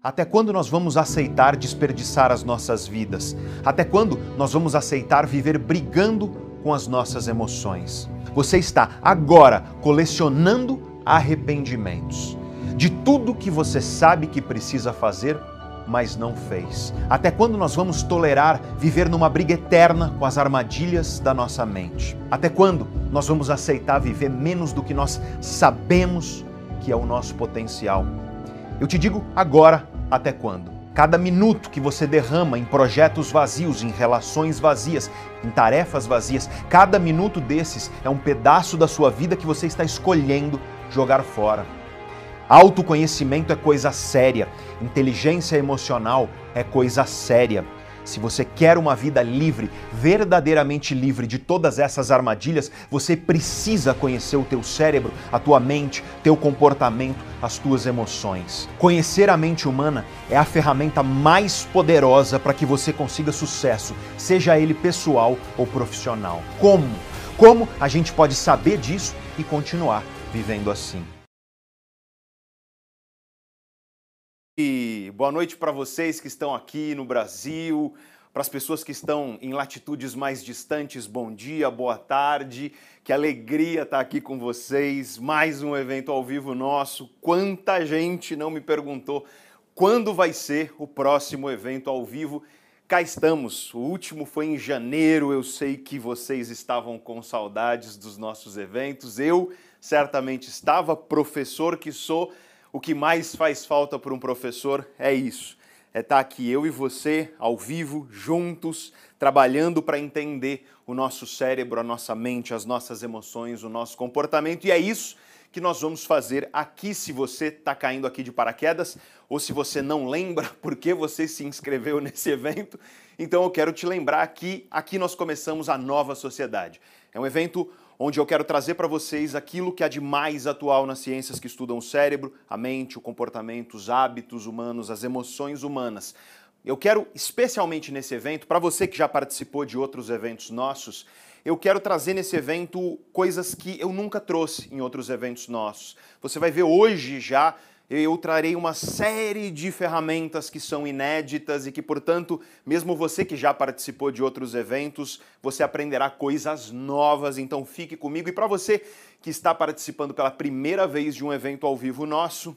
Até quando nós vamos aceitar desperdiçar as nossas vidas? Até quando nós vamos aceitar viver brigando com as nossas emoções? Você está agora colecionando arrependimentos de tudo que você sabe que precisa fazer, mas não fez. Até quando nós vamos tolerar viver numa briga eterna com as armadilhas da nossa mente? Até quando nós vamos aceitar viver menos do que nós sabemos que é o nosso potencial? Eu te digo agora até quando. Cada minuto que você derrama em projetos vazios, em relações vazias, em tarefas vazias, cada minuto desses é um pedaço da sua vida que você está escolhendo jogar fora. Autoconhecimento é coisa séria, inteligência emocional é coisa séria. Se você quer uma vida livre, verdadeiramente livre de todas essas armadilhas, você precisa conhecer o teu cérebro, a tua mente, teu comportamento, as tuas emoções. Conhecer a mente humana é a ferramenta mais poderosa para que você consiga sucesso, seja ele pessoal ou profissional. Como? Como a gente pode saber disso e continuar vivendo assim? E boa noite para vocês que estão aqui no Brasil, para as pessoas que estão em latitudes mais distantes, bom dia, boa tarde. Que alegria estar aqui com vocês. Mais um evento ao vivo nosso. Quanta gente não me perguntou quando vai ser o próximo evento ao vivo. Cá estamos. O último foi em janeiro. Eu sei que vocês estavam com saudades dos nossos eventos. Eu certamente estava, professor que sou o que mais faz falta para um professor é isso. É estar tá aqui eu e você ao vivo, juntos, trabalhando para entender o nosso cérebro, a nossa mente, as nossas emoções, o nosso comportamento. E é isso que nós vamos fazer aqui se você está caindo aqui de paraquedas ou se você não lembra por que você se inscreveu nesse evento. Então eu quero te lembrar que aqui nós começamos a nova sociedade. É um evento onde eu quero trazer para vocês aquilo que há de mais atual nas ciências que estudam o cérebro, a mente, o comportamento, os hábitos humanos, as emoções humanas. Eu quero, especialmente nesse evento, para você que já participou de outros eventos nossos, eu quero trazer nesse evento coisas que eu nunca trouxe em outros eventos nossos. Você vai ver hoje já eu trarei uma série de ferramentas que são inéditas e que, portanto, mesmo você que já participou de outros eventos, você aprenderá coisas novas. Então, fique comigo. E para você que está participando pela primeira vez de um evento ao vivo nosso,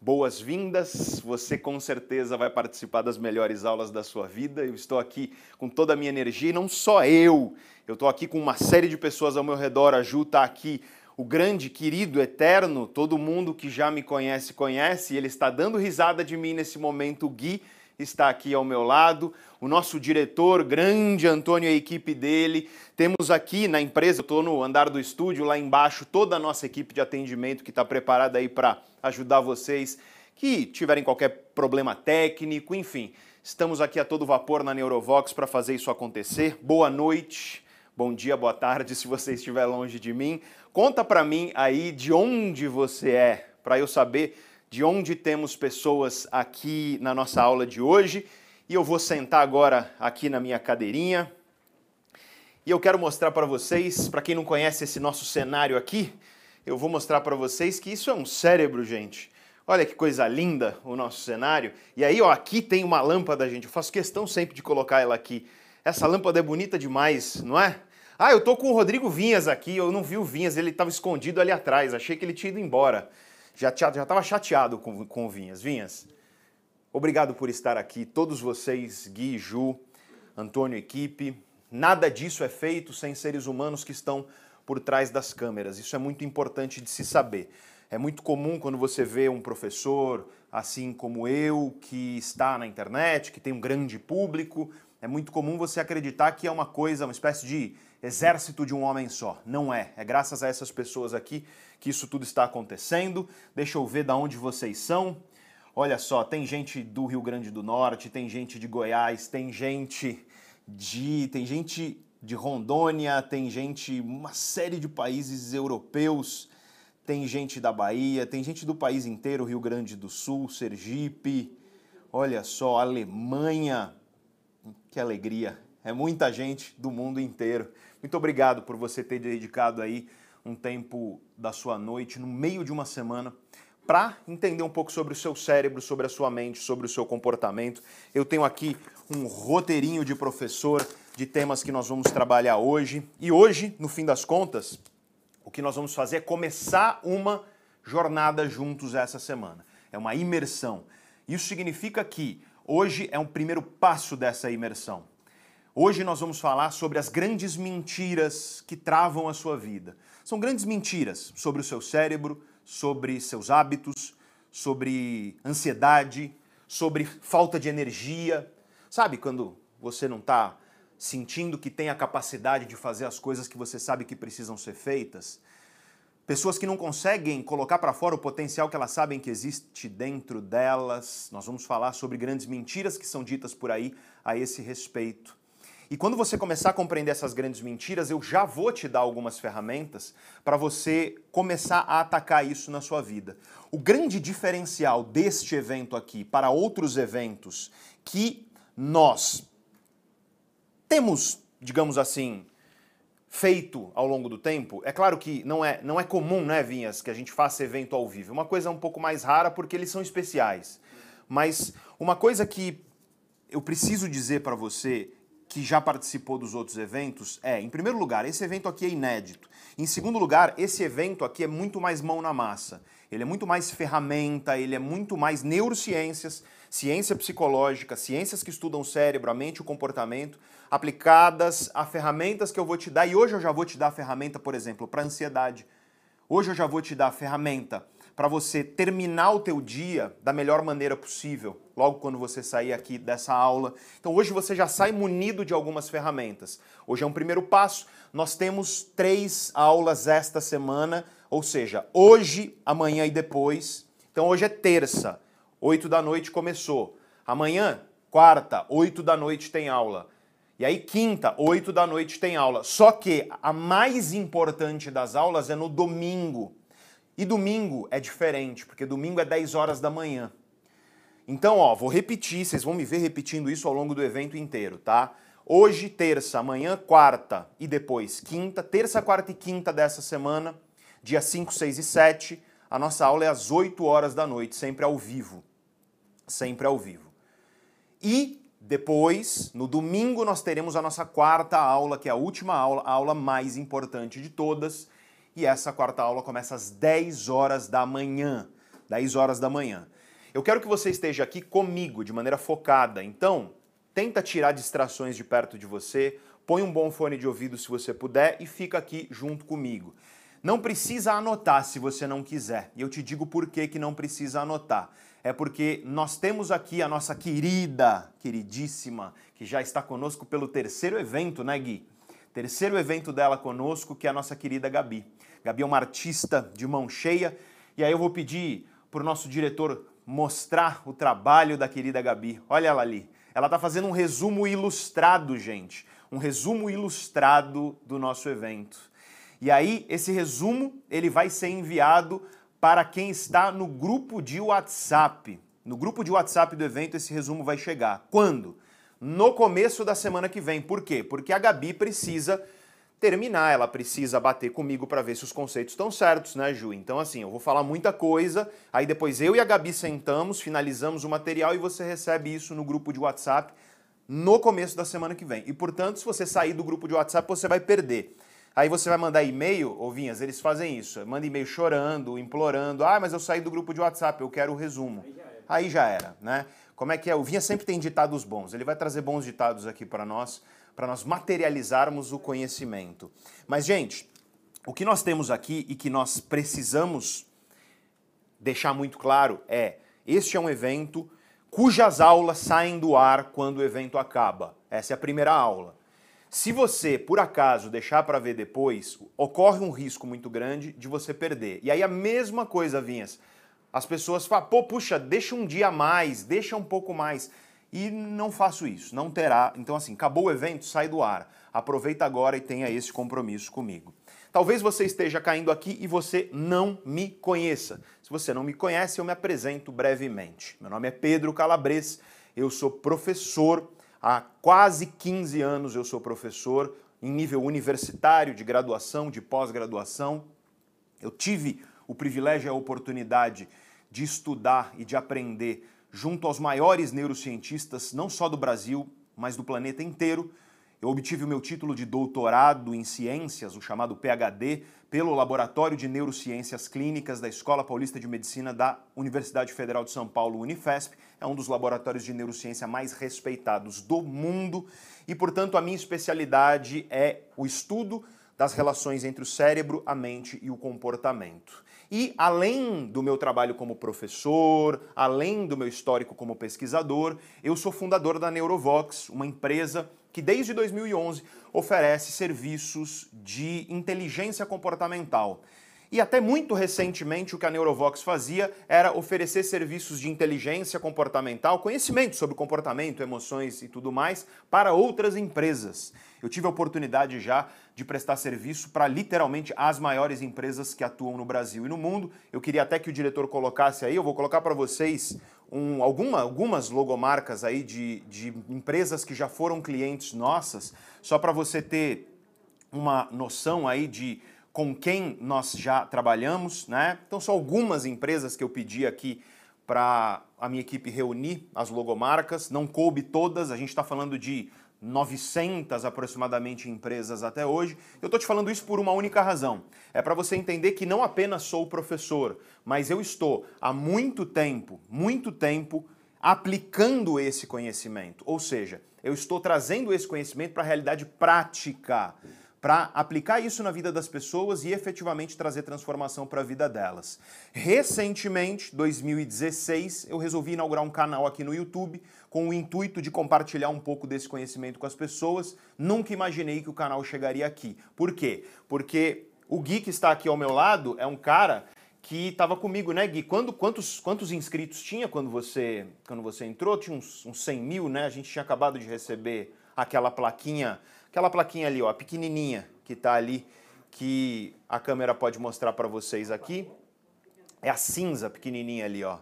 boas-vindas. Você com certeza vai participar das melhores aulas da sua vida. Eu estou aqui com toda a minha energia e não só eu. Eu estou aqui com uma série de pessoas ao meu redor. A Ju está aqui o grande, querido, eterno, todo mundo que já me conhece, conhece, ele está dando risada de mim nesse momento, o Gui está aqui ao meu lado, o nosso diretor, grande Antônio e a equipe dele. Temos aqui na empresa, eu estou no andar do estúdio, lá embaixo, toda a nossa equipe de atendimento que está preparada aí para ajudar vocês que tiverem qualquer problema técnico, enfim. Estamos aqui a todo vapor na Neurovox para fazer isso acontecer. Boa noite, bom dia, boa tarde, se você estiver longe de mim. Conta para mim aí de onde você é, para eu saber de onde temos pessoas aqui na nossa aula de hoje. E eu vou sentar agora aqui na minha cadeirinha. E eu quero mostrar para vocês, para quem não conhece esse nosso cenário aqui, eu vou mostrar para vocês que isso é um cérebro, gente. Olha que coisa linda o nosso cenário. E aí, ó, aqui tem uma lâmpada, gente. Eu faço questão sempre de colocar ela aqui. Essa lâmpada é bonita demais, não é? Ah, eu tô com o Rodrigo Vinhas aqui, eu não vi o Vinhas, ele estava escondido ali atrás, achei que ele tinha ido embora. Já estava chateado com, com o Vinhas. Vinhas, obrigado por estar aqui, todos vocês, Gui, Ju, Antônio, equipe. Nada disso é feito sem seres humanos que estão por trás das câmeras. Isso é muito importante de se saber. É muito comum quando você vê um professor, assim como eu, que está na internet, que tem um grande público, é muito comum você acreditar que é uma coisa, uma espécie de exército de um homem só. Não é. É graças a essas pessoas aqui que isso tudo está acontecendo. Deixa eu ver de onde vocês são. Olha só, tem gente do Rio Grande do Norte, tem gente de Goiás, tem gente de tem gente de Rondônia, tem gente uma série de países europeus, tem gente da Bahia, tem gente do país inteiro, Rio Grande do Sul, Sergipe. Olha só, Alemanha. Que alegria. É muita gente do mundo inteiro. Muito obrigado por você ter dedicado aí um tempo da sua noite, no meio de uma semana, para entender um pouco sobre o seu cérebro, sobre a sua mente, sobre o seu comportamento. Eu tenho aqui um roteirinho de professor de temas que nós vamos trabalhar hoje. E hoje, no fim das contas, o que nós vamos fazer é começar uma jornada juntos essa semana. É uma imersão. Isso significa que hoje é um primeiro passo dessa imersão. Hoje nós vamos falar sobre as grandes mentiras que travam a sua vida. São grandes mentiras sobre o seu cérebro, sobre seus hábitos, sobre ansiedade, sobre falta de energia. Sabe quando você não está sentindo que tem a capacidade de fazer as coisas que você sabe que precisam ser feitas? Pessoas que não conseguem colocar para fora o potencial que elas sabem que existe dentro delas. Nós vamos falar sobre grandes mentiras que são ditas por aí a esse respeito. E quando você começar a compreender essas grandes mentiras, eu já vou te dar algumas ferramentas para você começar a atacar isso na sua vida. O grande diferencial deste evento aqui para outros eventos que nós temos, digamos assim, feito ao longo do tempo, é claro que não é, não é comum, né, Vinhas, que a gente faça evento ao vivo. É uma coisa um pouco mais rara porque eles são especiais. Mas uma coisa que eu preciso dizer para você que já participou dos outros eventos é, em primeiro lugar, esse evento aqui é inédito. Em segundo lugar, esse evento aqui é muito mais mão na massa. Ele é muito mais ferramenta, ele é muito mais neurociências, ciência psicológica, ciências que estudam o cérebro, a mente e o comportamento, aplicadas a ferramentas que eu vou te dar. E hoje eu já vou te dar a ferramenta, por exemplo, para ansiedade. Hoje eu já vou te dar a ferramenta para você terminar o teu dia da melhor maneira possível, logo quando você sair aqui dessa aula. Então hoje você já sai munido de algumas ferramentas. Hoje é um primeiro passo. Nós temos três aulas esta semana, ou seja, hoje, amanhã e depois. Então hoje é terça, 8 da noite começou. Amanhã, quarta, 8 da noite tem aula. E aí, quinta, 8 da noite tem aula. Só que a mais importante das aulas é no domingo. E domingo é diferente, porque domingo é 10 horas da manhã. Então, ó, vou repetir, vocês vão me ver repetindo isso ao longo do evento inteiro, tá? Hoje, terça, amanhã, quarta e depois quinta, terça, quarta e quinta dessa semana, dia 5, 6 e 7, a nossa aula é às 8 horas da noite, sempre ao vivo. Sempre ao vivo. E depois, no domingo, nós teremos a nossa quarta aula, que é a última aula, a aula mais importante de todas, e essa quarta aula começa às 10 horas da manhã. 10 horas da manhã. Eu quero que você esteja aqui comigo de maneira focada. Então, tenta tirar distrações de perto de você, põe um bom fone de ouvido se você puder e fica aqui junto comigo. Não precisa anotar se você não quiser. E eu te digo por que, que não precisa anotar. É porque nós temos aqui a nossa querida, queridíssima, que já está conosco pelo terceiro evento, né, Gui? Terceiro evento dela conosco, que é a nossa querida Gabi. Gabi é uma artista de mão cheia. E aí eu vou pedir para o nosso diretor mostrar o trabalho da querida Gabi. Olha ela ali. Ela está fazendo um resumo ilustrado, gente. Um resumo ilustrado do nosso evento. E aí, esse resumo ele vai ser enviado para quem está no grupo de WhatsApp. No grupo de WhatsApp do evento, esse resumo vai chegar. Quando? no começo da semana que vem. Por quê? Porque a Gabi precisa terminar, ela precisa bater comigo para ver se os conceitos estão certos, né, Ju? Então, assim, eu vou falar muita coisa, aí depois eu e a Gabi sentamos, finalizamos o material e você recebe isso no grupo de WhatsApp no começo da semana que vem. E, portanto, se você sair do grupo de WhatsApp, você vai perder. Aí você vai mandar e-mail, Ovinhas, eles fazem isso. Manda e-mail chorando, implorando. Ah, mas eu saí do grupo de WhatsApp, eu quero o resumo. Aí já era, Aí já era né? Como é que é? O Vinha sempre tem ditados bons. Ele vai trazer bons ditados aqui para nós, para nós materializarmos o conhecimento. Mas, gente, o que nós temos aqui e que nós precisamos deixar muito claro é: este é um evento cujas aulas saem do ar quando o evento acaba. Essa é a primeira aula. Se você, por acaso, deixar para ver depois, ocorre um risco muito grande de você perder. E aí a mesma coisa, Vinhas as pessoas falam, pô, puxa, deixa um dia a mais, deixa um pouco mais. E não faço isso, não terá. Então, assim, acabou o evento, sai do ar. Aproveita agora e tenha esse compromisso comigo. Talvez você esteja caindo aqui e você não me conheça. Se você não me conhece, eu me apresento brevemente. Meu nome é Pedro Calabres, eu sou professor há quase 15 anos, eu sou professor em nível universitário, de graduação, de pós-graduação. Eu tive o privilégio e a oportunidade de estudar e de aprender junto aos maiores neurocientistas, não só do Brasil, mas do planeta inteiro. Eu obtive o meu título de doutorado em ciências, o chamado PhD, pelo Laboratório de Neurociências Clínicas da Escola Paulista de Medicina da Universidade Federal de São Paulo, Unifesp. É um dos laboratórios de neurociência mais respeitados do mundo e, portanto, a minha especialidade é o estudo das relações entre o cérebro, a mente e o comportamento. E além do meu trabalho como professor, além do meu histórico como pesquisador, eu sou fundador da Neurovox, uma empresa que desde 2011 oferece serviços de inteligência comportamental. E até muito recentemente o que a Neurovox fazia era oferecer serviços de inteligência comportamental, conhecimento sobre comportamento, emoções e tudo mais para outras empresas. Eu tive a oportunidade já de prestar serviço para literalmente as maiores empresas que atuam no Brasil e no mundo. Eu queria até que o diretor colocasse aí, eu vou colocar para vocês um, alguma, algumas logomarcas aí de, de empresas que já foram clientes nossas, só para você ter uma noção aí de com quem nós já trabalhamos, né? Então são algumas empresas que eu pedi aqui para a minha equipe reunir as logomarcas, não coube todas, a gente está falando de 900 aproximadamente empresas até hoje. Eu estou te falando isso por uma única razão. É para você entender que não apenas sou professor, mas eu estou há muito tempo, muito tempo, aplicando esse conhecimento. Ou seja, eu estou trazendo esse conhecimento para a realidade prática para aplicar isso na vida das pessoas e efetivamente trazer transformação para a vida delas. Recentemente, 2016, eu resolvi inaugurar um canal aqui no YouTube com o intuito de compartilhar um pouco desse conhecimento com as pessoas. Nunca imaginei que o canal chegaria aqui. Por quê? Porque o Gui que está aqui ao meu lado é um cara que estava comigo, né, Gui? Quando, quantos, quantos inscritos tinha quando você, quando você entrou? Tinha uns, uns 100 mil, né? A gente tinha acabado de receber aquela plaquinha Aquela plaquinha ali, ó, pequenininha, que está ali, que a câmera pode mostrar para vocês aqui. É a cinza pequenininha ali, ó.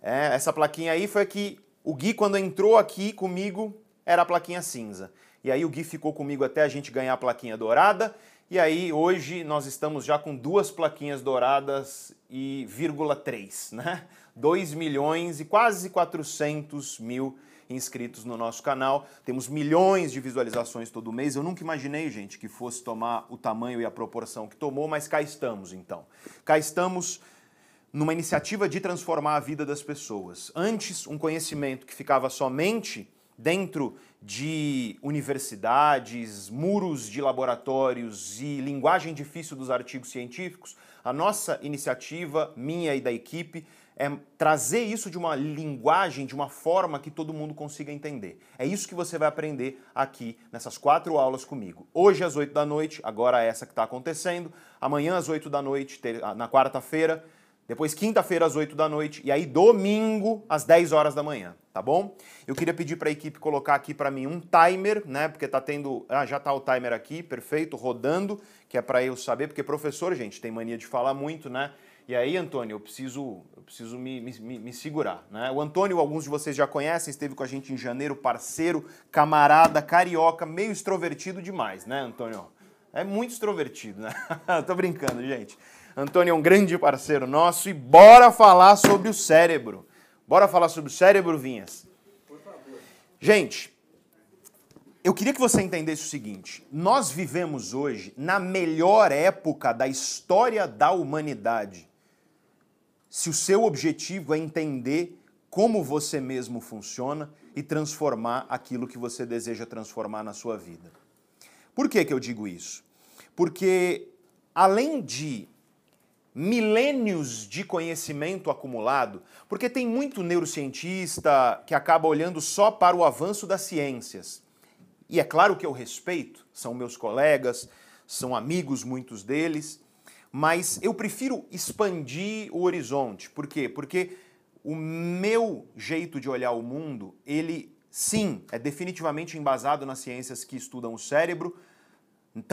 É, essa plaquinha aí foi que o Gui, quando entrou aqui comigo, era a plaquinha cinza. E aí o Gui ficou comigo até a gente ganhar a plaquinha dourada. E aí hoje nós estamos já com duas plaquinhas douradas e vírgula 3, né? 2 milhões e quase 400 mil inscritos no nosso canal. Temos milhões de visualizações todo mês. Eu nunca imaginei, gente, que fosse tomar o tamanho e a proporção que tomou, mas cá estamos então. Cá estamos numa iniciativa de transformar a vida das pessoas. Antes, um conhecimento que ficava somente dentro de universidades, muros de laboratórios e linguagem difícil dos artigos científicos, a nossa iniciativa, minha e da equipe, é trazer isso de uma linguagem, de uma forma que todo mundo consiga entender. É isso que você vai aprender aqui nessas quatro aulas comigo. Hoje às 8 da noite, agora essa que está acontecendo, amanhã às 8 da noite, na quarta-feira, depois quinta-feira às 8 da noite e aí domingo às 10 horas da manhã, tá bom? Eu queria pedir para a equipe colocar aqui para mim um timer, né? Porque tá tendo, ah, já tá o timer aqui, perfeito, rodando, que é para eu saber, porque professor, gente, tem mania de falar muito, né? E aí, Antônio, eu preciso, eu preciso me, me, me, segurar. Né? O Antônio, alguns de vocês já conhecem, esteve com a gente em janeiro, parceiro, camarada, carioca, meio extrovertido demais, né, Antônio? É muito extrovertido, né? Tô brincando, gente. Antônio é um grande parceiro nosso e bora falar sobre o cérebro. Bora falar sobre o cérebro, Vinhas? Por favor. Gente, eu queria que você entendesse o seguinte: nós vivemos hoje na melhor época da história da humanidade se o seu objetivo é entender como você mesmo funciona e transformar aquilo que você deseja transformar na sua vida. Por que, que eu digo isso? Porque além de milênios de conhecimento acumulado, porque tem muito neurocientista que acaba olhando só para o avanço das ciências. E é claro que eu respeito, são meus colegas, são amigos muitos deles, mas eu prefiro expandir o horizonte. Por quê? Porque o meu jeito de olhar o mundo, ele sim, é definitivamente embasado nas ciências que estudam o cérebro,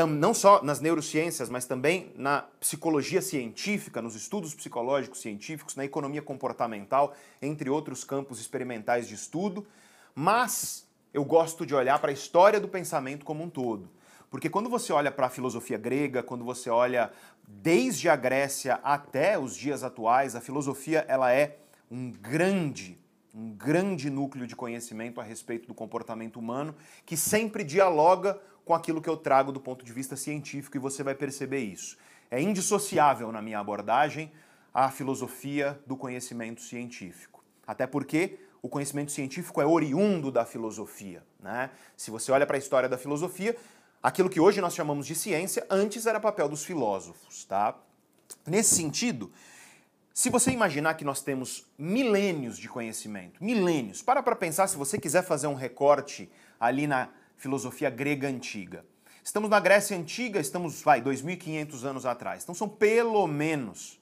não só nas neurociências, mas também na psicologia científica, nos estudos psicológicos científicos, na economia comportamental, entre outros campos experimentais de estudo. Mas eu gosto de olhar para a história do pensamento como um todo. Porque quando você olha para a filosofia grega, quando você olha desde a Grécia até os dias atuais, a filosofia ela é um grande, um grande núcleo de conhecimento a respeito do comportamento humano que sempre dialoga com aquilo que eu trago do ponto de vista científico e você vai perceber isso. É indissociável na minha abordagem a filosofia do conhecimento científico. Até porque o conhecimento científico é oriundo da filosofia. Né? Se você olha para a história da filosofia, aquilo que hoje nós chamamos de ciência, antes era papel dos filósofos. Tá? Nesse sentido, se você imaginar que nós temos milênios de conhecimento, milênios, para para pensar se você quiser fazer um recorte ali na filosofia grega antiga. Estamos na Grécia antiga, estamos, vai, 2500 anos atrás. Então são pelo menos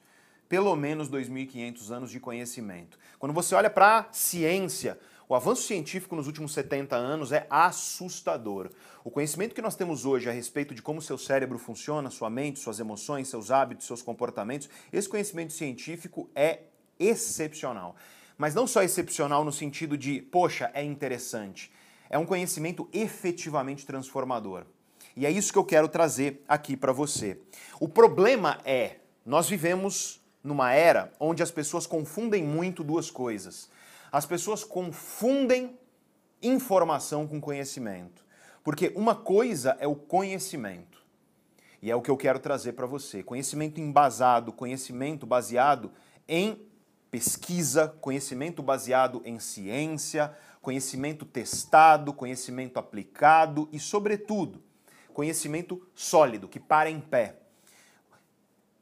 pelo menos 2.500 anos de conhecimento. Quando você olha para a ciência, o avanço científico nos últimos 70 anos é assustador. O conhecimento que nós temos hoje a respeito de como seu cérebro funciona, sua mente, suas emoções, seus hábitos, seus comportamentos, esse conhecimento científico é excepcional. Mas não só excepcional no sentido de, poxa, é interessante. É um conhecimento efetivamente transformador. E é isso que eu quero trazer aqui para você. O problema é, nós vivemos numa era onde as pessoas confundem muito duas coisas. As pessoas confundem informação com conhecimento. Porque uma coisa é o conhecimento. E é o que eu quero trazer para você. Conhecimento embasado, conhecimento baseado em pesquisa, conhecimento baseado em ciência, conhecimento testado, conhecimento aplicado e, sobretudo, conhecimento sólido, que para em pé.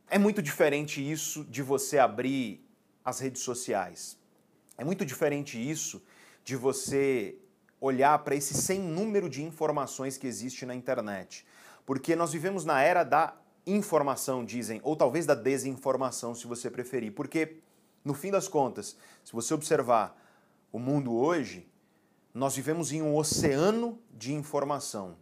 É muito diferente isso de você abrir as redes sociais. É muito diferente isso de você olhar para esse sem número de informações que existe na internet. Porque nós vivemos na era da informação, dizem, ou talvez da desinformação, se você preferir. Porque, no fim das contas, se você observar o mundo hoje, nós vivemos em um oceano de informação.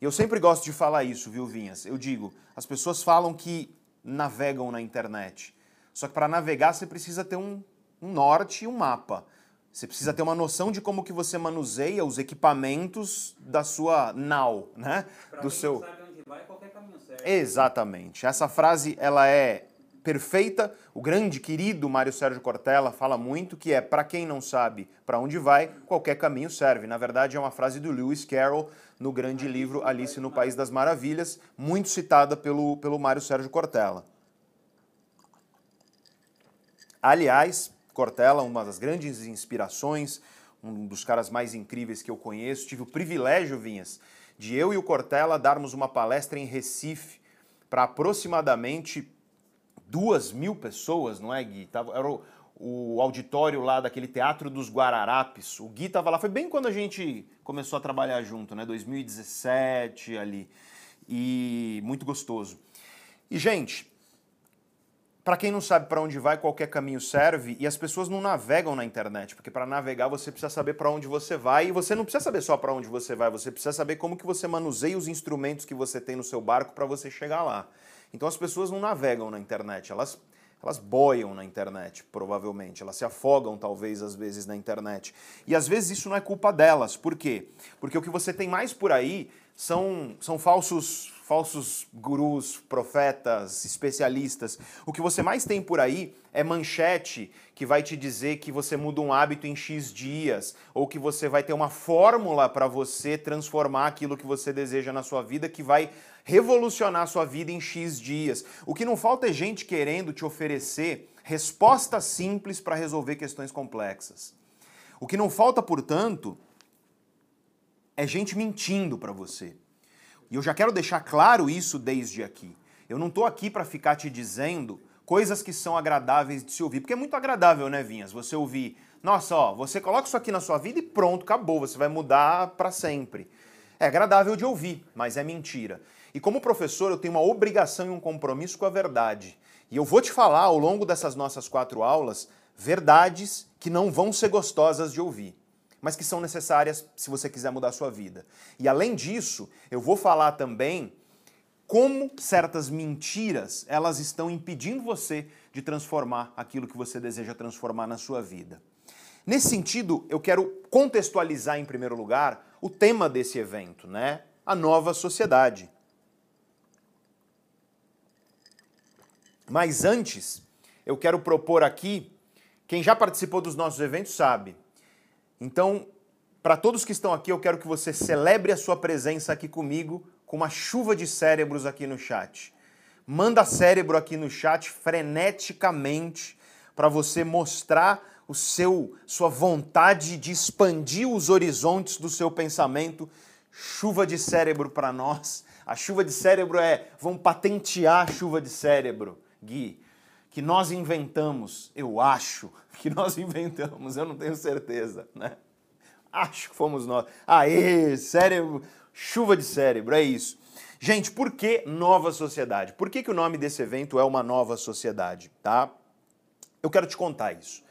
E eu sempre gosto de falar isso, viu, Vinhas? Eu digo, as pessoas falam que navegam na internet. Só que para navegar você precisa ter um, um norte e um mapa. Você precisa ter uma noção de como que você manuseia os equipamentos da sua nau, né? Pra Do quem seu. não sabe onde vai, qualquer caminho serve. Exatamente. Essa frase ela é perfeita. O grande querido Mário Sérgio Cortella fala muito que é para quem não sabe para onde vai, qualquer caminho serve. Na verdade é uma frase do Lewis Carroll no grande livro Alice no País das Maravilhas, muito citada pelo pelo Mário Sérgio Cortella. Aliás, Cortella, uma das grandes inspirações, um dos caras mais incríveis que eu conheço. Tive o privilégio, Vinhas, de eu e o Cortella darmos uma palestra em Recife para aproximadamente duas mil pessoas, não é, Gui? Era o, o auditório lá daquele Teatro dos Guararapes. O Gui estava lá, foi bem quando a gente começou a trabalhar junto, né? 2017 ali. E muito gostoso. E, gente, para quem não sabe para onde vai, qualquer caminho serve, e as pessoas não navegam na internet, porque para navegar você precisa saber para onde você vai, e você não precisa saber só para onde você vai, você precisa saber como que você manuseia os instrumentos que você tem no seu barco para você chegar lá. Então as pessoas não navegam na internet, elas elas boiam na internet, provavelmente. Elas se afogam, talvez, às vezes, na internet. E às vezes isso não é culpa delas. Por quê? Porque o que você tem mais por aí são, são falsos, falsos gurus, profetas, especialistas. O que você mais tem por aí é manchete que vai te dizer que você muda um hábito em X dias, ou que você vai ter uma fórmula para você transformar aquilo que você deseja na sua vida, que vai revolucionar a sua vida em X dias. O que não falta é gente querendo te oferecer respostas simples para resolver questões complexas. O que não falta, portanto, é gente mentindo para você. E eu já quero deixar claro isso desde aqui. Eu não estou aqui para ficar te dizendo coisas que são agradáveis de se ouvir, porque é muito agradável, né, Vinhas? Você ouvir, nossa, ó, você coloca isso aqui na sua vida e pronto, acabou, você vai mudar para sempre. É agradável de ouvir, mas é mentira. E como professor, eu tenho uma obrigação e um compromisso com a verdade. E eu vou te falar ao longo dessas nossas quatro aulas verdades que não vão ser gostosas de ouvir, mas que são necessárias se você quiser mudar a sua vida. E além disso, eu vou falar também como certas mentiras elas estão impedindo você de transformar aquilo que você deseja transformar na sua vida. Nesse sentido, eu quero contextualizar em primeiro lugar o tema desse evento, né? a nova sociedade. Mas antes, eu quero propor aqui, quem já participou dos nossos eventos sabe. Então, para todos que estão aqui, eu quero que você celebre a sua presença aqui comigo com uma chuva de cérebros aqui no chat. Manda cérebro aqui no chat freneticamente para você mostrar o seu sua vontade de expandir os horizontes do seu pensamento. Chuva de cérebro para nós. A chuva de cérebro é, vamos patentear a chuva de cérebro, Gui, que nós inventamos, eu acho que nós inventamos, eu não tenho certeza, né? Acho que fomos nós. Aê, cérebro, chuva de cérebro, é isso. Gente, por que nova sociedade? Por que, que o nome desse evento é uma nova sociedade, tá? Eu quero te contar isso.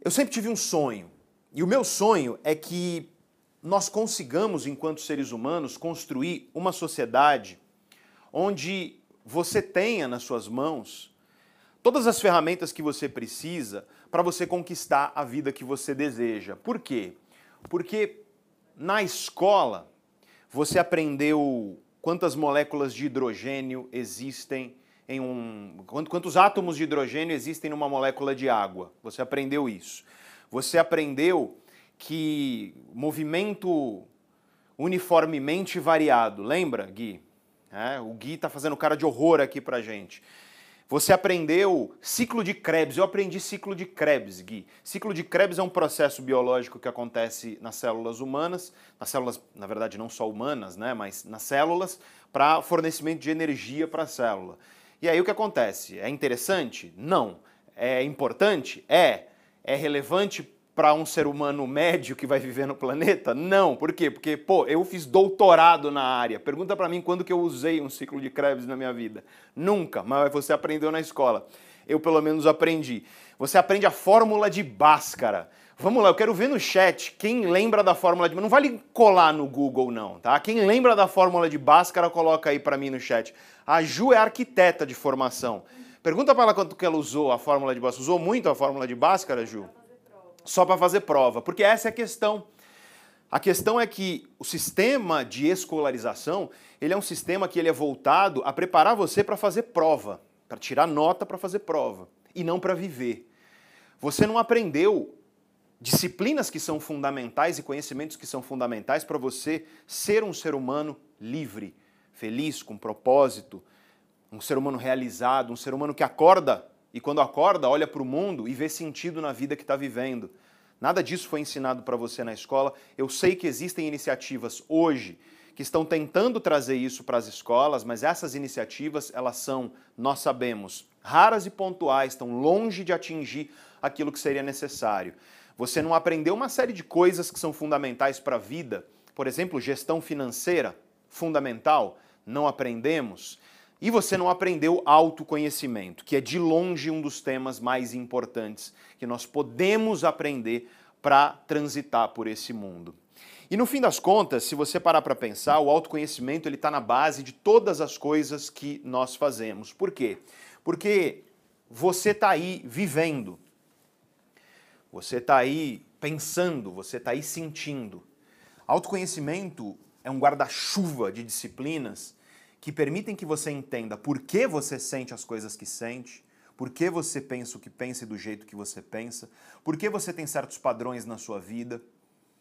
Eu sempre tive um sonho, e o meu sonho é que nós consigamos, enquanto seres humanos, construir uma sociedade onde você tenha nas suas mãos todas as ferramentas que você precisa para você conquistar a vida que você deseja. Por quê? Porque na escola você aprendeu quantas moléculas de hidrogênio existem em um. quantos átomos de hidrogênio existem numa molécula de água. Você aprendeu isso. Você aprendeu que movimento uniformemente variado. Lembra, Gui? É, o Gui está fazendo cara de horror aqui pra gente. Você aprendeu ciclo de Krebs. Eu aprendi ciclo de Krebs, Gui. Ciclo de Krebs é um processo biológico que acontece nas células humanas, nas células, na verdade, não só humanas, né, mas nas células, para fornecimento de energia para a célula. E aí o que acontece? É interessante? Não. É importante? É. É relevante para um ser humano médio que vai viver no planeta? Não. Por quê? Porque, pô, eu fiz doutorado na área. Pergunta para mim quando que eu usei um ciclo de Krebs na minha vida. Nunca, mas você aprendeu na escola. Eu pelo menos aprendi. Você aprende a fórmula de Bhaskara. Vamos lá, eu quero ver no chat quem lembra da fórmula de... Não vale colar no Google não, tá? Quem lembra da fórmula de Bhaskara, coloca aí para mim no chat. A Ju é arquiteta de formação. Pergunta para ela quanto que ela usou a fórmula de Bhaskara. Usou muito a fórmula de Bhaskara, Ju? Só para fazer prova, porque essa é a questão. A questão é que o sistema de escolarização, ele é um sistema que ele é voltado a preparar você para fazer prova, para tirar nota para fazer prova, e não para viver. Você não aprendeu disciplinas que são fundamentais e conhecimentos que são fundamentais para você ser um ser humano livre, feliz, com propósito, um ser humano realizado, um ser humano que acorda e quando acorda olha para o mundo e vê sentido na vida que está vivendo. Nada disso foi ensinado para você na escola. Eu sei que existem iniciativas hoje que estão tentando trazer isso para as escolas, mas essas iniciativas, elas são, nós sabemos, raras e pontuais, estão longe de atingir aquilo que seria necessário. Você não aprendeu uma série de coisas que são fundamentais para a vida, por exemplo, gestão financeira, fundamental, não aprendemos. E você não aprendeu autoconhecimento, que é de longe um dos temas mais importantes que nós podemos aprender para transitar por esse mundo. E no fim das contas, se você parar para pensar, o autoconhecimento ele está na base de todas as coisas que nós fazemos. Por quê? Porque você está aí vivendo, você está aí pensando, você está aí sentindo. Autoconhecimento é um guarda-chuva de disciplinas que permitem que você entenda por que você sente as coisas que sente, por que você pensa o que pensa e do jeito que você pensa, por que você tem certos padrões na sua vida,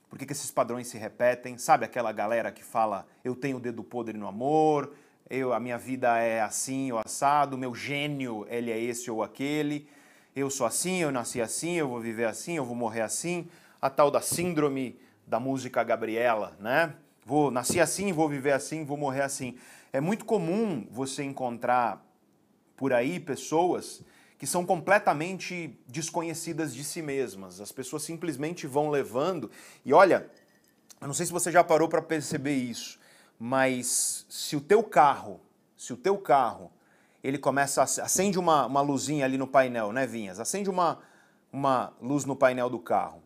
por que, que esses padrões se repetem. Sabe aquela galera que fala, eu tenho o dedo podre no amor, eu, a minha vida é assim ou assado, meu gênio, ele é esse ou aquele eu sou assim, eu nasci assim, eu vou viver assim, eu vou morrer assim, a tal da síndrome da música Gabriela, né? Vou nasci assim, vou viver assim, vou morrer assim. É muito comum você encontrar por aí pessoas que são completamente desconhecidas de si mesmas. As pessoas simplesmente vão levando. E olha, eu não sei se você já parou para perceber isso, mas se o teu carro, se o teu carro ele começa, a, acende uma, uma luzinha ali no painel, né, Vinhas? Acende uma, uma luz no painel do carro.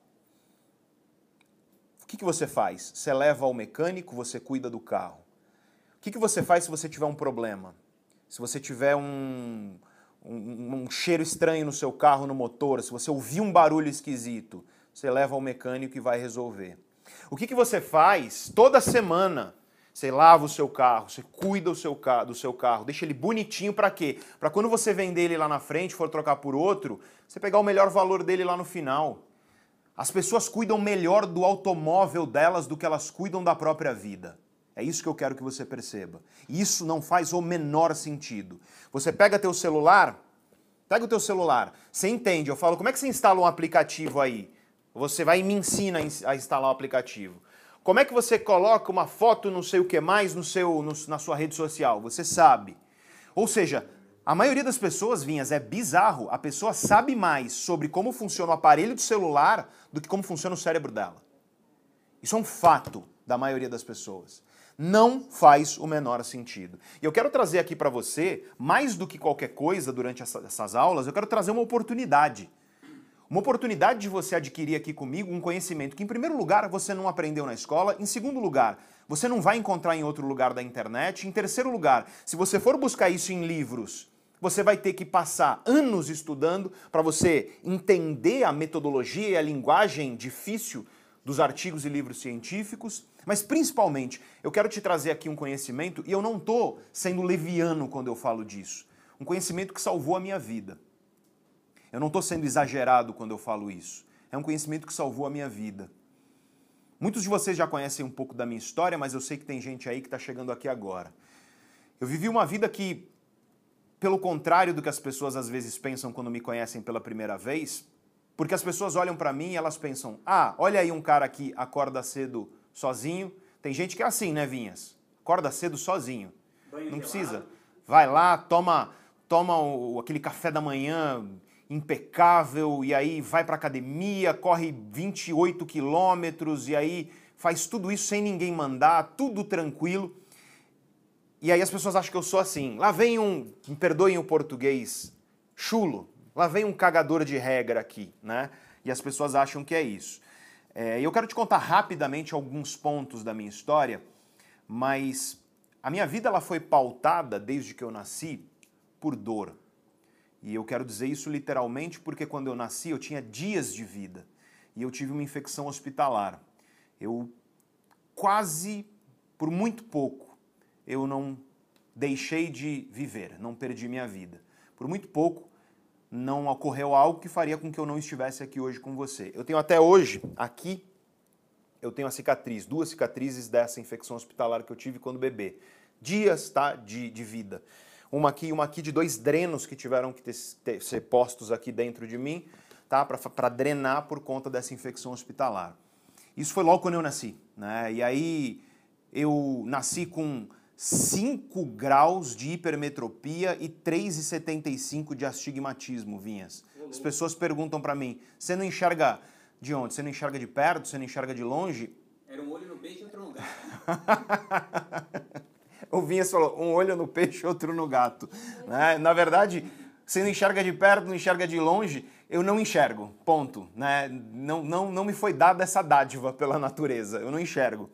O que, que você faz? Você leva ao mecânico, você cuida do carro. Que, que você faz se você tiver um problema? Se você tiver um, um, um cheiro estranho no seu carro, no motor, se você ouvir um barulho esquisito, você leva ao mecânico e vai resolver. O que, que você faz toda semana Você lava o seu carro, você cuida seu, do seu carro, deixa ele bonitinho para quê? Para quando você vender ele lá na frente, for trocar por outro, você pegar o melhor valor dele lá no final. As pessoas cuidam melhor do automóvel delas do que elas cuidam da própria vida. É isso que eu quero que você perceba. Isso não faz o menor sentido. Você pega teu celular, pega o teu celular, você entende, eu falo, como é que você instala um aplicativo aí? Você vai e me ensina a instalar o um aplicativo. Como é que você coloca uma foto, não sei o que mais, no seu, no, na sua rede social? Você sabe. Ou seja, a maioria das pessoas, Vinhas, é bizarro. A pessoa sabe mais sobre como funciona o aparelho de celular do que como funciona o cérebro dela. Isso é um fato da maioria das pessoas. Não faz o menor sentido. E eu quero trazer aqui para você, mais do que qualquer coisa durante essas aulas, eu quero trazer uma oportunidade. Uma oportunidade de você adquirir aqui comigo um conhecimento que, em primeiro lugar, você não aprendeu na escola, em segundo lugar, você não vai encontrar em outro lugar da internet, em terceiro lugar, se você for buscar isso em livros, você vai ter que passar anos estudando para você entender a metodologia e a linguagem difícil dos artigos e livros científicos, mas principalmente, eu quero te trazer aqui um conhecimento, e eu não estou sendo leviano quando eu falo disso, um conhecimento que salvou a minha vida. Eu não estou sendo exagerado quando eu falo isso. É um conhecimento que salvou a minha vida. Muitos de vocês já conhecem um pouco da minha história, mas eu sei que tem gente aí que está chegando aqui agora. Eu vivi uma vida que, pelo contrário do que as pessoas às vezes pensam quando me conhecem pela primeira vez, porque as pessoas olham para mim e elas pensam: ah, olha aí um cara que acorda cedo sozinho. Tem gente que é assim, né, Vinhas? Acorda cedo sozinho. Banho Não precisa. Vai lá, toma, toma o, aquele café da manhã impecável e aí vai para academia, corre 28 quilômetros e aí faz tudo isso sem ninguém mandar, tudo tranquilo. E aí as pessoas acham que eu sou assim. Lá vem um, me perdoem o português, chulo. Lá vem um cagador de regra aqui, né? E as pessoas acham que é isso. É, eu quero te contar rapidamente alguns pontos da minha história, mas a minha vida ela foi pautada desde que eu nasci por dor. E eu quero dizer isso literalmente porque quando eu nasci eu tinha dias de vida e eu tive uma infecção hospitalar. Eu quase, por muito pouco, eu não deixei de viver, não perdi minha vida. Por muito pouco, não ocorreu algo que faria com que eu não estivesse aqui hoje com você. Eu tenho até hoje, aqui, eu tenho a cicatriz, duas cicatrizes dessa infecção hospitalar que eu tive quando bebê. Dias, tá, de, de vida uma aqui e uma aqui de dois drenos que tiveram que ter, ter, ser postos aqui dentro de mim, tá? Para drenar por conta dessa infecção hospitalar. Isso foi logo quando eu nasci, né? E aí eu nasci com 5 graus de hipermetropia e 3,75 de astigmatismo, Vinhas. As pessoas perguntam para mim, você não enxerga de onde? Você não enxerga de perto? Você não enxerga de longe? Era um olho no peixe e outro no gato. o Vinhas falou, um olho no peixe, outro no gato. Né? Na verdade, você não enxerga de perto, não enxerga de longe, eu não enxergo, ponto. Né? Não, não, não me foi dada essa dádiva pela natureza, eu não enxergo.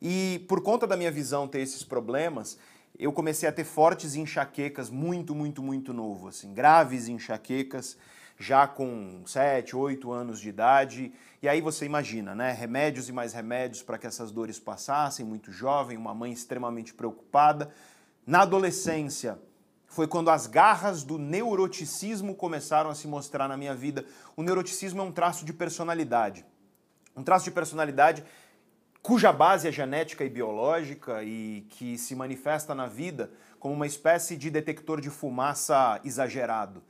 E por conta da minha visão ter esses problemas, eu comecei a ter fortes enxaquecas muito, muito, muito novo, assim, graves enxaquecas, já com 7, 8 anos de idade. E aí você imagina, né? Remédios e mais remédios para que essas dores passassem, muito jovem, uma mãe extremamente preocupada. Na adolescência, foi quando as garras do neuroticismo começaram a se mostrar na minha vida. O neuroticismo é um traço de personalidade. Um traço de personalidade cuja base é genética e biológica e que se manifesta na vida como uma espécie de detector de fumaça exagerado.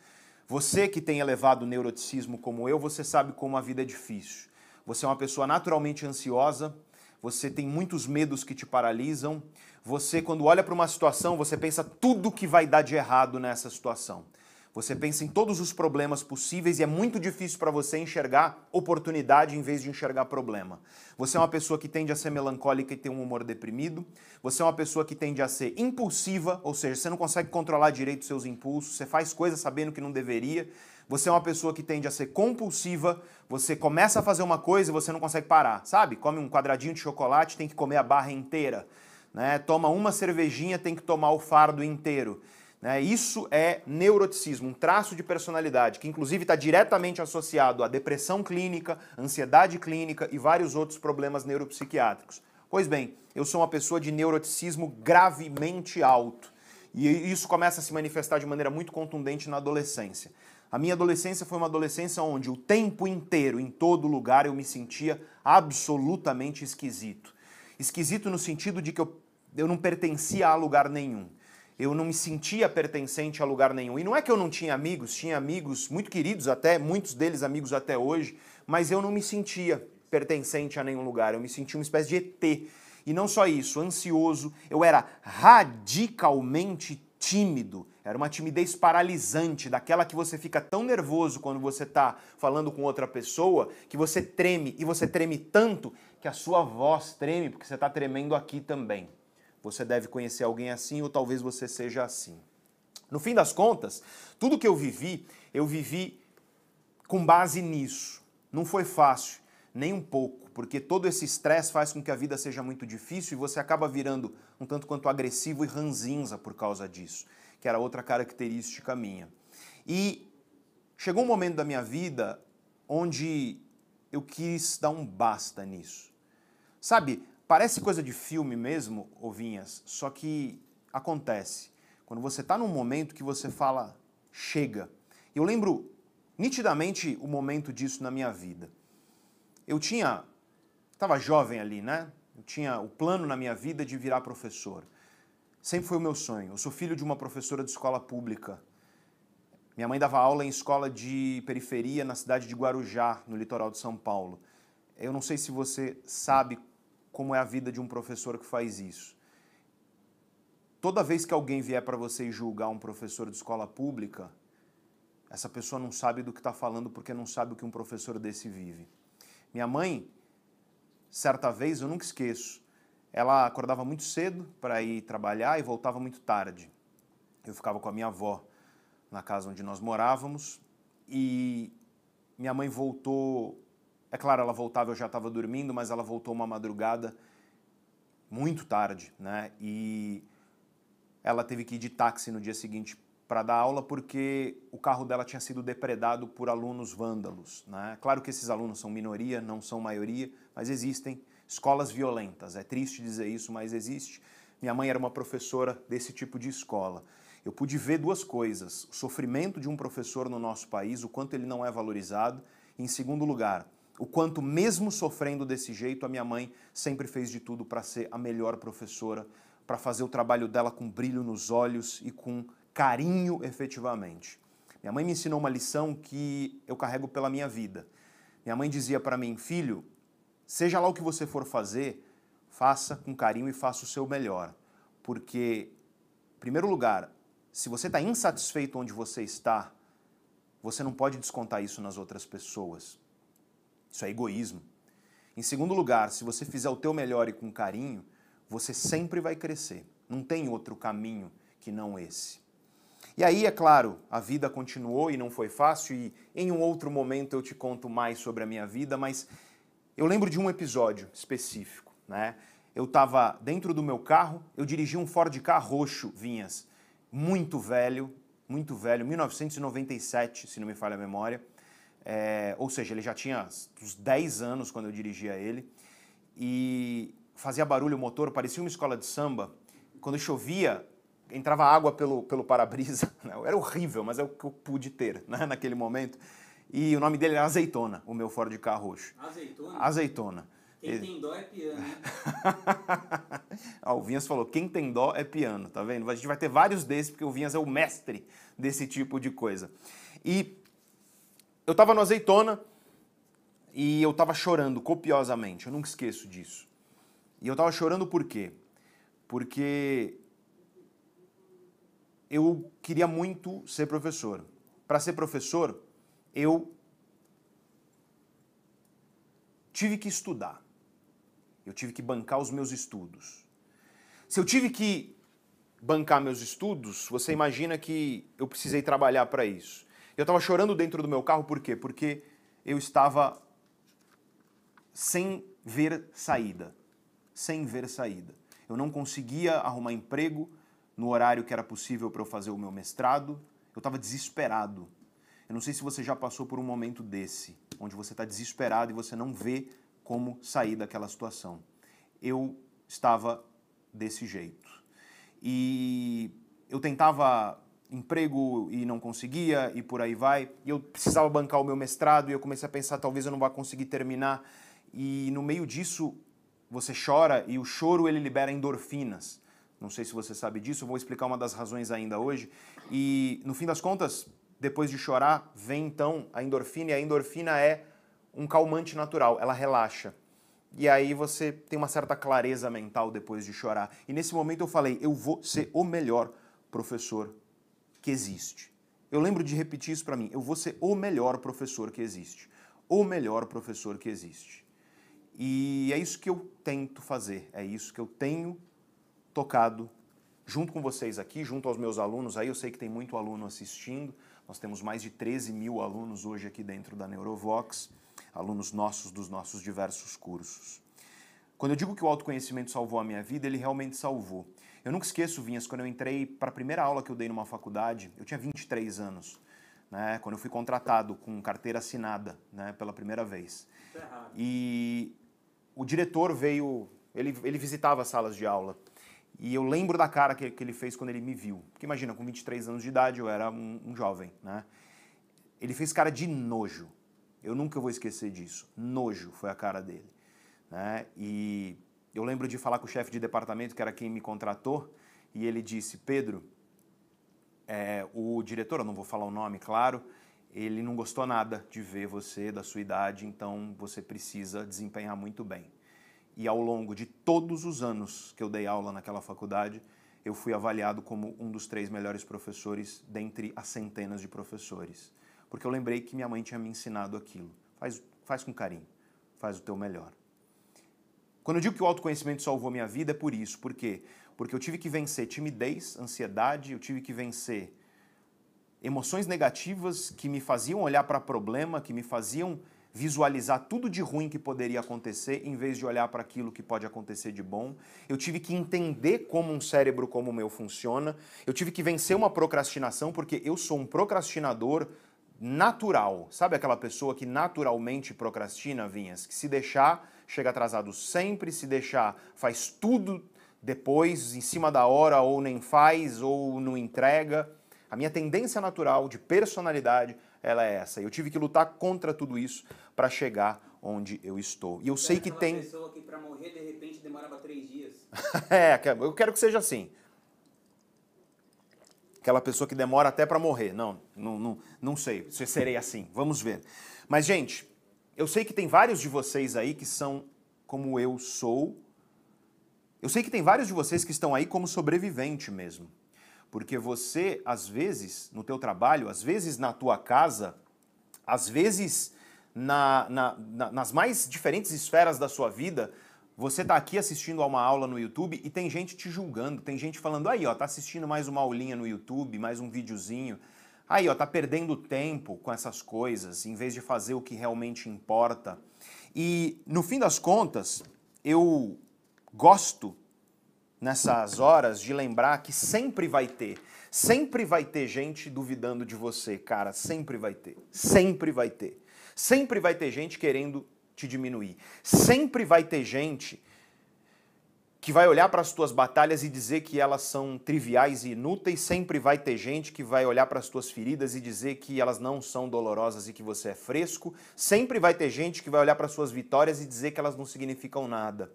Você que tem elevado neuroticismo como eu, você sabe como a vida é difícil. Você é uma pessoa naturalmente ansiosa, você tem muitos medos que te paralisam. Você, quando olha para uma situação, você pensa tudo que vai dar de errado nessa situação. Você pensa em todos os problemas possíveis e é muito difícil para você enxergar oportunidade em vez de enxergar problema. Você é uma pessoa que tende a ser melancólica e ter um humor deprimido. Você é uma pessoa que tende a ser impulsiva, ou seja, você não consegue controlar direito seus impulsos, você faz coisas sabendo que não deveria. Você é uma pessoa que tende a ser compulsiva, você começa a fazer uma coisa e você não consegue parar, sabe? Come um quadradinho de chocolate, tem que comer a barra inteira. Né? Toma uma cervejinha, tem que tomar o fardo inteiro. Né? Isso é neuroticismo, um traço de personalidade que, inclusive, está diretamente associado à depressão clínica, ansiedade clínica e vários outros problemas neuropsiquiátricos. Pois bem, eu sou uma pessoa de neuroticismo gravemente alto. E isso começa a se manifestar de maneira muito contundente na adolescência. A minha adolescência foi uma adolescência onde o tempo inteiro, em todo lugar, eu me sentia absolutamente esquisito. Esquisito no sentido de que eu, eu não pertencia a lugar nenhum. Eu não me sentia pertencente a lugar nenhum. E não é que eu não tinha amigos, tinha amigos muito queridos até, muitos deles amigos até hoje, mas eu não me sentia pertencente a nenhum lugar. Eu me sentia uma espécie de ET. E não só isso, ansioso, eu era radicalmente tímido. Era uma timidez paralisante, daquela que você fica tão nervoso quando você está falando com outra pessoa, que você treme, e você treme tanto que a sua voz treme, porque você está tremendo aqui também. Você deve conhecer alguém assim, ou talvez você seja assim. No fim das contas, tudo que eu vivi, eu vivi com base nisso. Não foi fácil, nem um pouco, porque todo esse estresse faz com que a vida seja muito difícil e você acaba virando um tanto quanto agressivo e ranzinza por causa disso, que era outra característica minha. E chegou um momento da minha vida onde eu quis dar um basta nisso. Sabe, parece coisa de filme mesmo, ovinhas, só que acontece. Quando você está num momento que você fala, chega. Eu lembro nitidamente o momento disso na minha vida eu tinha, estava jovem ali, né? Eu tinha o plano na minha vida de virar professor. Sempre foi o meu sonho. Eu sou filho de uma professora de escola pública. Minha mãe dava aula em escola de periferia na cidade de Guarujá, no litoral de São Paulo. Eu não sei se você sabe como é a vida de um professor que faz isso. Toda vez que alguém vier para você julgar um professor de escola pública, essa pessoa não sabe do que está falando porque não sabe o que um professor desse vive. Minha mãe, certa vez, eu nunca esqueço, ela acordava muito cedo para ir trabalhar e voltava muito tarde. Eu ficava com a minha avó na casa onde nós morávamos e minha mãe voltou. É claro, ela voltava, eu já estava dormindo, mas ela voltou uma madrugada muito tarde, né? E ela teve que ir de táxi no dia seguinte para dar aula porque o carro dela tinha sido depredado por alunos vândalos. Né? Claro que esses alunos são minoria, não são maioria, mas existem escolas violentas. É triste dizer isso, mas existe. Minha mãe era uma professora desse tipo de escola. Eu pude ver duas coisas: o sofrimento de um professor no nosso país, o quanto ele não é valorizado, em segundo lugar, o quanto, mesmo sofrendo desse jeito, a minha mãe sempre fez de tudo para ser a melhor professora, para fazer o trabalho dela com brilho nos olhos e com carinho efetivamente. Minha mãe me ensinou uma lição que eu carrego pela minha vida. Minha mãe dizia para mim, filho, seja lá o que você for fazer, faça com carinho e faça o seu melhor. Porque, em primeiro lugar, se você está insatisfeito onde você está, você não pode descontar isso nas outras pessoas. Isso é egoísmo. Em segundo lugar, se você fizer o teu melhor e com carinho, você sempre vai crescer. Não tem outro caminho que não esse. E aí, é claro, a vida continuou e não foi fácil, e em um outro momento eu te conto mais sobre a minha vida, mas eu lembro de um episódio específico, né? Eu estava dentro do meu carro, eu dirigi um Ford Ka roxo, Vinhas, muito velho, muito velho, 1997, se não me falha a memória. É, ou seja, ele já tinha uns 10 anos quando eu dirigia ele. E fazia barulho o motor, parecia uma escola de samba. Quando chovia, entrava água pelo, pelo para-brisa. Né? Era horrível, mas é o que eu pude ter né, naquele momento. E o nome dele era Azeitona, o meu Ford Ka roxo. Azeitona? Azeitona. Quem tem dó é piano, ah, o Vinhas falou, quem tem dó é piano, tá vendo? A gente vai ter vários desses, porque o Vinhas é o mestre desse tipo de coisa. E eu tava no Azeitona e eu tava chorando copiosamente, eu nunca esqueço disso. E eu tava chorando por quê? Porque eu queria muito ser professor. Para ser professor, eu tive que estudar. Eu tive que bancar os meus estudos. Se eu tive que bancar meus estudos, você imagina que eu precisei trabalhar para isso. Eu estava chorando dentro do meu carro, por quê? Porque eu estava sem ver saída. Sem ver saída. Eu não conseguia arrumar emprego, no horário que era possível para eu fazer o meu mestrado. Eu estava desesperado. Eu não sei se você já passou por um momento desse, onde você está desesperado e você não vê como sair daquela situação. eu estava desse jeito. E eu tentava emprego e não conseguia e por aí vai. E eu precisava bancar o meu mestrado e eu comecei a pensar talvez eu não vá conseguir terminar. E no meio disso você chora e o choro ele libera endorfinas. Não sei se você sabe disso, eu vou explicar uma das razões ainda hoje. E no fim das contas, depois de chorar, vem então a endorfina e a endorfina é um calmante natural, ela relaxa. E aí você tem uma certa clareza mental depois de chorar. E nesse momento eu falei, eu vou ser o melhor professor que existe. Eu lembro de repetir isso para mim, eu vou ser o melhor professor que existe. O melhor professor que existe. E é isso que eu tento fazer, é isso que eu tenho tocado junto com vocês aqui, junto aos meus alunos. Aí eu sei que tem muito aluno assistindo. Nós temos mais de 13 mil alunos hoje aqui dentro da Neurovox, alunos nossos dos nossos diversos cursos. Quando eu digo que o autoconhecimento salvou a minha vida, ele realmente salvou. Eu nunca esqueço, Vinhas, quando eu entrei para a primeira aula que eu dei numa faculdade, eu tinha 23 anos, né, quando eu fui contratado com carteira assinada né, pela primeira vez. Tá e o diretor veio, ele, ele visitava as salas de aula. E eu lembro da cara que, que ele fez quando ele me viu. Porque imagina, com 23 anos de idade, eu era um, um jovem, né? Ele fez cara de nojo. Eu nunca vou esquecer disso. Nojo foi a cara dele. Né? E eu lembro de falar com o chefe de departamento, que era quem me contratou, e ele disse: Pedro, é, o diretor, eu não vou falar o nome, claro, ele não gostou nada de ver você da sua idade, então você precisa desempenhar muito bem e ao longo de todos os anos que eu dei aula naquela faculdade, eu fui avaliado como um dos três melhores professores dentre as centenas de professores. Porque eu lembrei que minha mãe tinha me ensinado aquilo. Faz, faz com carinho, faz o teu melhor. Quando eu digo que o autoconhecimento salvou minha vida, é por isso. Por quê? Porque eu tive que vencer timidez, ansiedade, eu tive que vencer emoções negativas que me faziam olhar para problema, que me faziam visualizar tudo de ruim que poderia acontecer em vez de olhar para aquilo que pode acontecer de bom. Eu tive que entender como um cérebro como o meu funciona. Eu tive que vencer uma procrastinação porque eu sou um procrastinador natural. Sabe aquela pessoa que naturalmente procrastina, Vinhas? Que se deixar, chega atrasado sempre, se deixar, faz tudo depois, em cima da hora, ou nem faz, ou não entrega. A minha tendência natural de personalidade ela é essa. Eu tive que lutar contra tudo isso para chegar onde eu estou. E eu sei que tem. pessoa que para morrer de repente demorava três dias. é, eu quero que seja assim. Aquela pessoa que demora até para morrer. Não, não, não, não sei se serei assim. Vamos ver. Mas, gente, eu sei que tem vários de vocês aí que são como eu sou. Eu sei que tem vários de vocês que estão aí como sobrevivente mesmo. Porque você, às vezes, no teu trabalho, às vezes na tua casa, às vezes na, na, na, nas mais diferentes esferas da sua vida, você está aqui assistindo a uma aula no YouTube e tem gente te julgando, tem gente falando, aí ó, tá assistindo mais uma aulinha no YouTube, mais um videozinho. Aí ó, tá perdendo tempo com essas coisas, em vez de fazer o que realmente importa. E no fim das contas, eu gosto nessas horas de lembrar que sempre vai ter, sempre vai ter gente duvidando de você, cara, sempre vai ter, sempre vai ter. Sempre vai ter gente querendo te diminuir. Sempre vai ter gente que vai olhar para as tuas batalhas e dizer que elas são triviais e inúteis, sempre vai ter gente que vai olhar para as tuas feridas e dizer que elas não são dolorosas e que você é fresco, sempre vai ter gente que vai olhar para as suas vitórias e dizer que elas não significam nada.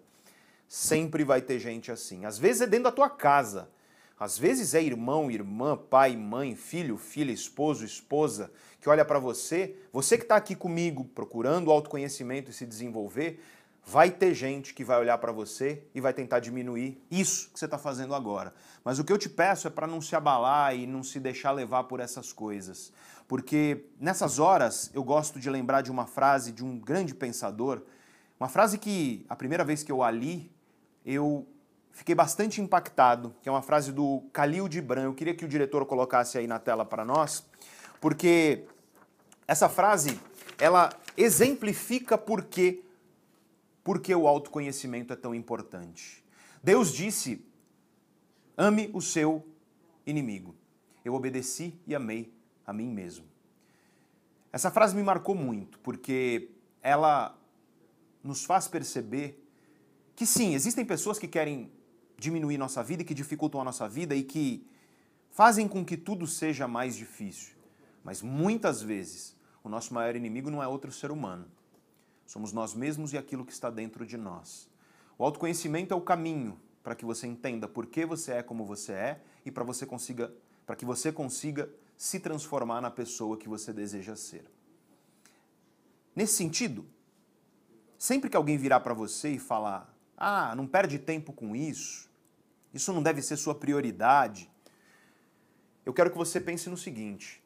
Sempre vai ter gente assim. Às vezes é dentro da tua casa. Às vezes é irmão, irmã, pai, mãe, filho, filha, esposo, esposa, que olha para você, você que está aqui comigo procurando autoconhecimento e se desenvolver, vai ter gente que vai olhar para você e vai tentar diminuir isso que você está fazendo agora. Mas o que eu te peço é para não se abalar e não se deixar levar por essas coisas. Porque nessas horas eu gosto de lembrar de uma frase de um grande pensador, uma frase que a primeira vez que eu a li, eu fiquei bastante impactado, que é uma frase do Khalil Gibran. Eu queria que o diretor colocasse aí na tela para nós, porque essa frase, ela exemplifica por que porque o autoconhecimento é tão importante. Deus disse: "Ame o seu inimigo". Eu obedeci e amei a mim mesmo. Essa frase me marcou muito, porque ela nos faz perceber que sim, existem pessoas que querem diminuir nossa vida e que dificultam a nossa vida e que fazem com que tudo seja mais difícil. Mas muitas vezes o nosso maior inimigo não é outro ser humano. Somos nós mesmos e aquilo que está dentro de nós. O autoconhecimento é o caminho para que você entenda por que você é como você é e para você consiga para que você consiga se transformar na pessoa que você deseja ser. Nesse sentido, sempre que alguém virar para você e falar: "Ah, não perde tempo com isso. Isso não deve ser sua prioridade". Eu quero que você pense no seguinte: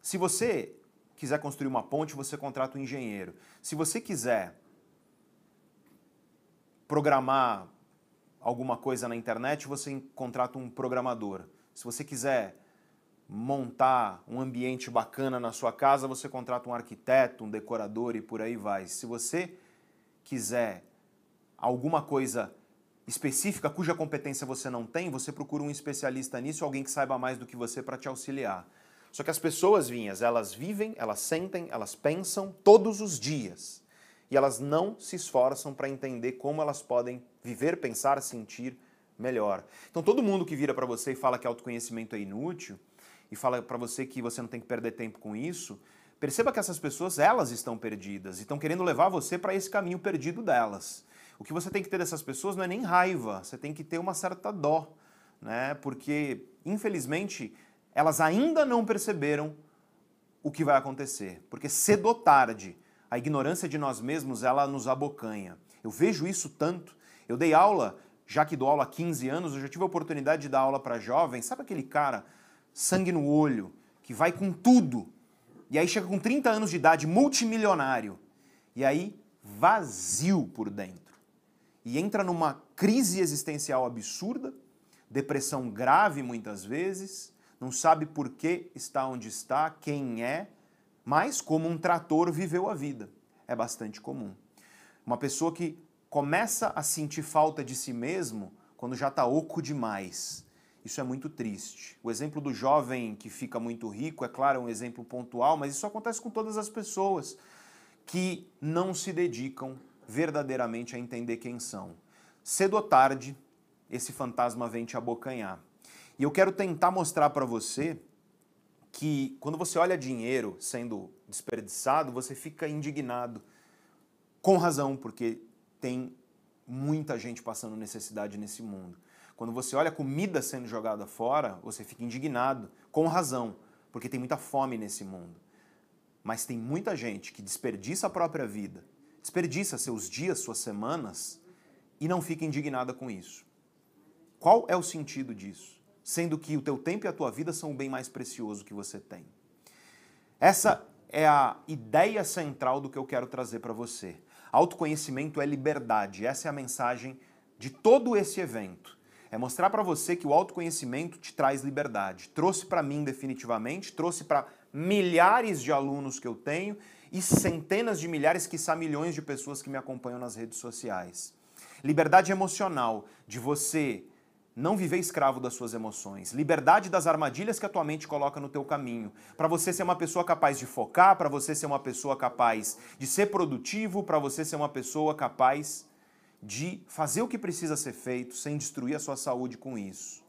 se você quiser construir uma ponte, você contrata um engenheiro. Se você quiser programar alguma coisa na internet, você contrata um programador. Se você quiser montar um ambiente bacana na sua casa, você contrata um arquiteto, um decorador e por aí vai. Se você quiser alguma coisa específica cuja competência você não tem, você procura um especialista nisso, alguém que saiba mais do que você para te auxiliar. Só que as pessoas vinhas, elas vivem, elas sentem, elas pensam todos os dias e elas não se esforçam para entender como elas podem viver, pensar, sentir melhor. Então todo mundo que vira para você e fala que autoconhecimento é inútil e fala para você que você não tem que perder tempo com isso, perceba que essas pessoas elas estão perdidas e estão querendo levar você para esse caminho perdido delas. O que você tem que ter dessas pessoas não é nem raiva, você tem que ter uma certa dó, né? Porque infelizmente elas ainda não perceberam o que vai acontecer, porque cedo ou tarde a ignorância de nós mesmos, ela nos abocanha. Eu vejo isso tanto. Eu dei aula, já que dou aula há 15 anos, eu já tive a oportunidade de dar aula para jovens. Sabe aquele cara, sangue no olho, que vai com tudo, e aí chega com 30 anos de idade, multimilionário, e aí vazio por dentro. E entra numa crise existencial absurda, depressão grave muitas vezes, não sabe por que está onde está, quem é, mas como um trator viveu a vida. É bastante comum. Uma pessoa que começa a sentir falta de si mesmo quando já está oco demais. Isso é muito triste. O exemplo do jovem que fica muito rico, é claro, é um exemplo pontual, mas isso acontece com todas as pessoas que não se dedicam verdadeiramente a entender quem são. Cedo ou tarde, esse fantasma vem te abocanhar. E eu quero tentar mostrar para você que quando você olha dinheiro sendo desperdiçado, você fica indignado. Com razão, porque tem muita gente passando necessidade nesse mundo. Quando você olha comida sendo jogada fora, você fica indignado. Com razão, porque tem muita fome nesse mundo. Mas tem muita gente que desperdiça a própria vida, desperdiça seus dias, suas semanas e não fica indignada com isso. Qual é o sentido disso? Sendo que o teu tempo e a tua vida são o bem mais precioso que você tem. Essa é a ideia central do que eu quero trazer para você. Autoconhecimento é liberdade. Essa é a mensagem de todo esse evento. É mostrar para você que o autoconhecimento te traz liberdade. Trouxe para mim definitivamente, trouxe para milhares de alunos que eu tenho e centenas de milhares, quiçá milhões de pessoas que me acompanham nas redes sociais. Liberdade emocional, de você não viver escravo das suas emoções. Liberdade das armadilhas que a tua mente coloca no teu caminho. Para você ser uma pessoa capaz de focar, para você ser uma pessoa capaz de ser produtivo, para você ser uma pessoa capaz de fazer o que precisa ser feito sem destruir a sua saúde com isso.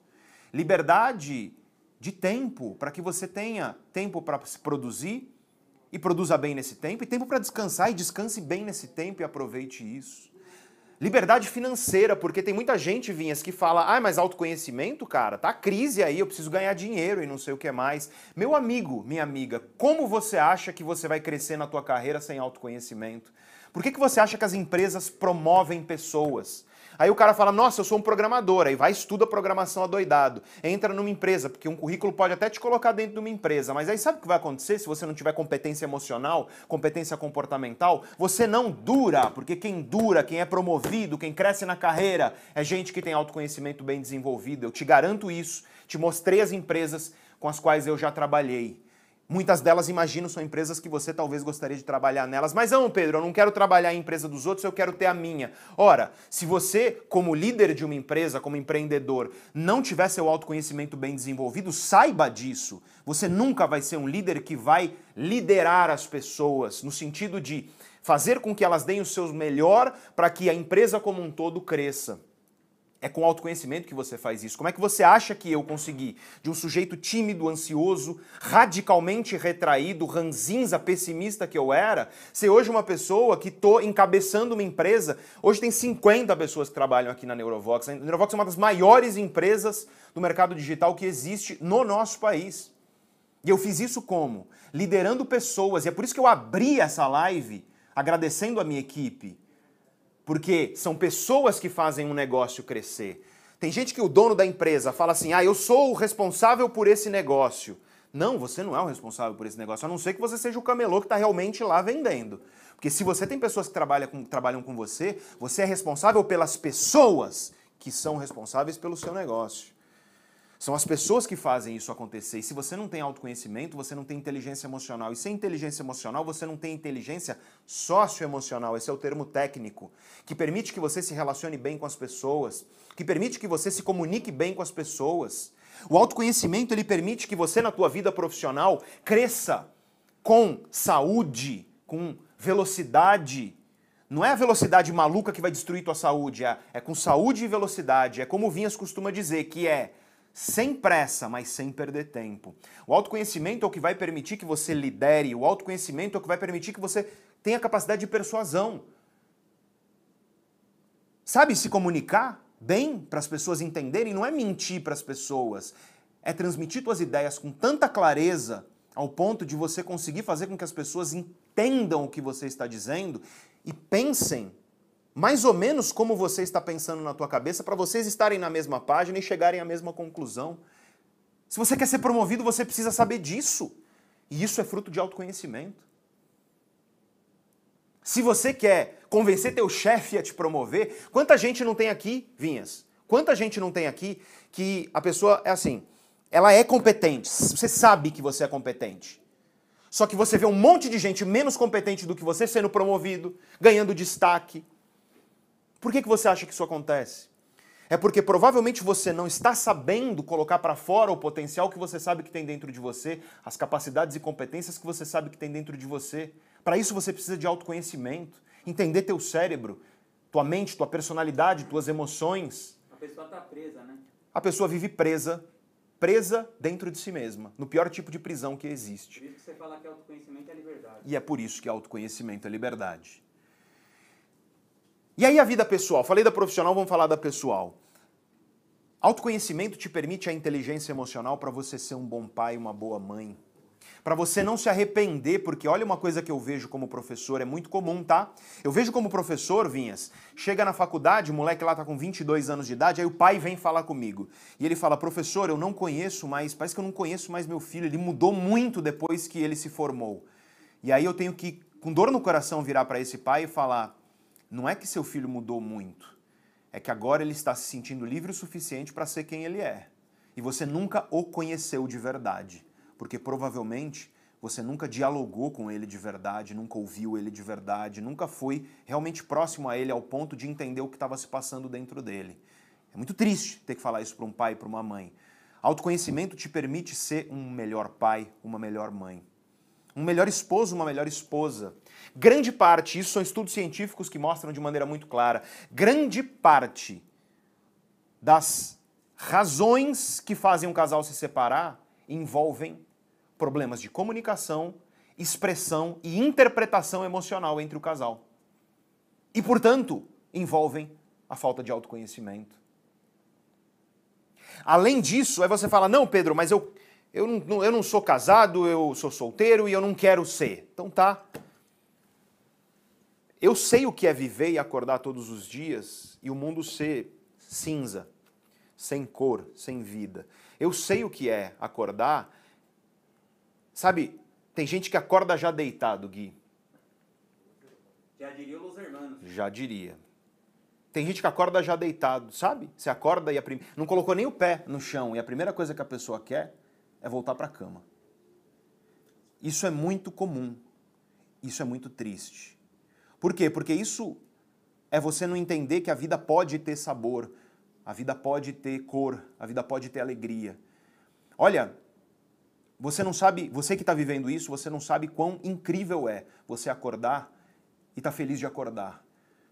Liberdade de tempo, para que você tenha tempo para se produzir e produza bem nesse tempo, e tempo para descansar e descanse bem nesse tempo e aproveite isso. Liberdade financeira, porque tem muita gente, Vinhas, que fala, ah, mas autoconhecimento, cara, tá crise aí, eu preciso ganhar dinheiro e não sei o que mais. Meu amigo, minha amiga, como você acha que você vai crescer na tua carreira sem autoconhecimento? Por que, que você acha que as empresas promovem pessoas? Aí o cara fala, nossa, eu sou um programador, aí vai estuda programação adoidado, entra numa empresa, porque um currículo pode até te colocar dentro de uma empresa, mas aí sabe o que vai acontecer se você não tiver competência emocional, competência comportamental? Você não dura, porque quem dura, quem é promovido, quem cresce na carreira, é gente que tem autoconhecimento bem desenvolvido. Eu te garanto isso, te mostrei as empresas com as quais eu já trabalhei. Muitas delas, imagino, são empresas que você talvez gostaria de trabalhar nelas. Mas não, Pedro, eu não quero trabalhar em empresa dos outros, eu quero ter a minha. Ora, se você, como líder de uma empresa, como empreendedor, não tiver seu autoconhecimento bem desenvolvido, saiba disso. Você nunca vai ser um líder que vai liderar as pessoas, no sentido de fazer com que elas deem o seu melhor para que a empresa como um todo cresça. É com autoconhecimento que você faz isso. Como é que você acha que eu consegui, de um sujeito tímido, ansioso, radicalmente retraído, ranzinza, pessimista que eu era, ser hoje uma pessoa que estou encabeçando uma empresa? Hoje tem 50 pessoas que trabalham aqui na Neurovox. A Neurovox é uma das maiores empresas do mercado digital que existe no nosso país. E eu fiz isso como? Liderando pessoas. E é por isso que eu abri essa live agradecendo a minha equipe porque são pessoas que fazem um negócio crescer. Tem gente que o dono da empresa fala assim: ah, eu sou o responsável por esse negócio. Não, você não é o responsável por esse negócio, a não ser que você seja o camelô que está realmente lá vendendo. Porque se você tem pessoas que trabalham com, trabalham com você, você é responsável pelas pessoas que são responsáveis pelo seu negócio. São as pessoas que fazem isso acontecer. E se você não tem autoconhecimento, você não tem inteligência emocional. E sem inteligência emocional, você não tem inteligência socioemocional. Esse é o termo técnico, que permite que você se relacione bem com as pessoas, que permite que você se comunique bem com as pessoas. O autoconhecimento ele permite que você na tua vida profissional cresça com saúde, com velocidade. Não é a velocidade maluca que vai destruir tua saúde, é, é com saúde e velocidade. É como o Vinhas costuma dizer, que é sem pressa, mas sem perder tempo. O autoconhecimento é o que vai permitir que você lidere, o autoconhecimento é o que vai permitir que você tenha capacidade de persuasão. Sabe se comunicar bem para as pessoas entenderem? Não é mentir para as pessoas, é transmitir suas ideias com tanta clareza ao ponto de você conseguir fazer com que as pessoas entendam o que você está dizendo e pensem mais ou menos como você está pensando na tua cabeça para vocês estarem na mesma página e chegarem à mesma conclusão. Se você quer ser promovido, você precisa saber disso. E isso é fruto de autoconhecimento. Se você quer convencer teu chefe a te promover, quanta gente não tem aqui, Vinhas? Quanta gente não tem aqui que a pessoa é assim, ela é competente, você sabe que você é competente. Só que você vê um monte de gente menos competente do que você sendo promovido, ganhando destaque, por que, que você acha que isso acontece? É porque provavelmente você não está sabendo colocar para fora o potencial que você sabe que tem dentro de você, as capacidades e competências que você sabe que tem dentro de você. Para isso você precisa de autoconhecimento, entender teu cérebro, tua mente, tua personalidade, tuas emoções. A pessoa está presa, né? A pessoa vive presa, presa dentro de si mesma, no pior tipo de prisão que existe. Por isso que você fala que autoconhecimento é liberdade. E é por isso que autoconhecimento é liberdade. E aí a vida pessoal? Falei da profissional, vamos falar da pessoal. Autoconhecimento te permite a inteligência emocional para você ser um bom pai, uma boa mãe. Para você não se arrepender, porque olha uma coisa que eu vejo como professor, é muito comum, tá? Eu vejo como professor, Vinhas, chega na faculdade, o moleque lá tá com 22 anos de idade, aí o pai vem falar comigo. E ele fala: "Professor, eu não conheço mais, parece que eu não conheço mais meu filho, ele mudou muito depois que ele se formou". E aí eu tenho que com dor no coração virar para esse pai e falar: não é que seu filho mudou muito, é que agora ele está se sentindo livre o suficiente para ser quem ele é. E você nunca o conheceu de verdade, porque provavelmente você nunca dialogou com ele de verdade, nunca ouviu ele de verdade, nunca foi realmente próximo a ele ao ponto de entender o que estava se passando dentro dele. É muito triste ter que falar isso para um pai e para uma mãe. Autoconhecimento te permite ser um melhor pai, uma melhor mãe. Um melhor esposo, uma melhor esposa. Grande parte, isso são estudos científicos que mostram de maneira muito clara, grande parte das razões que fazem um casal se separar envolvem problemas de comunicação, expressão e interpretação emocional entre o casal. E, portanto, envolvem a falta de autoconhecimento. Além disso, aí você fala: não, Pedro, mas eu, eu, não, eu não sou casado, eu sou solteiro e eu não quero ser. Então tá, eu sei o que é viver e acordar todos os dias e o mundo ser cinza, sem cor, sem vida. Eu sei o que é acordar. Sabe, tem gente que acorda já deitado, Gui. Já diria os irmãos. Já diria. Tem gente que acorda já deitado, sabe? Você acorda e a prim... não colocou nem o pé no chão e a primeira coisa que a pessoa quer é voltar para a cama. Isso é muito comum. Isso é muito triste. Por quê? Porque isso é você não entender que a vida pode ter sabor, a vida pode ter cor, a vida pode ter alegria. Olha, você não sabe, você que está vivendo isso, você não sabe quão incrível é você acordar e tá feliz de acordar.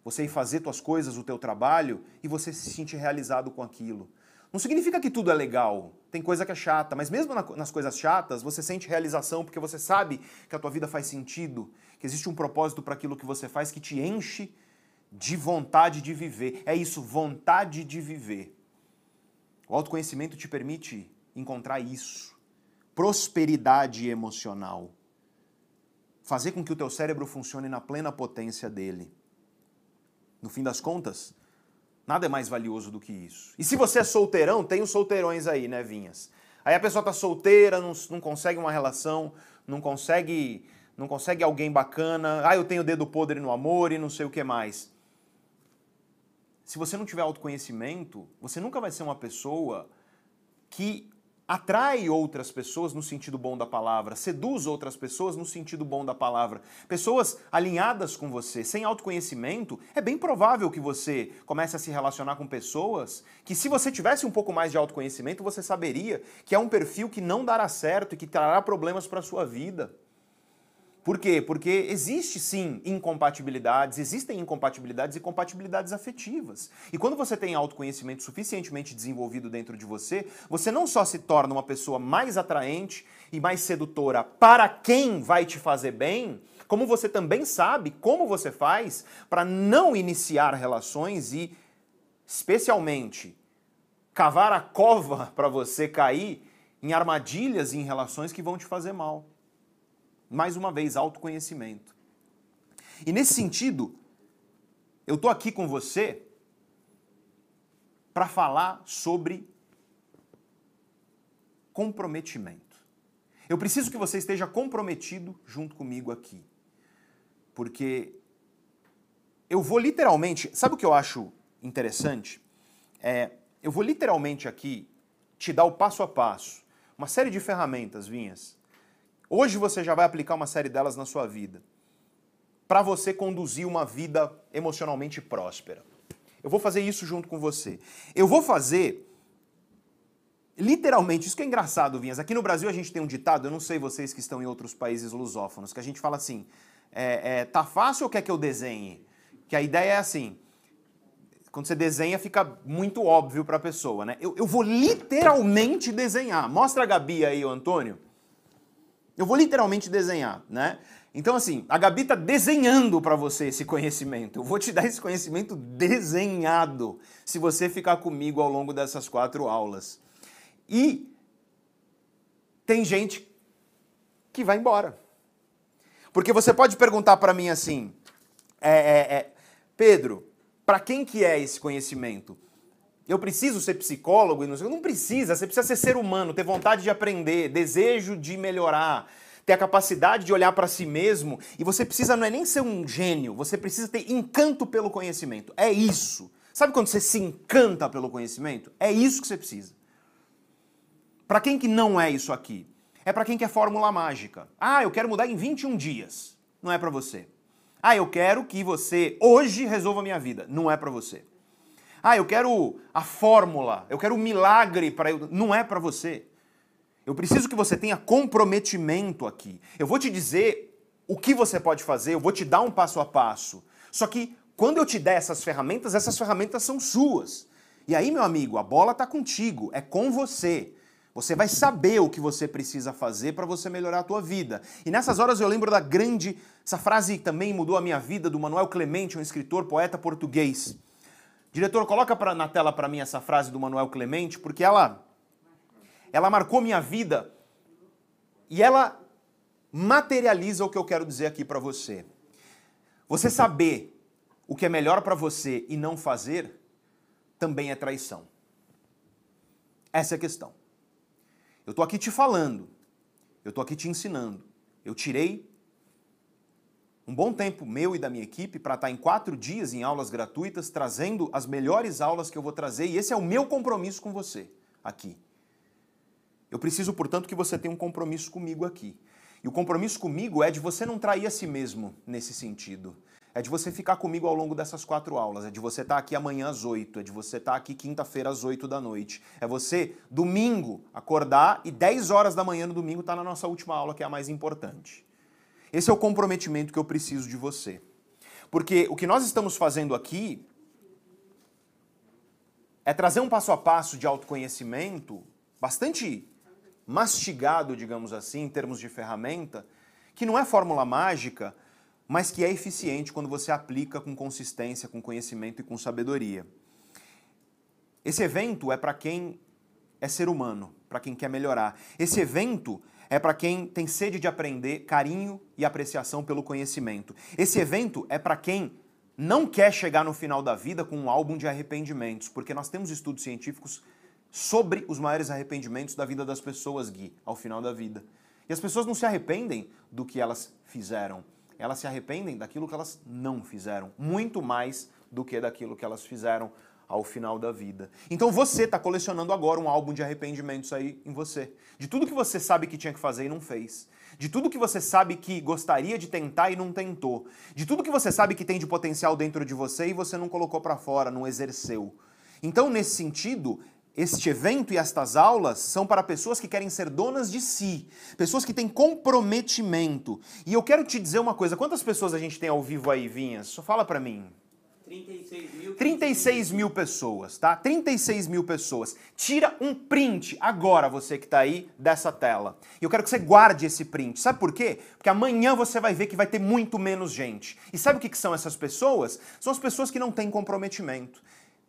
Você ir fazer tuas coisas, o teu trabalho e você se sentir realizado com aquilo. Não significa que tudo é legal. Tem coisa que é chata, mas mesmo nas coisas chatas, você sente realização porque você sabe que a tua vida faz sentido, que existe um propósito para aquilo que você faz que te enche de vontade de viver. É isso, vontade de viver. O autoconhecimento te permite encontrar isso. Prosperidade emocional. Fazer com que o teu cérebro funcione na plena potência dele. No fim das contas, Nada é mais valioso do que isso. E se você é solteirão, tem os solteirões aí, né, Vinhas? Aí a pessoa tá solteira, não, não consegue uma relação, não consegue, não consegue alguém bacana. Ah, eu tenho dedo podre no amor e não sei o que mais. Se você não tiver autoconhecimento, você nunca vai ser uma pessoa que atrai outras pessoas no sentido bom da palavra, seduz outras pessoas no sentido bom da palavra. Pessoas alinhadas com você, sem autoconhecimento, é bem provável que você comece a se relacionar com pessoas que, se você tivesse um pouco mais de autoconhecimento, você saberia que é um perfil que não dará certo e que trará problemas para a sua vida. Por quê? Porque existe sim incompatibilidades, existem incompatibilidades e compatibilidades afetivas. E quando você tem autoconhecimento suficientemente desenvolvido dentro de você, você não só se torna uma pessoa mais atraente e mais sedutora para quem vai te fazer bem, como você também sabe como você faz para não iniciar relações e, especialmente, cavar a cova para você cair em armadilhas e em relações que vão te fazer mal. Mais uma vez, autoconhecimento. E nesse sentido, eu estou aqui com você para falar sobre comprometimento. Eu preciso que você esteja comprometido junto comigo aqui. Porque eu vou literalmente. Sabe o que eu acho interessante? É, eu vou literalmente aqui te dar o passo a passo, uma série de ferramentas, Vinhas, Hoje você já vai aplicar uma série delas na sua vida. Para você conduzir uma vida emocionalmente próspera. Eu vou fazer isso junto com você. Eu vou fazer literalmente, isso que é engraçado, Vinhas. Aqui no Brasil a gente tem um ditado, eu não sei vocês que estão em outros países lusófonos, que a gente fala assim: é, é, tá fácil ou quer que eu desenhe? Que a ideia é assim. Quando você desenha, fica muito óbvio para a pessoa, né? Eu, eu vou literalmente desenhar. Mostra a Gabi aí, o Antônio. Eu vou literalmente desenhar, né? Então, assim, a Gabi está desenhando para você esse conhecimento. Eu vou te dar esse conhecimento desenhado se você ficar comigo ao longo dessas quatro aulas. E tem gente que vai embora. Porque você pode perguntar para mim assim, é, é, é, Pedro, para quem que é esse conhecimento? Eu preciso ser psicólogo e não sei. Não precisa, você precisa ser ser humano, ter vontade de aprender, desejo de melhorar, ter a capacidade de olhar para si mesmo. E você precisa não é nem ser um gênio, você precisa ter encanto pelo conhecimento. É isso. Sabe quando você se encanta pelo conhecimento? É isso que você precisa. Para quem que não é isso aqui? É para quem quer fórmula mágica. Ah, eu quero mudar em 21 dias. Não é para você. Ah, eu quero que você hoje resolva a minha vida. Não é para você. Ah, eu quero a fórmula, eu quero o milagre para eu. Não é para você. Eu preciso que você tenha comprometimento aqui. Eu vou te dizer o que você pode fazer, eu vou te dar um passo a passo. Só que quando eu te der essas ferramentas, essas ferramentas são suas. E aí, meu amigo, a bola está contigo, é com você. Você vai saber o que você precisa fazer para você melhorar a tua vida. E nessas horas eu lembro da grande, essa frase também mudou a minha vida do Manuel Clemente, um escritor, poeta português. Diretor, coloca pra, na tela para mim essa frase do Manuel Clemente, porque ela, ela marcou minha vida e ela materializa o que eu quero dizer aqui para você. Você saber o que é melhor para você e não fazer também é traição. Essa é a questão. Eu estou aqui te falando, eu estou aqui te ensinando. Eu tirei um bom tempo meu e da minha equipe para estar tá em quatro dias em aulas gratuitas, trazendo as melhores aulas que eu vou trazer, e esse é o meu compromisso com você aqui. Eu preciso, portanto, que você tenha um compromisso comigo aqui. E o compromisso comigo é de você não trair a si mesmo nesse sentido. É de você ficar comigo ao longo dessas quatro aulas. É de você estar tá aqui amanhã às oito. É de você estar tá aqui quinta-feira às oito da noite. É você, domingo, acordar e dez horas da manhã no domingo estar na nossa última aula, que é a mais importante. Esse é o comprometimento que eu preciso de você. Porque o que nós estamos fazendo aqui é trazer um passo a passo de autoconhecimento bastante mastigado, digamos assim, em termos de ferramenta, que não é fórmula mágica, mas que é eficiente quando você aplica com consistência, com conhecimento e com sabedoria. Esse evento é para quem é ser humano, para quem quer melhorar. Esse evento é para quem tem sede de aprender, carinho e apreciação pelo conhecimento. Esse evento é para quem não quer chegar no final da vida com um álbum de arrependimentos, porque nós temos estudos científicos sobre os maiores arrependimentos da vida das pessoas, Gui, ao final da vida. E as pessoas não se arrependem do que elas fizeram, elas se arrependem daquilo que elas não fizeram, muito mais do que daquilo que elas fizeram ao final da vida. Então você está colecionando agora um álbum de arrependimentos aí em você. De tudo que você sabe que tinha que fazer e não fez. De tudo que você sabe que gostaria de tentar e não tentou. De tudo que você sabe que tem de potencial dentro de você e você não colocou para fora, não exerceu. Então, nesse sentido, este evento e estas aulas são para pessoas que querem ser donas de si, pessoas que têm comprometimento. E eu quero te dizer uma coisa: quantas pessoas a gente tem ao vivo aí, Vinhas? Só fala para mim. 36 mil. 36 mil pessoas, tá? 36 mil pessoas. Tira um print agora, você que tá aí, dessa tela. E eu quero que você guarde esse print. Sabe por quê? Porque amanhã você vai ver que vai ter muito menos gente. E sabe o que, que são essas pessoas? São as pessoas que não têm comprometimento.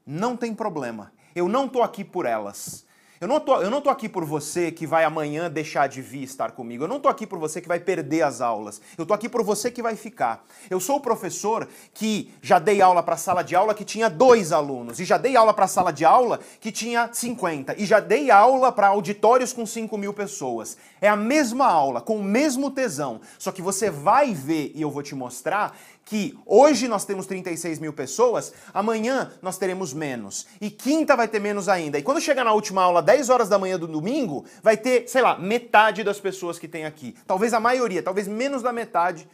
Não tem problema. Eu não tô aqui por elas. Eu não, tô, eu não tô aqui por você que vai amanhã deixar de vir estar comigo. Eu não tô aqui por você que vai perder as aulas. Eu tô aqui por você que vai ficar. Eu sou o professor que já dei aula para sala de aula que tinha dois alunos. E já dei aula para sala de aula que tinha 50. E já dei aula para auditórios com 5 mil pessoas. É a mesma aula, com o mesmo tesão. Só que você vai ver, e eu vou te mostrar, que hoje nós temos 36 mil pessoas, amanhã nós teremos menos. E quinta vai ter menos ainda. E quando chegar na última aula, 10 horas da manhã do domingo, vai ter, sei lá, metade das pessoas que tem aqui. Talvez a maioria, talvez menos da metade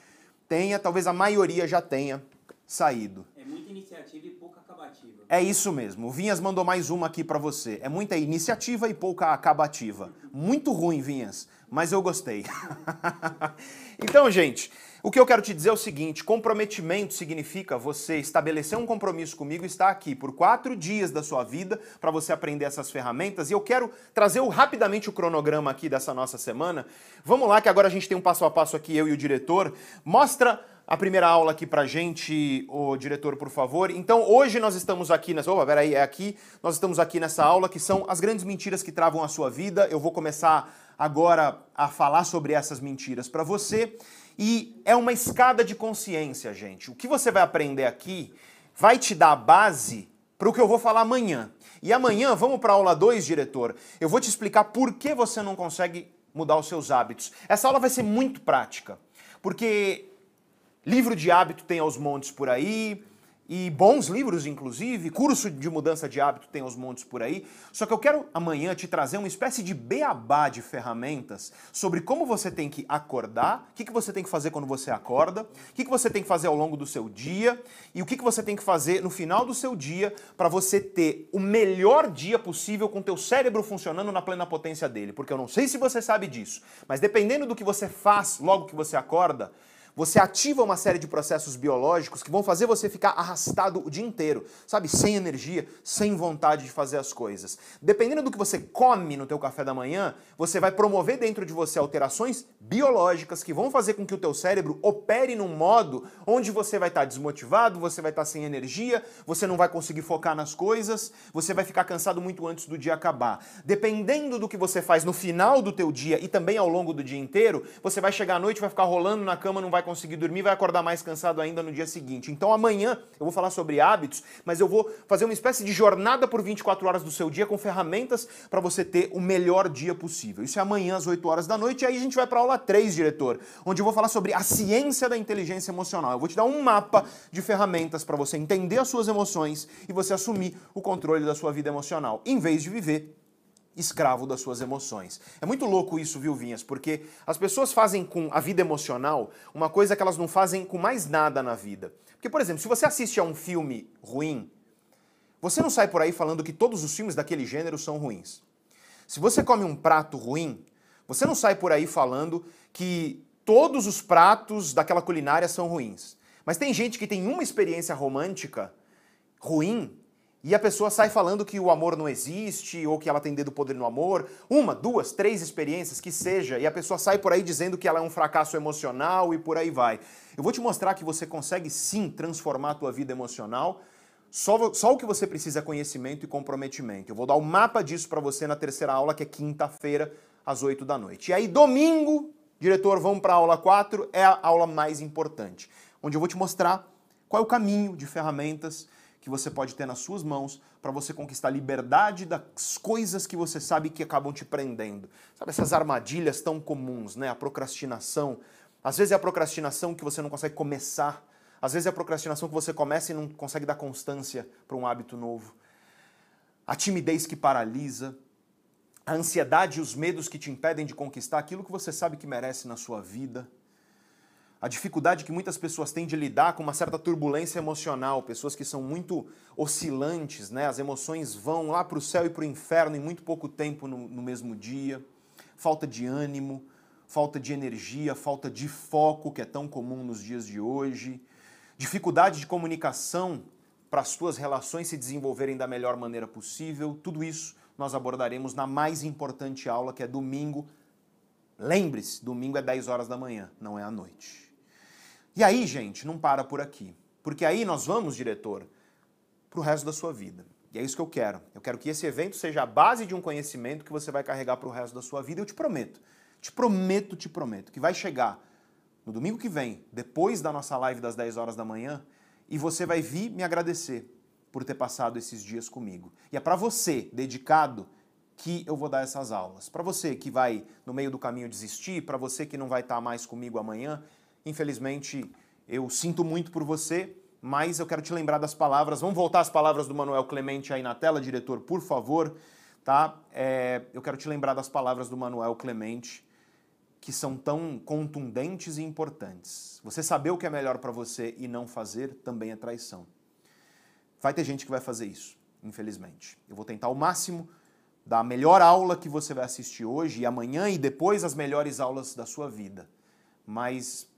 tenha, talvez a maioria já tenha saído. É muita iniciativa e pouca acabativa. É isso mesmo. O Vinhas mandou mais uma aqui para você. É muita iniciativa e pouca acabativa. Muito ruim, Vinhas, mas eu gostei. então, gente, o que eu quero te dizer é o seguinte: comprometimento significa você estabelecer um compromisso comigo e estar aqui por quatro dias da sua vida para você aprender essas ferramentas. E eu quero trazer rapidamente o cronograma aqui dessa nossa semana. Vamos lá, que agora a gente tem um passo a passo aqui, eu e o diretor. Mostra a primeira aula aqui pra gente, o diretor, por favor. Então, hoje nós estamos aqui nessa. Opa, peraí, é aqui. Nós estamos aqui nessa aula que são as grandes mentiras que travam a sua vida. Eu vou começar agora a falar sobre essas mentiras para você. E é uma escada de consciência, gente. O que você vai aprender aqui vai te dar a base para o que eu vou falar amanhã. E amanhã, vamos para a aula 2, diretor. Eu vou te explicar por que você não consegue mudar os seus hábitos. Essa aula vai ser muito prática, porque livro de hábito tem aos montes por aí, e bons livros, inclusive, curso de mudança de hábito tem aos montes por aí. Só que eu quero amanhã te trazer uma espécie de beabá de ferramentas sobre como você tem que acordar, o que, que você tem que fazer quando você acorda, o que, que você tem que fazer ao longo do seu dia e o que, que você tem que fazer no final do seu dia para você ter o melhor dia possível com o teu cérebro funcionando na plena potência dele. Porque eu não sei se você sabe disso, mas dependendo do que você faz logo que você acorda, você ativa uma série de processos biológicos que vão fazer você ficar arrastado o dia inteiro, sabe? Sem energia, sem vontade de fazer as coisas. Dependendo do que você come no teu café da manhã, você vai promover dentro de você alterações biológicas que vão fazer com que o teu cérebro opere num modo onde você vai estar desmotivado, você vai estar sem energia, você não vai conseguir focar nas coisas, você vai ficar cansado muito antes do dia acabar. Dependendo do que você faz no final do teu dia e também ao longo do dia inteiro, você vai chegar à noite, vai ficar rolando na cama, não vai conseguir dormir, vai acordar mais cansado ainda no dia seguinte. Então amanhã eu vou falar sobre hábitos, mas eu vou fazer uma espécie de jornada por 24 horas do seu dia com ferramentas para você ter o melhor dia possível. Isso é amanhã às 8 horas da noite e aí a gente vai para aula 3, diretor, onde eu vou falar sobre a ciência da inteligência emocional. Eu vou te dar um mapa de ferramentas para você entender as suas emoções e você assumir o controle da sua vida emocional, em vez de viver escravo das suas emoções. É muito louco isso, viu, Vinhas? Porque as pessoas fazem com a vida emocional uma coisa que elas não fazem com mais nada na vida. Porque, por exemplo, se você assiste a um filme ruim, você não sai por aí falando que todos os filmes daquele gênero são ruins. Se você come um prato ruim, você não sai por aí falando que todos os pratos daquela culinária são ruins. Mas tem gente que tem uma experiência romântica ruim e a pessoa sai falando que o amor não existe ou que ela tem dedo podre no amor. Uma, duas, três experiências que seja, e a pessoa sai por aí dizendo que ela é um fracasso emocional e por aí vai. Eu vou te mostrar que você consegue sim transformar a tua vida emocional. Só, só o que você precisa é conhecimento e comprometimento. Eu vou dar o um mapa disso para você na terceira aula, que é quinta-feira, às 8 da noite. E aí, domingo, diretor, vamos para a aula 4, é a aula mais importante, onde eu vou te mostrar qual é o caminho de ferramentas que você pode ter nas suas mãos para você conquistar a liberdade das coisas que você sabe que acabam te prendendo. Sabe essas armadilhas tão comuns, né? A procrastinação. Às vezes é a procrastinação que você não consegue começar. Às vezes é a procrastinação que você começa e não consegue dar constância para um hábito novo. A timidez que paralisa, a ansiedade e os medos que te impedem de conquistar aquilo que você sabe que merece na sua vida a dificuldade que muitas pessoas têm de lidar com uma certa turbulência emocional, pessoas que são muito oscilantes, né? as emoções vão lá para o céu e para o inferno em muito pouco tempo no, no mesmo dia, falta de ânimo, falta de energia, falta de foco, que é tão comum nos dias de hoje, dificuldade de comunicação para as suas relações se desenvolverem da melhor maneira possível, tudo isso nós abordaremos na mais importante aula, que é domingo. Lembre-se, domingo é 10 horas da manhã, não é à noite. E aí, gente, não para por aqui. Porque aí nós vamos, diretor, para o resto da sua vida. E é isso que eu quero. Eu quero que esse evento seja a base de um conhecimento que você vai carregar para o resto da sua vida. Eu te prometo, te prometo, te prometo, que vai chegar no domingo que vem, depois da nossa live das 10 horas da manhã, e você vai vir me agradecer por ter passado esses dias comigo. E é para você, dedicado, que eu vou dar essas aulas. Para você que vai no meio do caminho desistir, para você que não vai estar mais comigo amanhã, Infelizmente, eu sinto muito por você, mas eu quero te lembrar das palavras. Vamos voltar às palavras do Manuel Clemente aí na tela, diretor, por favor. Tá? É, eu quero te lembrar das palavras do Manuel Clemente, que são tão contundentes e importantes. Você saber o que é melhor para você e não fazer também é traição. Vai ter gente que vai fazer isso, infelizmente. Eu vou tentar ao máximo dar a melhor aula que você vai assistir hoje e amanhã e depois as melhores aulas da sua vida. Mas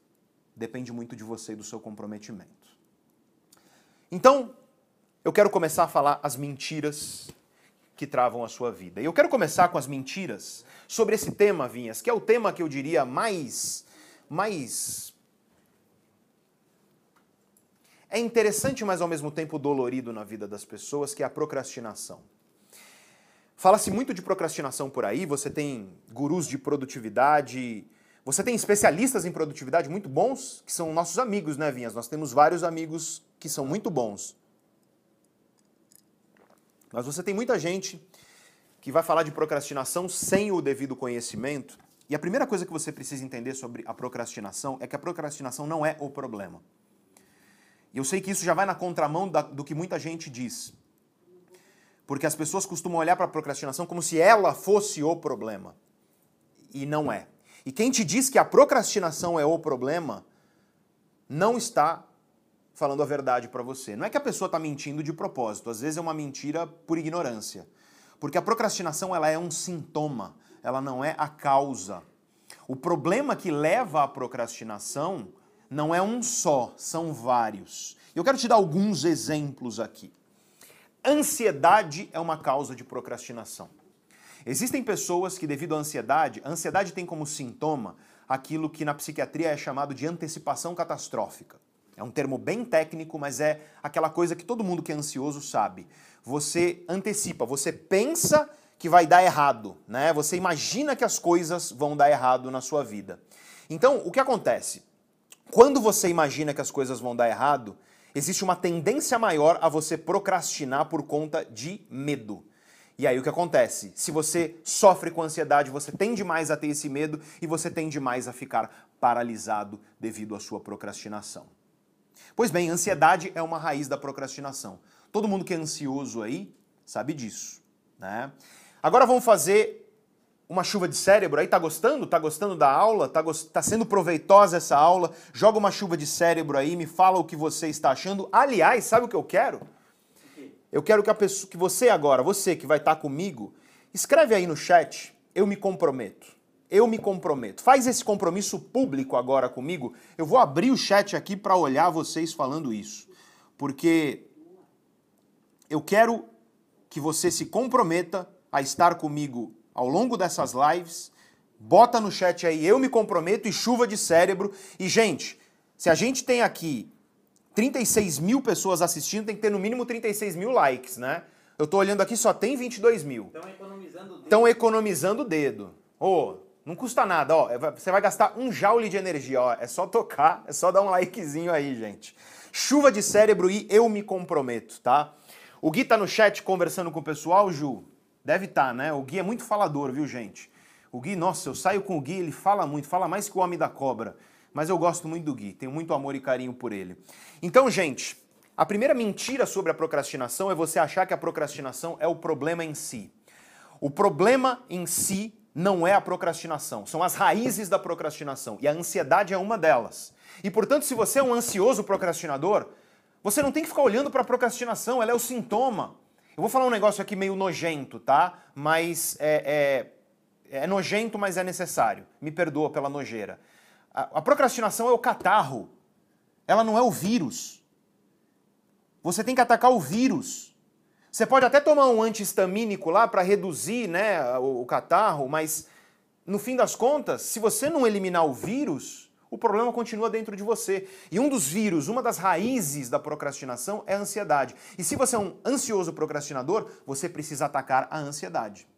depende muito de você e do seu comprometimento. Então, eu quero começar a falar as mentiras que travam a sua vida. E eu quero começar com as mentiras sobre esse tema, Vinhas, que é o tema que eu diria mais mais é interessante, mas ao mesmo tempo dolorido na vida das pessoas, que é a procrastinação. Fala-se muito de procrastinação por aí, você tem gurus de produtividade, você tem especialistas em produtividade muito bons, que são nossos amigos, né, Vinhas? Nós temos vários amigos que são muito bons. Mas você tem muita gente que vai falar de procrastinação sem o devido conhecimento. E a primeira coisa que você precisa entender sobre a procrastinação é que a procrastinação não é o problema. E eu sei que isso já vai na contramão da, do que muita gente diz. Porque as pessoas costumam olhar para a procrastinação como se ela fosse o problema. E não é. E quem te diz que a procrastinação é o problema, não está falando a verdade para você. Não é que a pessoa está mentindo de propósito, às vezes é uma mentira por ignorância. Porque a procrastinação ela é um sintoma, ela não é a causa. O problema que leva à procrastinação não é um só, são vários. Eu quero te dar alguns exemplos aqui. Ansiedade é uma causa de procrastinação. Existem pessoas que, devido à ansiedade, a ansiedade tem como sintoma aquilo que na psiquiatria é chamado de antecipação catastrófica. É um termo bem técnico, mas é aquela coisa que todo mundo que é ansioso sabe. Você antecipa, você pensa que vai dar errado, né? Você imagina que as coisas vão dar errado na sua vida. Então, o que acontece? Quando você imagina que as coisas vão dar errado, existe uma tendência maior a você procrastinar por conta de medo. E aí o que acontece? Se você sofre com ansiedade, você tende mais a ter esse medo e você tende mais a ficar paralisado devido à sua procrastinação. Pois bem, ansiedade é uma raiz da procrastinação. Todo mundo que é ansioso aí sabe disso, né? Agora vamos fazer uma chuva de cérebro aí, tá gostando? Tá gostando da aula? Tá, tá sendo proveitosa essa aula? Joga uma chuva de cérebro aí, me fala o que você está achando. Aliás, sabe o que eu quero? Eu quero que, a pessoa, que você agora, você que vai estar comigo, escreve aí no chat, eu me comprometo. eu me comprometo. Faz esse compromisso público agora comigo. Eu vou abrir o chat aqui para olhar vocês falando isso. Porque eu quero que você se comprometa a estar comigo ao longo dessas lives. Bota no chat aí, eu me comprometo e chuva de cérebro. E, gente, se a gente tem aqui 36 mil pessoas assistindo, tem que ter no mínimo 36 mil likes, né? Eu tô olhando aqui, só tem 22 mil. Estão economizando o dedo. Estão economizando o dedo. Ô, não custa nada, ó. é- Você vai gastar um joule de energia, ó. É só tocar, é só dar um likezinho aí, gente. Chuva de cérebro e eu me comprometo, tá? O Gui tá no chat conversando com o pessoal, Ju? Deve estar, né? O Gui é muito falador, viu, gente? O Gui, nossa, eu saio com o Gui, ele fala muito, fala mais que o Homem da Cobra. Mas eu gosto muito do Gui, tenho muito amor e carinho por ele. Então, gente, a primeira mentira sobre a procrastinação é você achar que a procrastinação é o problema em si. O problema em si não é a procrastinação, são as raízes da procrastinação. E a ansiedade é uma delas. E, portanto, se você é um ansioso procrastinador, você não tem que ficar olhando para a procrastinação, ela é o sintoma. Eu vou falar um negócio aqui meio nojento, tá? Mas é, é, é nojento, mas é necessário. Me perdoa pela nojeira. A, procrastinação é o catarro, ela não é o vírus. Você tem que atacar o vírus. Você pode até tomar um antihistamínico lá para reduzir né, o, o catarro, mas no fim das contas, se você não eliminar o vírus, o problema continua dentro de você. E um dos vírus, uma das raízes da procrastinação é a ansiedade. E se você é um ansioso procrastinador, você precisa atacar a ansiedade.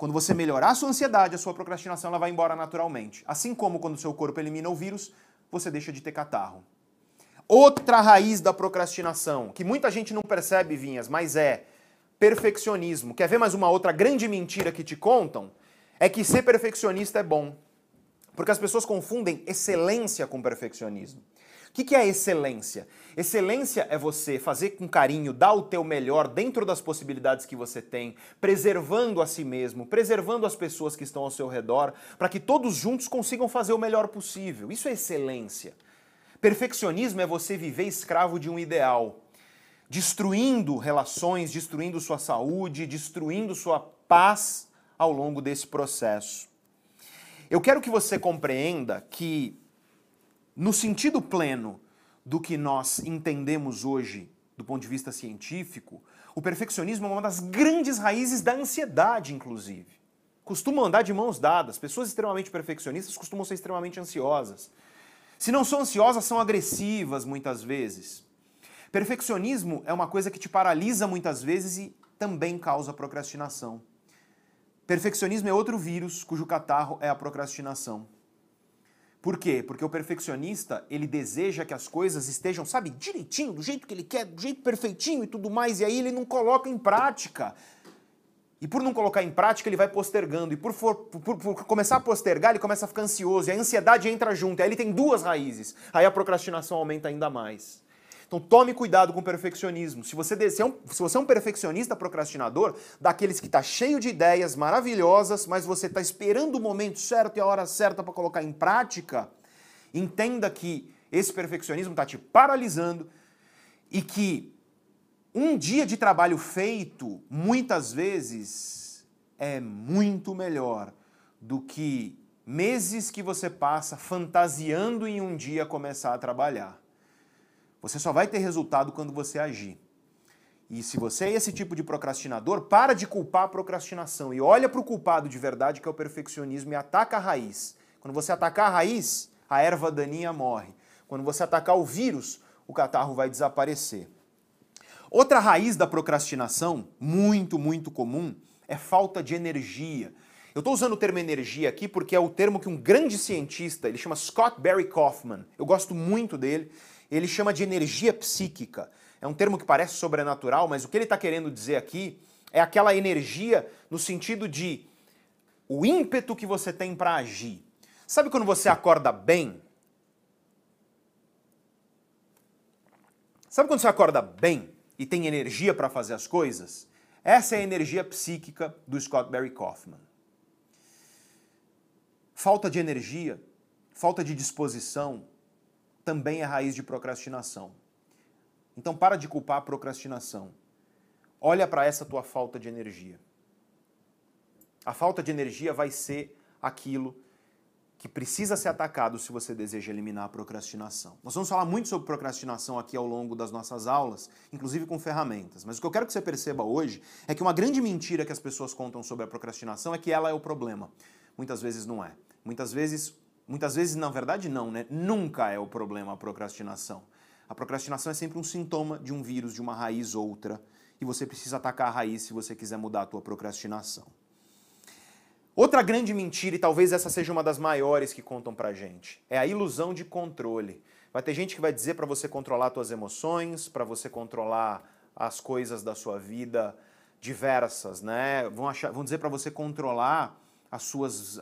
Quando você melhorar a sua ansiedade, a sua procrastinação ela vai embora naturalmente. Assim como quando o seu corpo elimina o vírus, você deixa de ter catarro. Outra raiz da procrastinação, que muita gente não percebe, Vinhas, mas é perfeccionismo. Quer ver mais uma outra grande mentira que te contam? É que ser perfeccionista é bom. Porque as pessoas confundem excelência com perfeccionismo. O que, que é excelência? Excelência é você fazer com carinho, dar o teu melhor dentro das possibilidades que você tem, preservando a si mesmo, preservando as pessoas que estão ao seu redor, para que todos juntos consigam fazer o melhor possível. Isso é excelência. Perfeccionismo é você viver escravo de um ideal, destruindo relações, destruindo sua saúde, destruindo sua paz ao longo desse processo. Eu quero que você compreenda que, no sentido pleno do que nós entendemos hoje do ponto de vista científico, o perfeccionismo é uma das grandes raízes da ansiedade, inclusive. Costumam andar de mãos dadas. Pessoas extremamente perfeccionistas costumam ser extremamente ansiosas. Se não são ansiosas, são agressivas muitas vezes. Perfeccionismo é uma coisa que te paralisa muitas vezes e também causa procrastinação. Perfeccionismo é outro vírus cujo catarro é a procrastinação. Por quê? Porque o perfeccionista, ele deseja que as coisas estejam, sabe, direitinho, do jeito que ele quer, do jeito perfeitinho e tudo mais, e aí ele não coloca em prática. E por não colocar em prática, ele vai postergando. E por, for, por, por, começar a postergar, ele começa a ficar ansioso. E a ansiedade entra junto. Aí ele tem duas raízes. Aí a procrastinação aumenta ainda mais. Então tome cuidado com o perfeccionismo. Se você, é um, se você é um perfeccionista procrastinador, daqueles que está cheio de ideias maravilhosas, mas você está esperando o momento certo e a hora certa para colocar em prática, entenda que esse perfeccionismo está te paralisando e que um dia de trabalho feito, muitas vezes, é muito melhor do que meses que você passa fantasiando em um dia começar a trabalhar. Você só vai ter resultado quando você agir. E se você é esse tipo de procrastinador, para de culpar a procrastinação e olha para o culpado de verdade, que é o perfeccionismo, e ataca a raiz. Quando você atacar a raiz, a erva daninha morre. Quando você atacar o vírus, o catarro vai desaparecer. Outra raiz da procrastinação, muito, muito comum, é falta de energia. Eu estou usando o termo energia aqui porque é o termo que um grande cientista, ele chama Scott Barry Kaufman, eu gosto muito dele, ele chama de energia psíquica. É um termo que parece sobrenatural, mas o que ele está querendo dizer aqui é aquela energia no sentido de o ímpeto que você tem para agir. Sabe quando você acorda bem? Sabe quando você acorda bem e tem energia para fazer as coisas? Essa é a energia psíquica do Scott Barry Kaufman. Falta de energia, falta de disposição, também é raiz de procrastinação. Então para de culpar a procrastinação. Olha para essa tua falta de energia. A falta de energia vai ser aquilo que precisa ser atacado se você deseja eliminar a procrastinação. Nós vamos falar muito sobre procrastinação aqui ao longo das nossas aulas, inclusive com ferramentas. Mas o que eu quero que você perceba hoje é que uma grande mentira que as pessoas contam sobre a procrastinação é que ela é o problema. Muitas vezes não é. Muitas vezes, muitas vezes na verdade não, né? Nunca é o problema a procrastinação. A procrastinação é sempre um sintoma de um vírus, de uma raiz outra, e você precisa atacar a raiz se você quiser mudar a tua procrastinação. Outra grande mentira, e talvez essa seja uma das maiores que contam pra gente, é a ilusão de controle. Vai ter gente que vai dizer para você controlar suas emoções, para você controlar as coisas da sua vida diversas, né? Vão, achar, vão dizer para você controlar as suas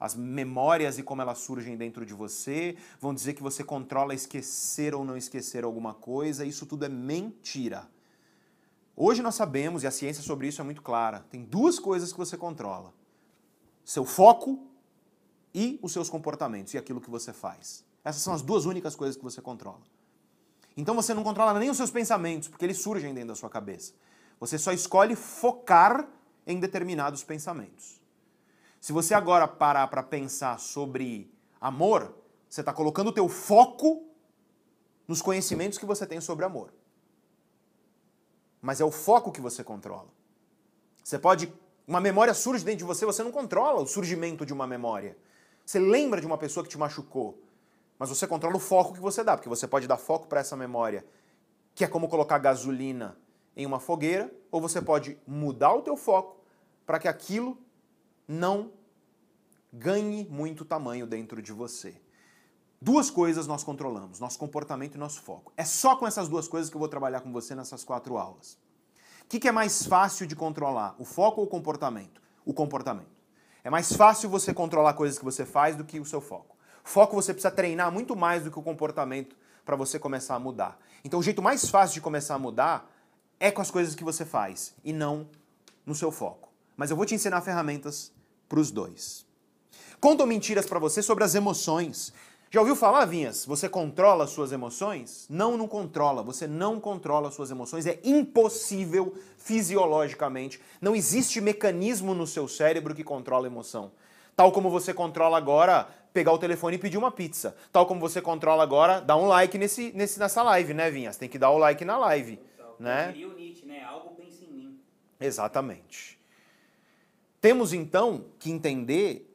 as memórias e como elas surgem dentro de você, vão dizer que você controla esquecer ou não esquecer alguma coisa, isso tudo é mentira. Hoje nós sabemos, e a ciência sobre isso é muito clara, tem duas coisas que você controla seu foco e os seus comportamentos e aquilo que você faz. Essas são as duas únicas coisas que você controla. Então você não controla nem os seus pensamentos, porque eles surgem dentro da sua cabeça. Você só escolhe focar em determinados pensamentos. Se você agora parar para pensar sobre amor, você está colocando o teu foco nos conhecimentos que você tem sobre amor. Mas é o foco que você controla. Você pode uma memória surge dentro de você, você não controla o surgimento de uma memória. Você lembra de uma pessoa que te machucou, mas você controla o foco que você dá, porque você pode dar foco para essa memória, que é como colocar gasolina em uma fogueira, ou você pode mudar o teu foco para que aquilo não ganhe muito tamanho dentro de você. Duas coisas nós controlamos, nosso comportamento e nosso foco. É só com essas duas coisas que eu vou trabalhar com você nessas quatro aulas. O que, que é mais fácil de controlar, o foco ou o comportamento? O comportamento. É mais fácil você controlar coisas que você faz do que o seu foco. Foco você precisa treinar muito mais do que o comportamento para você começar a mudar. Então o jeito mais fácil de começar a mudar é com as coisas que você faz e não no seu foco. Mas eu vou te ensinar ferramentas para os dois. Contam mentiras para você sobre as emoções. Já ouviu falar, Vinhas? Você controla suas emoções? Não, não controla. Você não controla suas emoções. É impossível fisiologicamente. Não existe mecanismo no seu cérebro que controla a emoção. Tal como você controla agora pegar o telefone e pedir uma pizza. Tal como você controla agora dar um like nesse, nesse, nessa live, né, Vinhas? Tem que dar o like na live. Né? o Nietzsche, né? Algo pensa em mim. Exatamente. Temos então que entender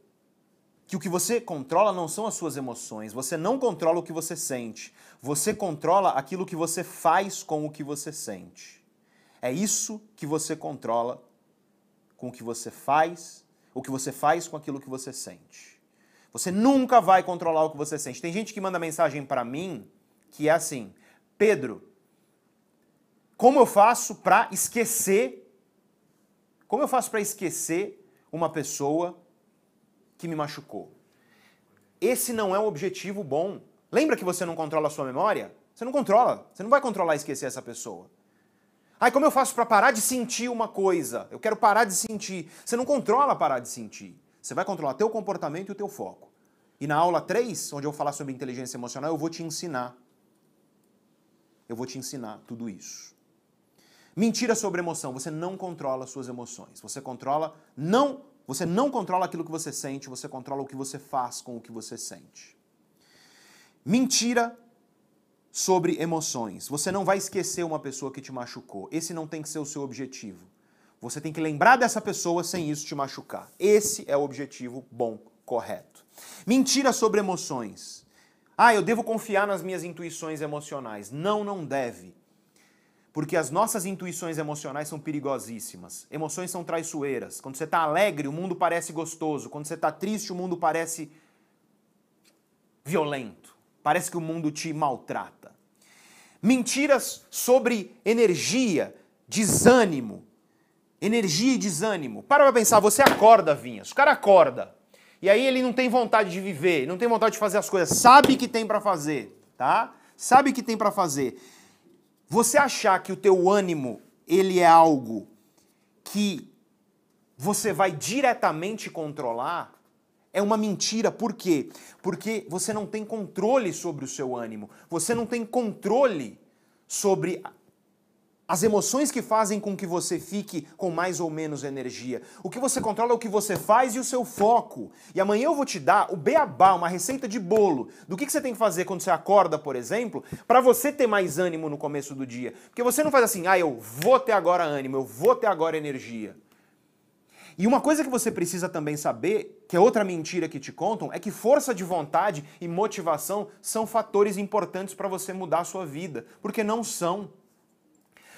que o que você controla não são as suas emoções, você não controla o que você sente, você controla aquilo que você faz com o que você sente. É isso que você controla com o que você faz, o que você faz com aquilo que você sente. Você nunca vai controlar o que você sente. Tem gente que manda mensagem para mim que é assim: Pedro, como eu faço para esquecer? Como eu faço para esquecer uma pessoa que me machucou. Esse não é um objetivo bom. Lembra que você não controla a sua memória? Você não controla. Você não vai controlar e esquecer essa pessoa. Ai, como eu faço para parar de sentir uma coisa? Eu quero parar de sentir. Você não controla parar de sentir. Você vai controlar teu comportamento e o teu foco. E na aula 3, onde eu vou falar sobre inteligência emocional, eu vou te ensinar. Eu vou te ensinar tudo isso. Mentira sobre emoção. Você não controla suas emoções. Você controla não você não controla aquilo que você sente, você controla o que você faz com o que você sente. Mentira sobre emoções. Você não vai esquecer uma pessoa que te machucou. Esse não tem que ser o seu objetivo. Você tem que lembrar dessa pessoa sem isso te machucar. Esse é o objetivo bom, correto. Mentira sobre emoções. Ah, eu devo confiar nas minhas intuições emocionais. Não, não deve. Porque as nossas intuições emocionais são perigosíssimas. Emoções são traiçoeiras. Quando você está alegre, o mundo parece gostoso. Quando você está triste, o mundo parece violento. Parece que o mundo te maltrata. Mentiras sobre energia, desânimo. Energia e desânimo. Para pra pensar, você acorda, Vinhas. O cara acorda. E aí ele não tem vontade de viver, não tem vontade de fazer as coisas. Sabe que tem para fazer, tá? Sabe que tem para fazer. Você achar que o teu ânimo ele é algo que você vai diretamente controlar é uma mentira. Por quê? Porque você não tem controle sobre o seu ânimo. Você não tem controle sobre as emoções que fazem com que você fique com mais ou menos energia. O que você controla é o que você faz e o seu foco. E amanhã eu vou te dar o beabá, uma receita de bolo, do que, você tem que fazer quando você acorda, por exemplo, para você ter mais ânimo no começo do dia. Porque você não faz assim, ah, eu vou ter agora ânimo, eu vou ter agora energia. E uma coisa que você precisa também saber, que é outra mentira que te contam, é que força de vontade e motivação são fatores importantes para você mudar a sua vida, porque não são.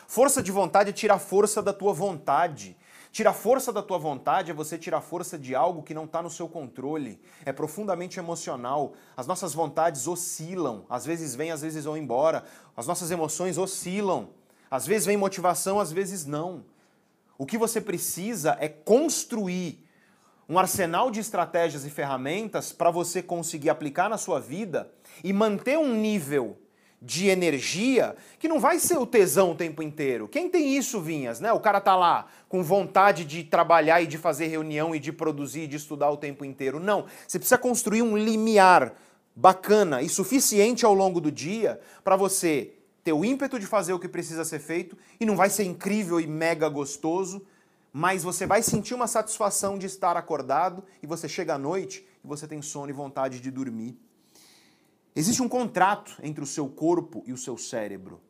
Força de vontade é tirar força da tua vontade. Tirar força da tua vontade é você tirar força de algo que não está no seu controle. É profundamente emocional. As nossas vontades oscilam. Às vezes vêm, às vezes vão embora. As nossas emoções oscilam. Às vezes vem motivação, às vezes não. O que você precisa é construir um arsenal de estratégias e ferramentas para você conseguir aplicar na sua vida e manter um nível de energia que não vai ser o tesão o tempo inteiro. Quem tem isso, Vinhas, né? O cara tá lá com vontade de trabalhar e de fazer reunião e de produzir e de estudar o tempo inteiro. Não, você precisa construir um limiar bacana e suficiente ao longo do dia para você ter o ímpeto de fazer o que precisa ser feito e não vai ser incrível e mega gostoso, mas você vai sentir uma satisfação de estar acordado e você chega à noite e você tem sono e vontade de dormir. Existe um contrato entre o seu corpo e o seu cérebro.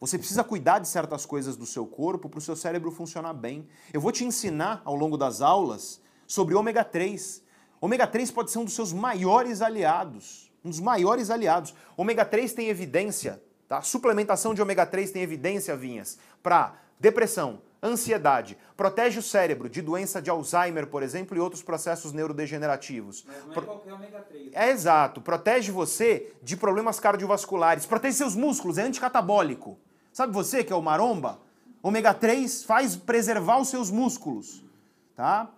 Você precisa cuidar de certas coisas do seu corpo para o seu cérebro funcionar bem. Eu vou te ensinar ao longo das aulas sobre ômega 3. Ômega 3 pode ser um dos seus maiores aliados. Um dos maiores aliados. Ômega 3 tem evidência, tá? Suplementação de ômega 3 tem evidência, Vinhas, para depressão, Ansiedade. Protege o cérebro de doença de Alzheimer, por exemplo, e outros processos neurodegenerativos. Mas não é qualquer ômega 3. É exato. Protege você de problemas cardiovasculares. Protege seus músculos, é anticatabólico. Sabe você que é o maromba? Ômega 3 faz preservar os seus músculos, tá?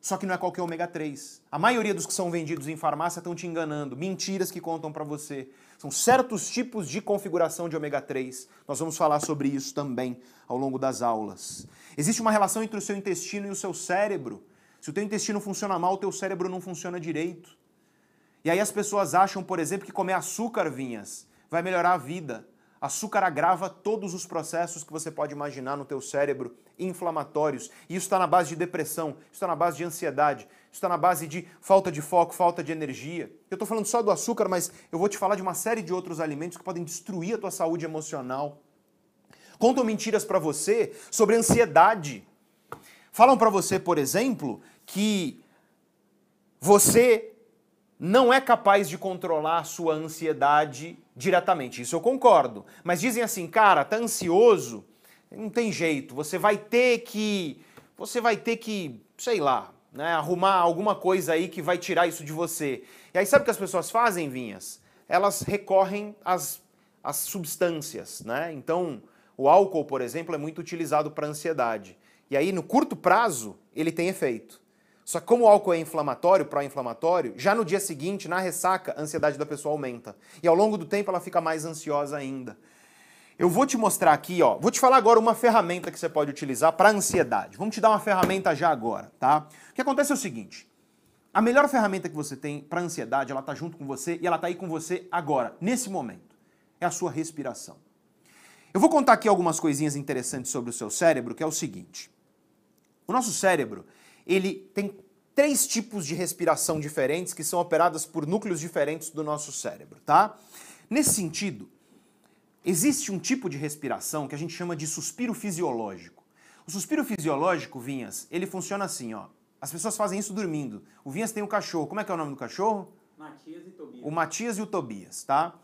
Só que não é qualquer ômega 3. A maioria dos que são vendidos em farmácia estão te enganando. Mentiras que contam para você. São certos tipos de configuração de ômega 3. Nós vamos falar sobre isso também ao longo das aulas. Existe uma relação entre o seu intestino e o seu cérebro. Se o teu intestino funciona mal, o teu cérebro não funciona direito. E aí as pessoas acham, por exemplo, que comer açúcar, vinhas, vai melhorar a vida. Açúcar agrava todos os processos que você pode imaginar no teu cérebro inflamatórios. E isso está na base de depressão, isso está na base de ansiedade, está na base de falta de foco, falta de energia. Eu estou falando só do açúcar, mas eu vou te falar de uma série de outros alimentos que podem destruir a tua saúde emocional. Contam mentiras para você sobre ansiedade. Falam para você, por exemplo, que você não é capaz de controlar a sua ansiedade diretamente. Isso eu concordo. Mas dizem assim, cara, tá ansioso, não tem jeito. Você vai ter que, você vai ter que, sei lá, né, arrumar alguma coisa aí que vai tirar isso de você. E aí sabe o que as pessoas fazem, Vinhas? Elas recorrem às, às substâncias, né? Então, o álcool, por exemplo, é muito utilizado para ansiedade. E aí, no curto prazo, ele tem efeito. Só que como o álcool é inflamatório, pró-inflamatório, já no dia seguinte, na ressaca, a ansiedade da pessoa aumenta. E ao longo do tempo ela fica mais ansiosa ainda. Eu vou te mostrar aqui, ó, vou te falar agora uma ferramenta que você pode utilizar para ansiedade. Vamos te dar uma ferramenta já agora, tá? O que acontece é o seguinte, a melhor ferramenta que você tem para ansiedade, ela está junto com você e ela está aí com você agora, nesse momento. É a sua respiração. Eu vou contar aqui algumas coisinhas interessantes sobre o seu cérebro, que é o seguinte. O nosso cérebro, ele tem três tipos de respiração diferentes que são operadas por núcleos diferentes do nosso cérebro, tá? Nesse sentido, existe um tipo de respiração que a gente chama de suspiro fisiológico. O suspiro fisiológico, Vinhas, ele funciona assim, ó. As pessoas fazem isso dormindo. O Vinhas tem um cachorro. Como é que é o nome do cachorro? Matias e Tobias. O Matias e o Tobias, tá?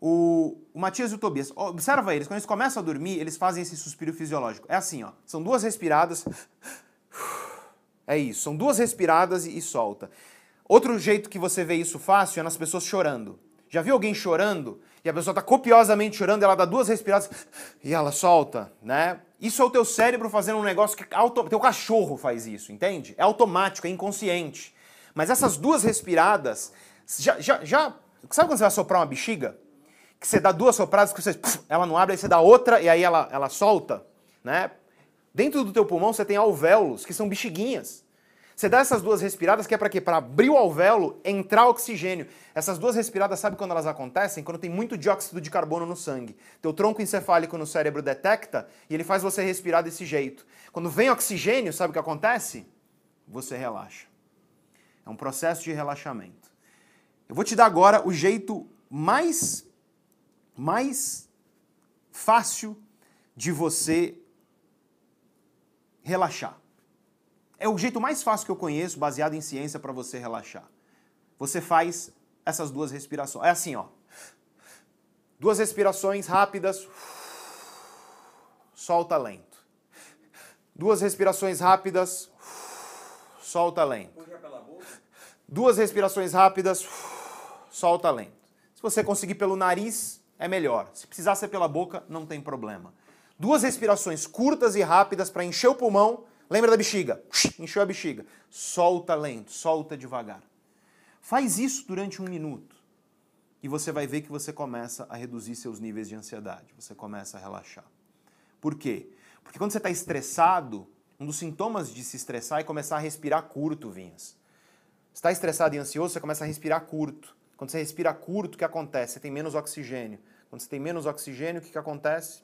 O, o Matias e o Tobias, observa eles, quando eles começam a dormir, eles fazem esse suspiro fisiológico. É assim, ó. São duas respiradas é isso, são duas respiradas e, e solta. Outro jeito que você vê isso fácil é nas pessoas chorando. Já viu alguém chorando e a pessoa está copiosamente chorando, ela dá duas respiradas e ela solta, né? Isso é o teu cérebro fazendo um negócio que auto... teu cachorro faz isso, entende? É automático, é inconsciente. Mas essas duas respiradas, já, já, já... sabe quando você vai soprar uma bexiga? Que você dá duas sopradas, que você, ela não abre, aí você dá outra e aí ela, ela solta, né? Dentro do teu pulmão você tem alvéolos, que são bexiguinhas. Você dá essas duas respiradas que é para quê? Para abrir o alvéolo, entrar oxigênio. Essas duas respiradas, sabe quando elas acontecem? Quando tem muito dióxido de carbono no sangue. Teu tronco encefálico no cérebro detecta e ele faz você respirar desse jeito. Quando vem oxigênio, sabe o que acontece? Você relaxa. É um processo de relaxamento. Eu vou te dar agora o jeito mais mais fácil de você relaxar. É o jeito mais fácil que eu conheço, baseado em ciência, para você relaxar. Você faz essas duas respirações. É assim, ó. Duas respirações rápidas. Solta lento. Duas respirações rápidas. Solta lento. Duas respirações rápidas. Solta lento. Se você conseguir pelo nariz, é melhor. Se precisar ser pela boca, não tem problema. Duas respirações curtas e rápidas para encher o pulmão Lembra da bexiga? Encheu a bexiga. Solta lento, solta devagar. Faz isso durante um minuto e você vai ver que você começa a reduzir seus níveis de ansiedade, você começa a relaxar. Por quê? Porque quando você está estressado, um dos sintomas de se estressar é começar a respirar curto, Vinhas. está estressado e ansioso, você começa a respirar curto. Quando você respira curto, o que acontece? Você tem menos oxigênio. Quando você tem menos oxigênio, o que, que acontece?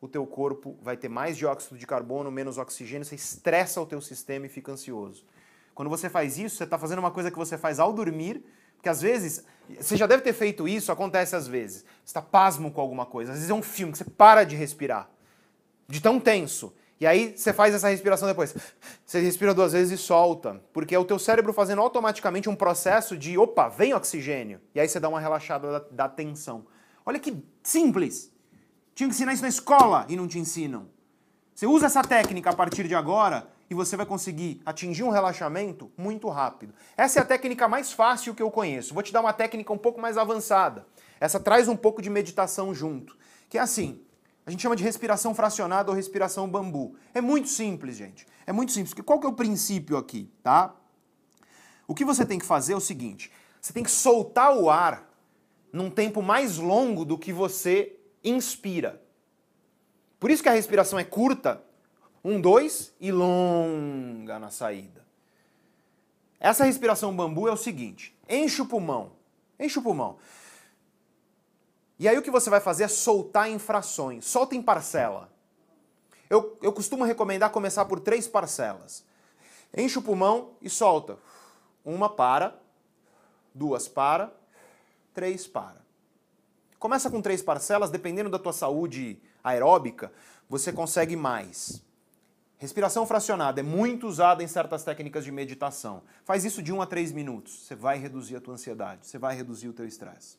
O teu corpo vai ter mais dióxido de carbono, menos oxigênio, você estressa o teu sistema e fica ansioso. Quando você faz isso, você está fazendo uma coisa que você faz ao dormir, porque às vezes, você já deve ter feito isso, acontece às vezes. Você está pasmo com alguma coisa, às vezes é um filme que você para de respirar, de tão tenso. E aí você faz essa respiração depois. Você respira duas vezes e solta, porque é o teu cérebro fazendo automaticamente um processo de, opa, vem oxigênio. E aí você dá uma relaxada da, da tensão. Olha que simples. Tinha que ensinar isso na escola e não te ensinam. Você usa essa técnica a partir de agora e você vai conseguir atingir um relaxamento muito rápido. Essa é a técnica mais fácil que eu conheço. Vou te dar uma técnica um pouco mais avançada. Essa traz um pouco de meditação junto. Que é assim, a gente chama de respiração fracionada ou respiração bambu. É muito simples, gente. É muito simples. Qual que é o princípio aqui, tá? O que você tem que fazer é o seguinte: você tem que soltar o ar num tempo mais longo do que você inspira. Por isso que a respiração é curta, um, dois e longa na saída. Essa respiração bambu é o seguinte: enche o pulmão, enche o pulmão. E aí o que você vai fazer é soltar em frações, solta em parcela. Eu, eu costumo recomendar começar por três parcelas. Enche o pulmão e solta. Uma para, duas para, três para. Começa com três parcelas, dependendo da tua saúde aeróbica, você consegue mais. Respiração fracionada é muito usada em certas técnicas de meditação. Faz isso de 1 a 3 minutos. Você vai reduzir a tua ansiedade, você vai reduzir o teu estresse.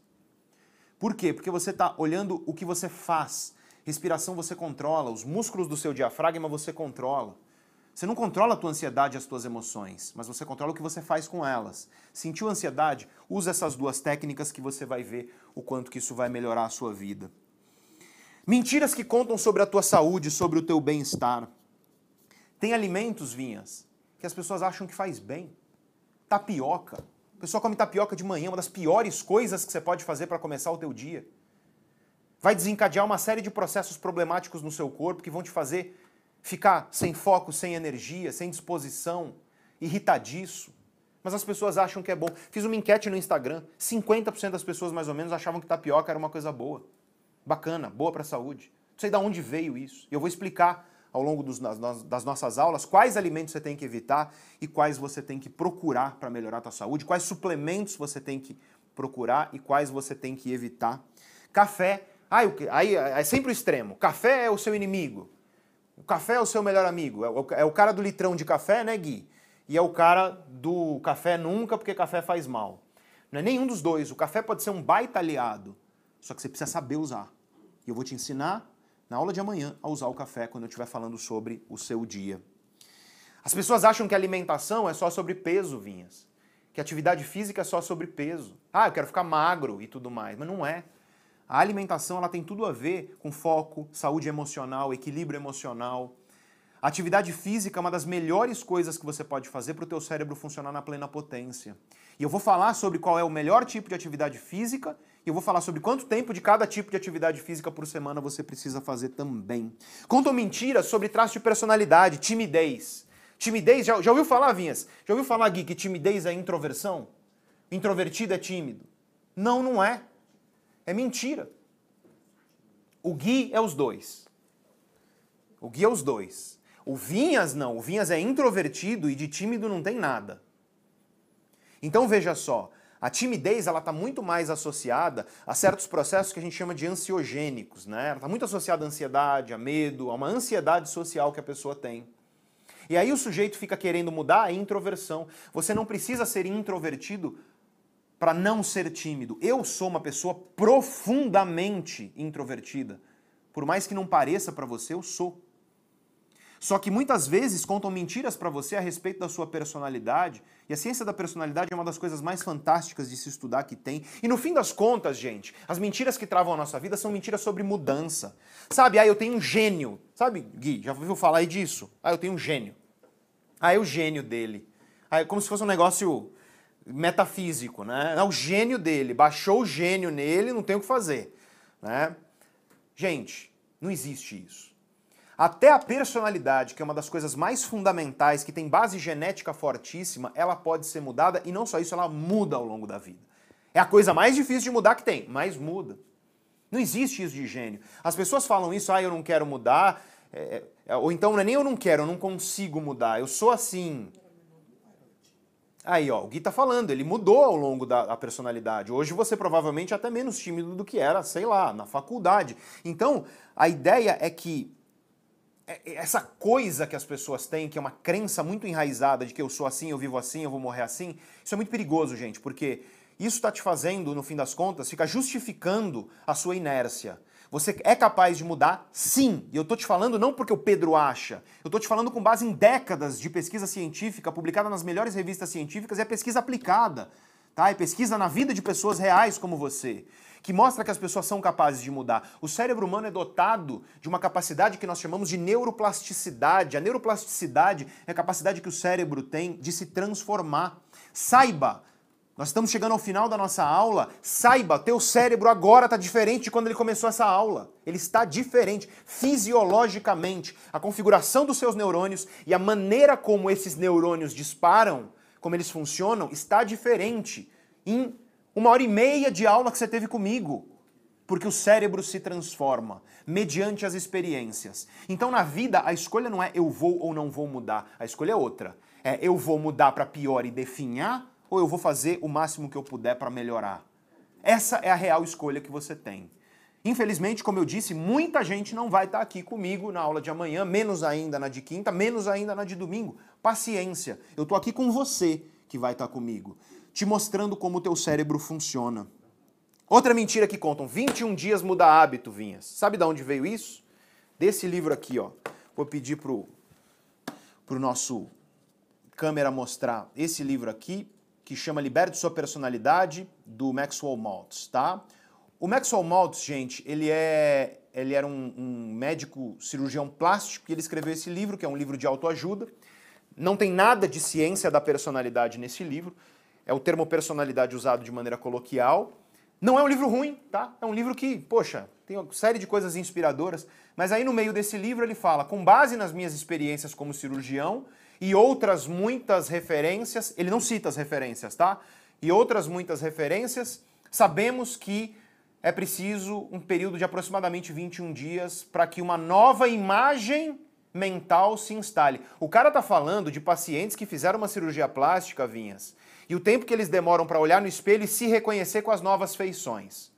Por quê? Porque você está olhando o que você faz. Respiração você controla, os músculos do seu diafragma você controla. Você não controla a tua ansiedade e as tuas emoções, mas você controla o que você faz com elas. Sentiu ansiedade? Usa essas duas técnicas que você vai ver o quanto que isso vai melhorar a sua vida. Mentiras que contam sobre a tua saúde, sobre o teu bem-estar. Tem alimentos, vinhas, que as pessoas acham que faz bem. Tapioca. A pessoa come tapioca de manhã, uma das piores coisas que você pode fazer para começar o teu dia. Vai desencadear uma série de processos problemáticos no seu corpo que vão te fazer ficar sem foco, sem energia, sem disposição, irritadiço. Mas as pessoas acham que é bom. Fiz uma enquete no Instagram, 50% das pessoas mais ou menos achavam que tapioca era uma coisa boa. Bacana, boa para a saúde. Não sei de onde veio isso. Eu vou explicar ao longo dos, das nossas aulas quais alimentos você tem que evitar e quais você tem que procurar para melhorar a tua saúde, quais suplementos você tem que procurar e quais você tem que evitar. Café, aí, aí é sempre o extremo. Café é o seu inimigo. O café é o seu melhor amigo. É o, é o cara do litrão de café, né, Gui? E é o cara do café nunca, porque café faz mal. Não é nenhum dos dois. O café pode ser um baita aliado, só que você precisa saber usar. E eu vou te ensinar na aula de amanhã a usar o café quando eu estiver falando sobre o seu dia. As pessoas acham que alimentação é só sobre peso, Vinhas. Que atividade física é só sobre peso. Ah, eu quero ficar magro e tudo mais. Mas não é. A alimentação ela tem tudo a ver com foco, saúde emocional, equilíbrio emocional. A atividade física é uma das melhores coisas que você pode fazer para o teu cérebro funcionar na plena potência. E eu vou falar sobre qual é o melhor tipo de atividade física e eu vou falar sobre quanto tempo de cada tipo de atividade física por semana você precisa fazer também. Contam mentiras sobre traço de personalidade, timidez. Timidez, já, já ouviu falar, Vinhas? Já ouviu falar, Gui, que timidez é introversão? Introvertido é tímido? Não, não é. É mentira. O Gui é os dois. O Gui é os dois. O Vinhas não. O Vinhas é introvertido e de tímido não tem nada. Então veja só, a timidez ela está muito mais associada a certos processos que a gente chama de ansiogênicos, né? Está muito associada à ansiedade, a medo, a uma ansiedade social que a pessoa tem. E aí o sujeito fica querendo mudar a introversão. Você não precisa ser introvertido para não ser tímido. Eu sou uma pessoa profundamente introvertida. Por mais que não pareça para você, eu sou. Só que muitas vezes contam mentiras para você a respeito da sua personalidade, e a ciência da personalidade é uma das coisas mais fantásticas de se estudar que tem. E no fim das contas, gente, as mentiras que travam a nossa vida são mentiras sobre mudança. Sabe, ah, eu tenho um gênio. Sabe, Gui, já ouviu falar aí disso? Ah, eu tenho um gênio. Ah, é o gênio dele. Ah, é como se fosse um negócio metafísico, né? É o gênio dele, baixou o gênio nele, não tem o que fazer, né? Gente, não existe isso. Até a personalidade, que é uma das coisas mais fundamentais, que tem base genética fortíssima, ela pode ser mudada e não só isso, ela muda ao longo da vida. É a coisa mais difícil de mudar que tem, mas muda. Não existe isso de gênio. As pessoas falam isso, ah, eu não quero mudar, é, é, ou então não é nem eu não quero, eu não consigo mudar, eu sou assim. Aí, ó, o Gui tá falando, ele mudou ao longo da, da personalidade. Hoje você provavelmente é até menos tímido do que era, sei lá, na faculdade. Então, a ideia é que é, é, essa coisa que as pessoas têm, que é uma crença muito enraizada de que eu sou assim, eu vivo assim, eu vou morrer assim, isso é muito perigoso, gente, porque isso está te fazendo, no fim das contas, ficar justificando a sua inércia. Você é capaz de mudar? Sim. E eu estou te falando não porque o Pedro acha. Eu estou te falando com base em décadas de pesquisa científica publicada nas melhores revistas científicas e é pesquisa aplicada. Tá? É pesquisa na vida de pessoas reais como você que mostra que as pessoas são capazes de mudar. O cérebro humano é dotado de uma capacidade que nós chamamos de neuroplasticidade. A neuroplasticidade é a capacidade que o cérebro tem de se transformar. Saiba, nós estamos chegando ao final da nossa aula. Saiba, teu cérebro agora está diferente de quando ele começou essa aula. Ele está diferente fisiologicamente. A configuração dos seus neurônios e a maneira como esses neurônios disparam, como eles funcionam, está diferente em uma hora e meia de aula que você teve comigo. Porque o cérebro se transforma mediante as experiências. Então, na vida, a escolha não é eu vou ou não vou mudar. A escolha é outra. É eu vou mudar para pior e definhar ou eu vou fazer o máximo que eu puder para melhorar. Essa é a real escolha que você tem. Infelizmente, como eu disse, muita gente não vai estar aqui comigo na aula de amanhã, menos ainda na de quinta, menos ainda na de domingo. Paciência, eu estou aqui com você que vai estar comigo te mostrando como o teu cérebro funciona. Outra mentira que contam, 21 dias muda hábito, Vinhas. Sabe de onde veio isso? Desse livro aqui, ó. Vou pedir pro, pro nosso câmera mostrar esse livro aqui, que chama Liberte Sua Personalidade, do Maxwell Maltz, tá? O Maxwell Maltz, gente, ele é ele era um, um, médico cirurgião plástico e ele escreveu esse livro, que é um livro de autoajuda. Não tem nada de ciência da personalidade nesse livro, é o termo personalidade usado de maneira coloquial. Não é um livro ruim, tá? É um livro que, poxa, tem uma série de coisas inspiradoras, mas aí no meio desse livro ele fala, com base nas minhas experiências como cirurgião e outras muitas referências, ele não cita as referências, tá? E outras muitas referências, sabemos que é preciso um período de aproximadamente 21 dias para que uma nova imagem mental se instale. O cara tá falando de pacientes que fizeram uma cirurgia plástica, Vinhas, e o tempo que eles demoram para olhar no espelho e se reconhecer com as novas feições.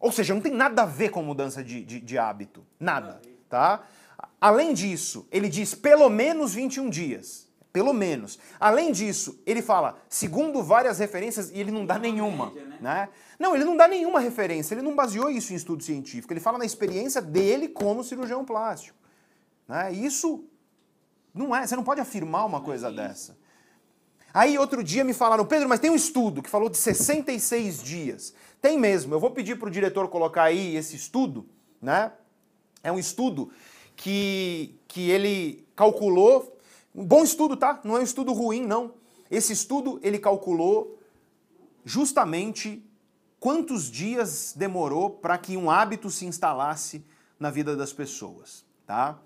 Ou seja, não tem nada a ver com mudança de, de, de hábito. Nada. Tá? Além disso, ele diz pelo menos 21 dias. Pelo menos. Além disso, ele fala, segundo várias referências, e ele não dá nenhuma. Né? né? Não, ele não dá nenhuma referência, ele não baseou isso em estudo científico. Ele fala na experiência dele como cirurgião plástico. Né? Isso não é, você não pode afirmar uma coisa dessa. Aí outro dia me falaram, Pedro, mas tem um estudo que falou de 66 dias. Tem mesmo, eu vou pedir para o diretor colocar aí esse estudo, né? É um estudo que, que ele calculou, um bom estudo, tá? Não é um estudo ruim, não. Esse estudo ele calculou justamente quantos dias demorou para que um hábito se instalasse na vida das pessoas, tá?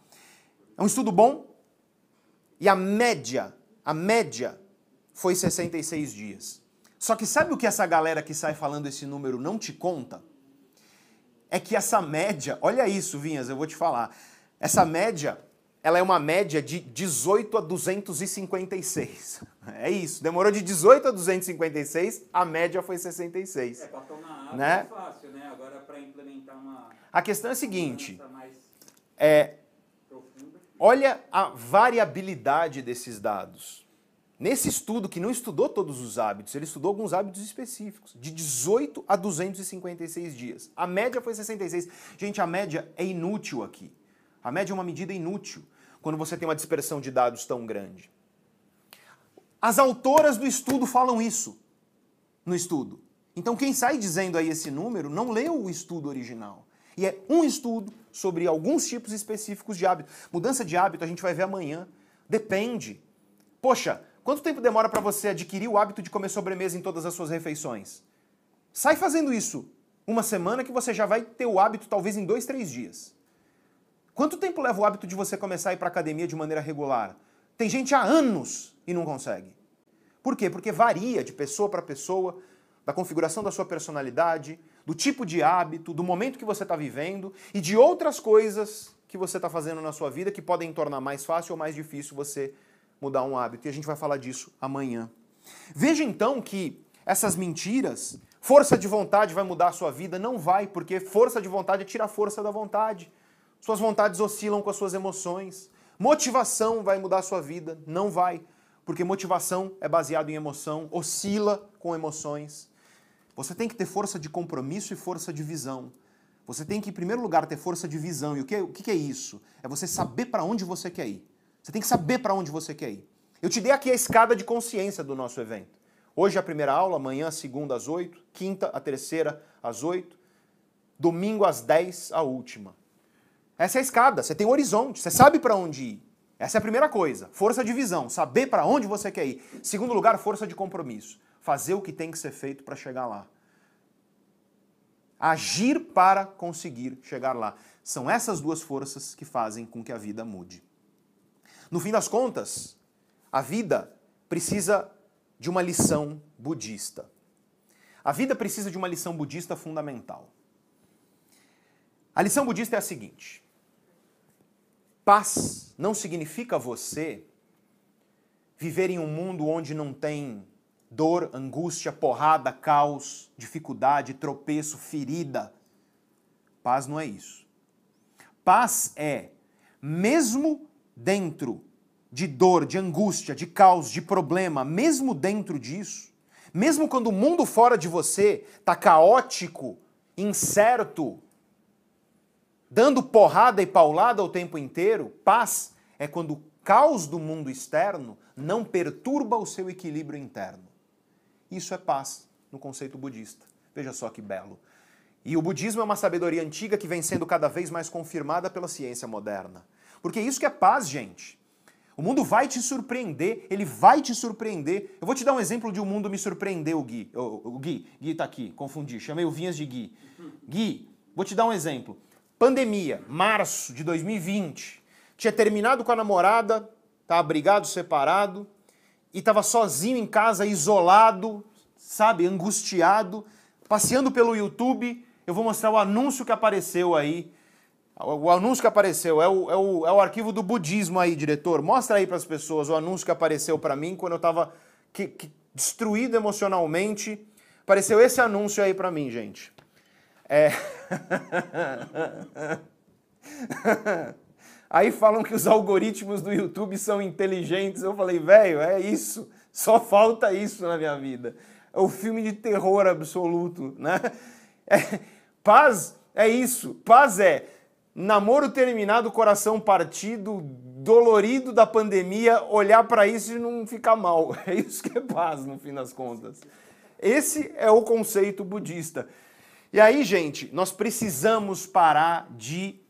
É um estudo bom, E a média, a média foi 66 dias. Só que sabe o que essa galera que sai falando esse número não te conta? É que essa média, olha isso, Vinhas, eu vou te falar. Essa média, ela é uma média de 18 a 256. É isso, demorou de 18 a 256, a média foi 66. É, pra tomar água Né? é fácil, né? Agora pra implementar uma A questão é a seguinte, é, olha a variabilidade desses dados. Nesse estudo, que não estudou todos os hábitos, ele estudou alguns hábitos específicos, de 18 a 256 dias. A média foi 66. Gente, a média é inútil aqui. A média é uma medida inútil quando você tem uma dispersão de dados tão grande. As autoras do estudo falam isso no estudo. Então, quem sai dizendo aí esse número não leu o estudo original. E é um estudo sobre alguns tipos específicos de hábito. Mudança de hábito a gente vai ver amanhã. Depende. Poxa, quanto tempo demora para você adquirir o hábito de comer sobremesa em todas as suas refeições? Sai fazendo isso uma semana que você já vai ter o hábito talvez em dois, três dias. Quanto tempo leva o hábito de você começar a ir para academia de maneira regular? Tem gente há anos e não consegue. Por quê? Porque varia de pessoa para pessoa, da configuração da sua personalidade, do tipo de hábito, do momento que você está vivendo e de outras coisas que você está fazendo na sua vida que podem tornar mais fácil ou mais difícil você mudar um hábito. E a gente vai falar disso amanhã. Veja então que essas mentiras, força de vontade vai mudar a sua vida, não vai, porque força de vontade tira a força da vontade. Suas vontades oscilam com as suas emoções. Motivação vai mudar a sua vida, não vai, porque motivação é baseado em emoção, oscila com emoções. Você tem que ter força de compromisso e força de visão. Você tem que, em primeiro lugar, ter força de visão. E o que, o que é isso? É você saber para onde você quer ir. Você tem que saber para onde você quer ir. Eu te dei aqui a escada de consciência do nosso evento. Hoje a primeira aula, amanhã a segunda às 8, quinta a terceira às 8, domingo às 10 a última. Essa é a escada, você tem um horizonte, você sabe para onde ir. Essa é a primeira coisa, força de visão, saber para onde você quer ir. Segundo lugar, força de compromisso, fazer o que tem que ser feito para chegar lá. Agir para conseguir chegar lá. São essas duas forças que fazem com que a vida mude. No fim das contas, a vida precisa de uma lição budista. A vida precisa de uma lição budista fundamental. A lição budista é a seguinte: paz não significa você viver em um mundo onde não tem dor, angústia, porrada, caos, dificuldade, tropeço, ferida. Paz não é isso. Paz é, mesmo dentro de dor, de angústia, de caos, de problema, mesmo dentro disso, mesmo quando o mundo fora de você está caótico, incerto, dando porrada e paulada o tempo inteiro, paz é quando o caos do mundo externo não perturba o seu equilíbrio interno. Isso é paz no conceito budista. Veja só que belo. E o budismo é uma sabedoria antiga que vem sendo cada vez mais confirmada pela ciência moderna. Porque isso que é paz, gente. O mundo vai te surpreender, ele vai te surpreender. Eu vou te dar um exemplo de o um mundo me surpreendeu, Gui. O, Gui, Gui tá aqui, confundi, chamei o Vinhas de Gui. Gui, vou te dar um exemplo. Pandemia, março de 2020. Tinha terminado com a namorada, tava brigado, separado, e tava sozinho em casa, isolado, sabe, angustiado, passeando pelo YouTube. Eu vou mostrar o anúncio que apareceu aí. O anúncio que apareceu é o, é o, é o arquivo do budismo aí, diretor. Mostra aí para as pessoas o anúncio que apareceu para mim quando eu estava destruído emocionalmente. Apareceu esse anúncio aí para mim, gente. É... Aí falam que os algoritmos do YouTube são inteligentes. Eu falei, velho, é isso. Só falta isso na minha vida. É o filme de terror absoluto, né? É, paz é isso. Paz é namoro terminado, coração partido, dolorido da pandemia, olhar para isso e não ficar mal. É isso que é paz, no fim das contas. Esse é o conceito budista. E aí, gente, nós precisamos parar de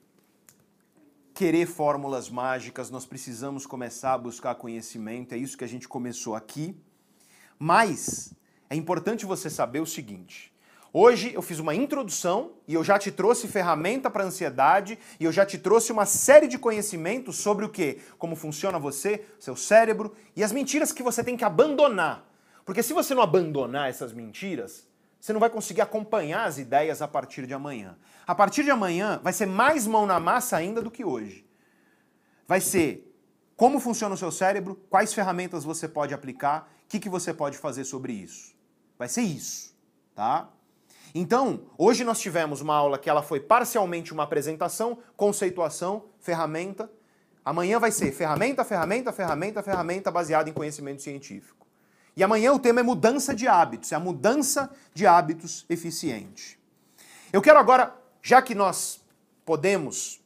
querer fórmulas mágicas, nós precisamos começar a buscar conhecimento, é isso que a gente começou aqui. Mas é importante você saber o seguinte: Hoje eu fiz uma introdução e eu já te trouxe ferramenta para ansiedade e eu já te trouxe uma série de conhecimentos sobre o que? Como funciona você, seu cérebro e as mentiras que você tem que abandonar. Porque se você não abandonar essas mentiras, você não vai conseguir acompanhar as ideias a partir de amanhã. A partir de amanhã vai ser mais mão na massa ainda do que hoje. Vai ser como funciona o seu cérebro, quais ferramentas você pode aplicar, o que, que você pode fazer sobre isso. Vai ser isso, tá? Então, hoje nós tivemos uma aula que ela foi parcialmente uma apresentação, conceituação, ferramenta. Amanhã vai ser ferramenta, ferramenta, ferramenta, ferramenta baseada em conhecimento científico. E amanhã o tema é mudança de hábitos, é a mudança de hábitos eficiente. Eu quero agora, já que nós podemos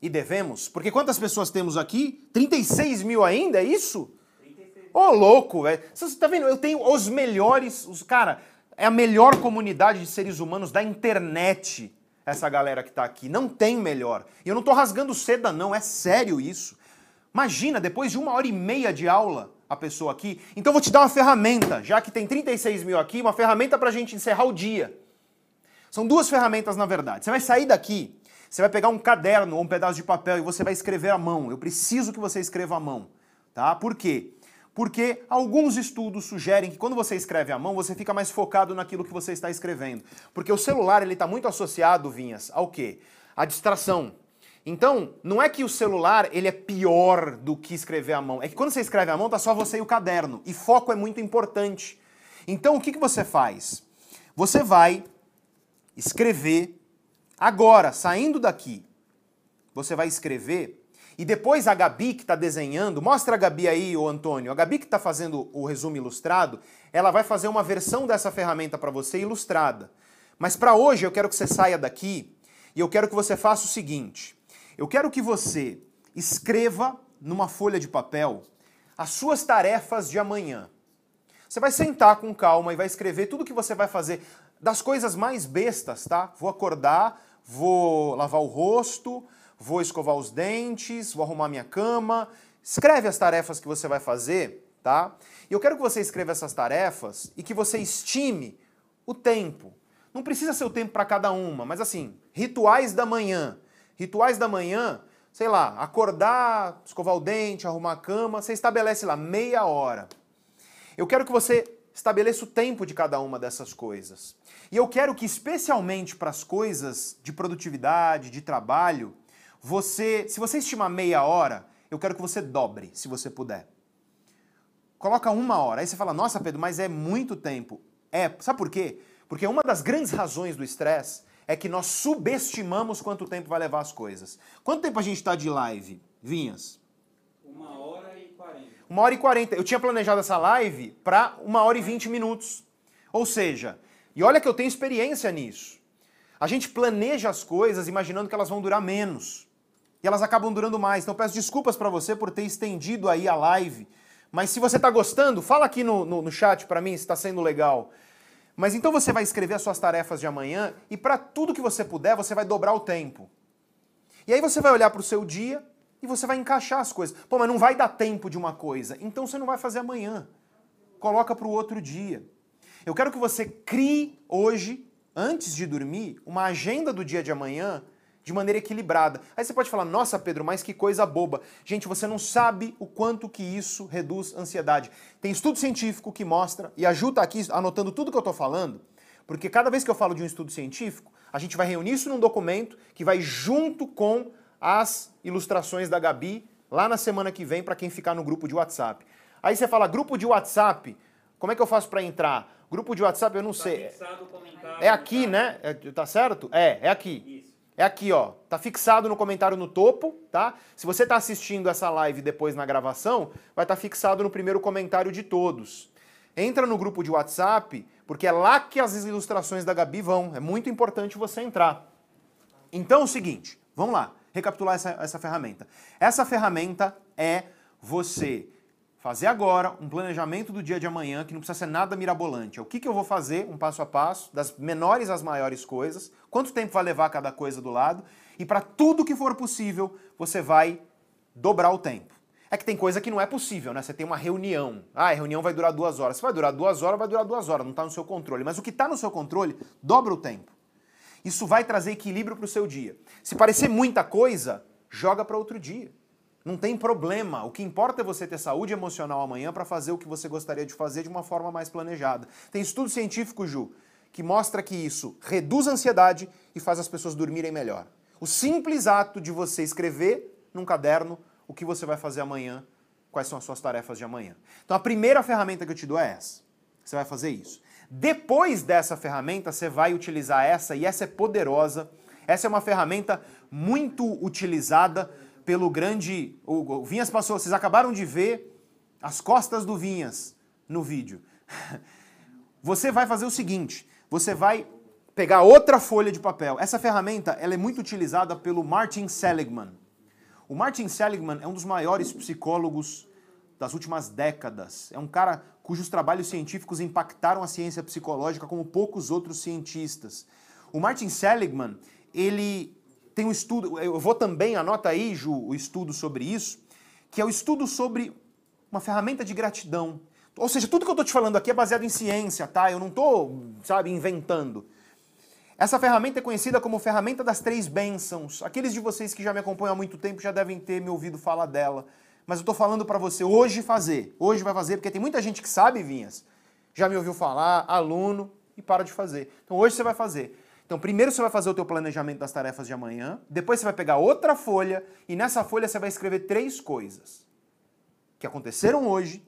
e devemos, porque quantas pessoas temos aqui? 36 mil ainda, é isso? Ô, oh, louco, velho. Você tá vendo? Eu tenho os melhores, os cara, é a melhor comunidade de seres humanos da internet, essa galera que está aqui. Não tem melhor. E eu não estou rasgando seda, não, é sério isso. Imagina, depois de uma hora e meia de aula, a pessoa aqui. Então vou te dar uma ferramenta, já que tem 36 mil aqui, uma ferramenta para a gente encerrar o dia. São duas ferramentas, na verdade. Você vai sair daqui, você vai pegar um caderno ou um pedaço de papel e você vai escrever à mão. Eu preciso que você escreva à mão. Tá? Por quê? Porque alguns estudos sugerem que quando você escreve à mão, você fica mais focado naquilo que você está escrevendo. Porque o celular ele está muito associado, Vinhas, ao quê? A distração. Então, não é que o celular ele é pior do que escrever à mão. É que quando você escreve à mão, tá só você e o caderno. E foco é muito importante. Então, o que, que você faz? Você vai escrever agora, saindo daqui. Você vai escrever e depois a Gabi que está desenhando, mostra a Gabi aí, o Antônio, a Gabi que está fazendo o resumo ilustrado, ela vai fazer uma versão dessa ferramenta para você ilustrada. Mas para hoje eu quero que você saia daqui e eu quero que você faça o seguinte: eu quero que você escreva numa folha de papel as suas tarefas de amanhã. Você vai sentar com calma e vai escrever tudo que você vai fazer das coisas mais bestas, tá? Vou acordar, vou lavar o rosto, vou escovar os dentes, vou arrumar minha cama. Escreve as tarefas que você vai fazer, tá? E eu quero que você escreva essas tarefas e que você estime o tempo. Não precisa ser o tempo para cada uma, mas assim, rituais da manhã. Rituais da manhã, sei lá, acordar, escovar o dente, arrumar a cama, você estabelece lá meia hora. Eu quero que você estabeleça o tempo de cada uma dessas coisas. E eu quero que, especialmente para as coisas de produtividade, de trabalho, você, se você estimar meia hora, eu quero que você dobre, se você puder. Coloca uma hora. Aí você fala, nossa, Pedro, mas é muito tempo. É, sabe por quê? Porque uma das grandes razões do estresse é que nós subestimamos quanto tempo vai levar as coisas. Quanto tempo a gente está de live, Vinhas? Uma hora e quarenta. Uma hora e quarenta. Eu tinha planejado essa live para uma hora e vinte minutos. Ou seja, e olha que eu tenho experiência nisso. A gente planeja as coisas imaginando que elas vão durar menos e elas acabam durando mais. Então peço desculpas para você por ter estendido aí a live. Mas se você está gostando, fala aqui no, no, no chat para mim se está sendo legal. Mas então você vai escrever as suas tarefas de amanhã e para tudo que você puder, você vai dobrar o tempo. E aí você vai olhar para o seu dia e você vai encaixar as coisas. Pô, mas não vai dar tempo de uma coisa. Então você não vai fazer amanhã. Coloca para o outro dia. Eu quero que você crie hoje, antes de dormir, uma agenda do dia de amanhã de maneira equilibrada. Aí você pode falar, nossa Pedro, mas que coisa boba. Gente, você não sabe o quanto que isso reduz ansiedade. Tem estudo científico que mostra, e ajuda aqui anotando tudo que eu estou falando, porque cada vez que eu falo de um estudo científico, a gente vai reunir isso num documento que vai junto com as ilustrações da Gabi lá na semana que vem para quem ficar no grupo de WhatsApp. Aí você fala, grupo de WhatsApp, como é que eu faço para entrar? Grupo de WhatsApp, eu não tá sei. É aqui, né? É, tá certo? É, é aqui. Isso. É aqui, ó. Tá fixado no comentário no topo, tá? Se você tá assistindo essa live depois na gravação, vai estar tá fixado no primeiro comentário de todos. Entra no grupo de WhatsApp, porque é lá que as ilustrações da Gabi vão. É muito importante você entrar. Então é o seguinte, vamos lá, recapitular essa, essa ferramenta. Essa ferramenta é você fazer agora um planejamento do dia de amanhã que não precisa ser nada mirabolante. O que, que eu vou fazer, um passo a passo, das menores às maiores coisas, quanto tempo vai levar cada coisa do lado, e para tudo que for possível, você vai dobrar o tempo. É que tem coisa que não é possível, né? Você tem uma reunião. Ah, a reunião vai durar duas horas. Se vai durar duas horas, vai durar duas horas. Não está no seu controle. Mas o que está no seu controle, dobra o tempo. Isso vai trazer equilíbrio para o seu dia. Se parecer muita coisa, joga para outro dia. Não tem problema. O que importa é você ter saúde emocional amanhã para fazer o que você gostaria de fazer de uma forma mais planejada. Tem estudo científico, Ju, que mostra que isso reduz a ansiedade e faz as pessoas dormirem melhor. O simples ato de você escrever num caderno o que você vai fazer amanhã, quais são as suas tarefas de amanhã. Então a primeira ferramenta que eu te dou é essa. Você vai fazer isso. Depois dessa ferramenta, você vai utilizar essa, e essa é poderosa. Essa é uma ferramenta muito utilizada pelo grande. O Vinhas passou, vocês acabaram de ver as costas do Vinhas no vídeo. Você vai fazer o seguinte: você vai pegar outra folha de papel. Essa ferramenta ela é muito utilizada pelo Martin Seligman. O Martin Seligman é um dos maiores psicólogos das últimas décadas. É um cara cujos trabalhos científicos impactaram a ciência psicológica como poucos outros cientistas. O Martin Seligman, ele tem um estudo, eu vou também, anota aí, Ju, o estudo sobre isso, que é o estudo sobre uma ferramenta de gratidão. Ou seja, tudo que eu estou te falando aqui é baseado em ciência, tá? Eu não estou, sabe, inventando. Essa ferramenta é conhecida como ferramenta das três bênçãos. Aqueles de vocês que já me acompanham há muito tempo já devem ter me ouvido falar dela. Mas eu estou falando para você hoje fazer. Hoje vai fazer, porque tem muita gente que sabe, Vinhas, já me ouviu falar, aluno, e para de fazer. Então hoje você vai fazer. Então primeiro você vai fazer o teu planejamento das tarefas de amanhã, depois você vai pegar outra folha e nessa folha você vai escrever três coisas que aconteceram hoje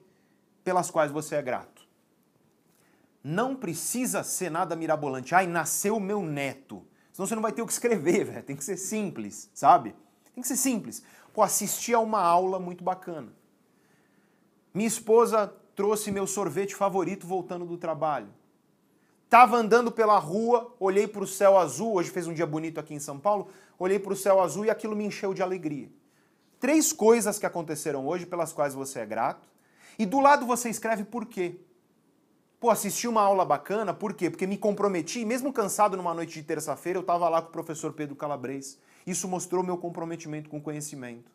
pelas quais você é grato. Não precisa ser nada mirabolante. Ai, nasceu meu neto. Senão você não vai ter o que escrever, velho. Tem que ser simples, sabe? Tem que ser simples. Pô, assisti a uma aula muito bacana. Minha esposa trouxe meu sorvete favorito voltando do trabalho. Tava andando pela rua, olhei para o céu azul, hoje fez um dia bonito aqui em São Paulo, olhei para o céu azul e aquilo me encheu de alegria. Três coisas que aconteceram hoje pelas quais você é grato. E do lado você escreve por quê. Pô, assisti uma aula bacana, por quê? Porque me comprometi, mesmo cansado numa noite de terça-feira, eu estava lá com o professor Pedro Calabres. Isso mostrou meu comprometimento com o conhecimento.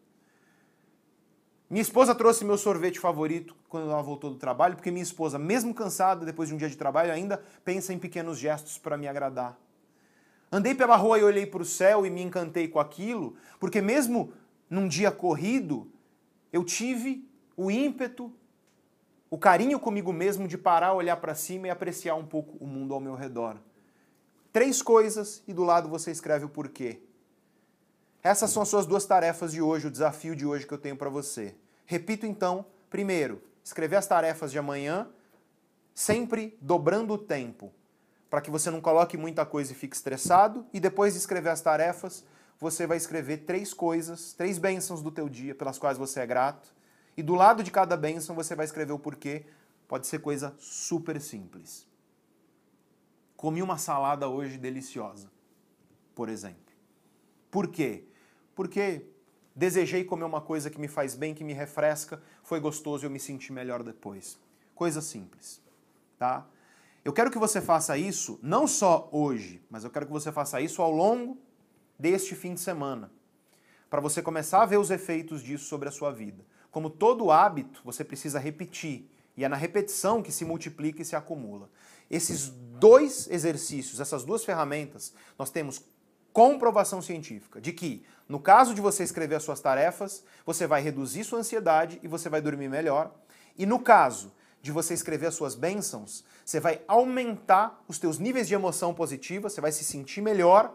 Minha esposa trouxe meu sorvete favorito quando ela voltou do trabalho, porque minha esposa, mesmo cansada depois de um dia de trabalho, ainda pensa em pequenos gestos para me agradar. Andei pela rua e olhei para o céu e me encantei com aquilo, porque mesmo num dia corrido, eu tive o ímpeto o carinho comigo mesmo de parar, olhar para cima e apreciar um pouco o mundo ao meu redor. Três coisas e do lado você escreve o porquê. Essas são as suas duas tarefas de hoje, o desafio de hoje que eu tenho para você. Repito então, primeiro, escrever as tarefas de amanhã, sempre dobrando o tempo, para que você não coloque muita coisa e fique estressado, e depois de escrever as tarefas, você vai escrever três coisas, três bênçãos do teu dia pelas quais você é grato, e do lado de cada bênção você vai escrever o porquê. Pode ser coisa super simples. Comi uma salada hoje deliciosa, por exemplo. Por quê? Porque desejei comer uma coisa que me faz bem, que me refresca, foi gostoso e eu me senti melhor depois. Coisa simples, tá? Eu quero que você faça isso não só hoje, mas eu quero que você faça isso ao longo deste fim de semana, para você começar a ver os efeitos disso sobre a sua vida. Como todo hábito, você precisa repetir. E é na repetição que se multiplica e se acumula. Esses dois exercícios, essas duas ferramentas, nós temos comprovação científica de que, no caso de você escrever as suas tarefas, você vai reduzir sua ansiedade e você vai dormir melhor. E no caso de você escrever as suas bênçãos, você vai aumentar os teus níveis de emoção positiva, você vai se sentir melhor.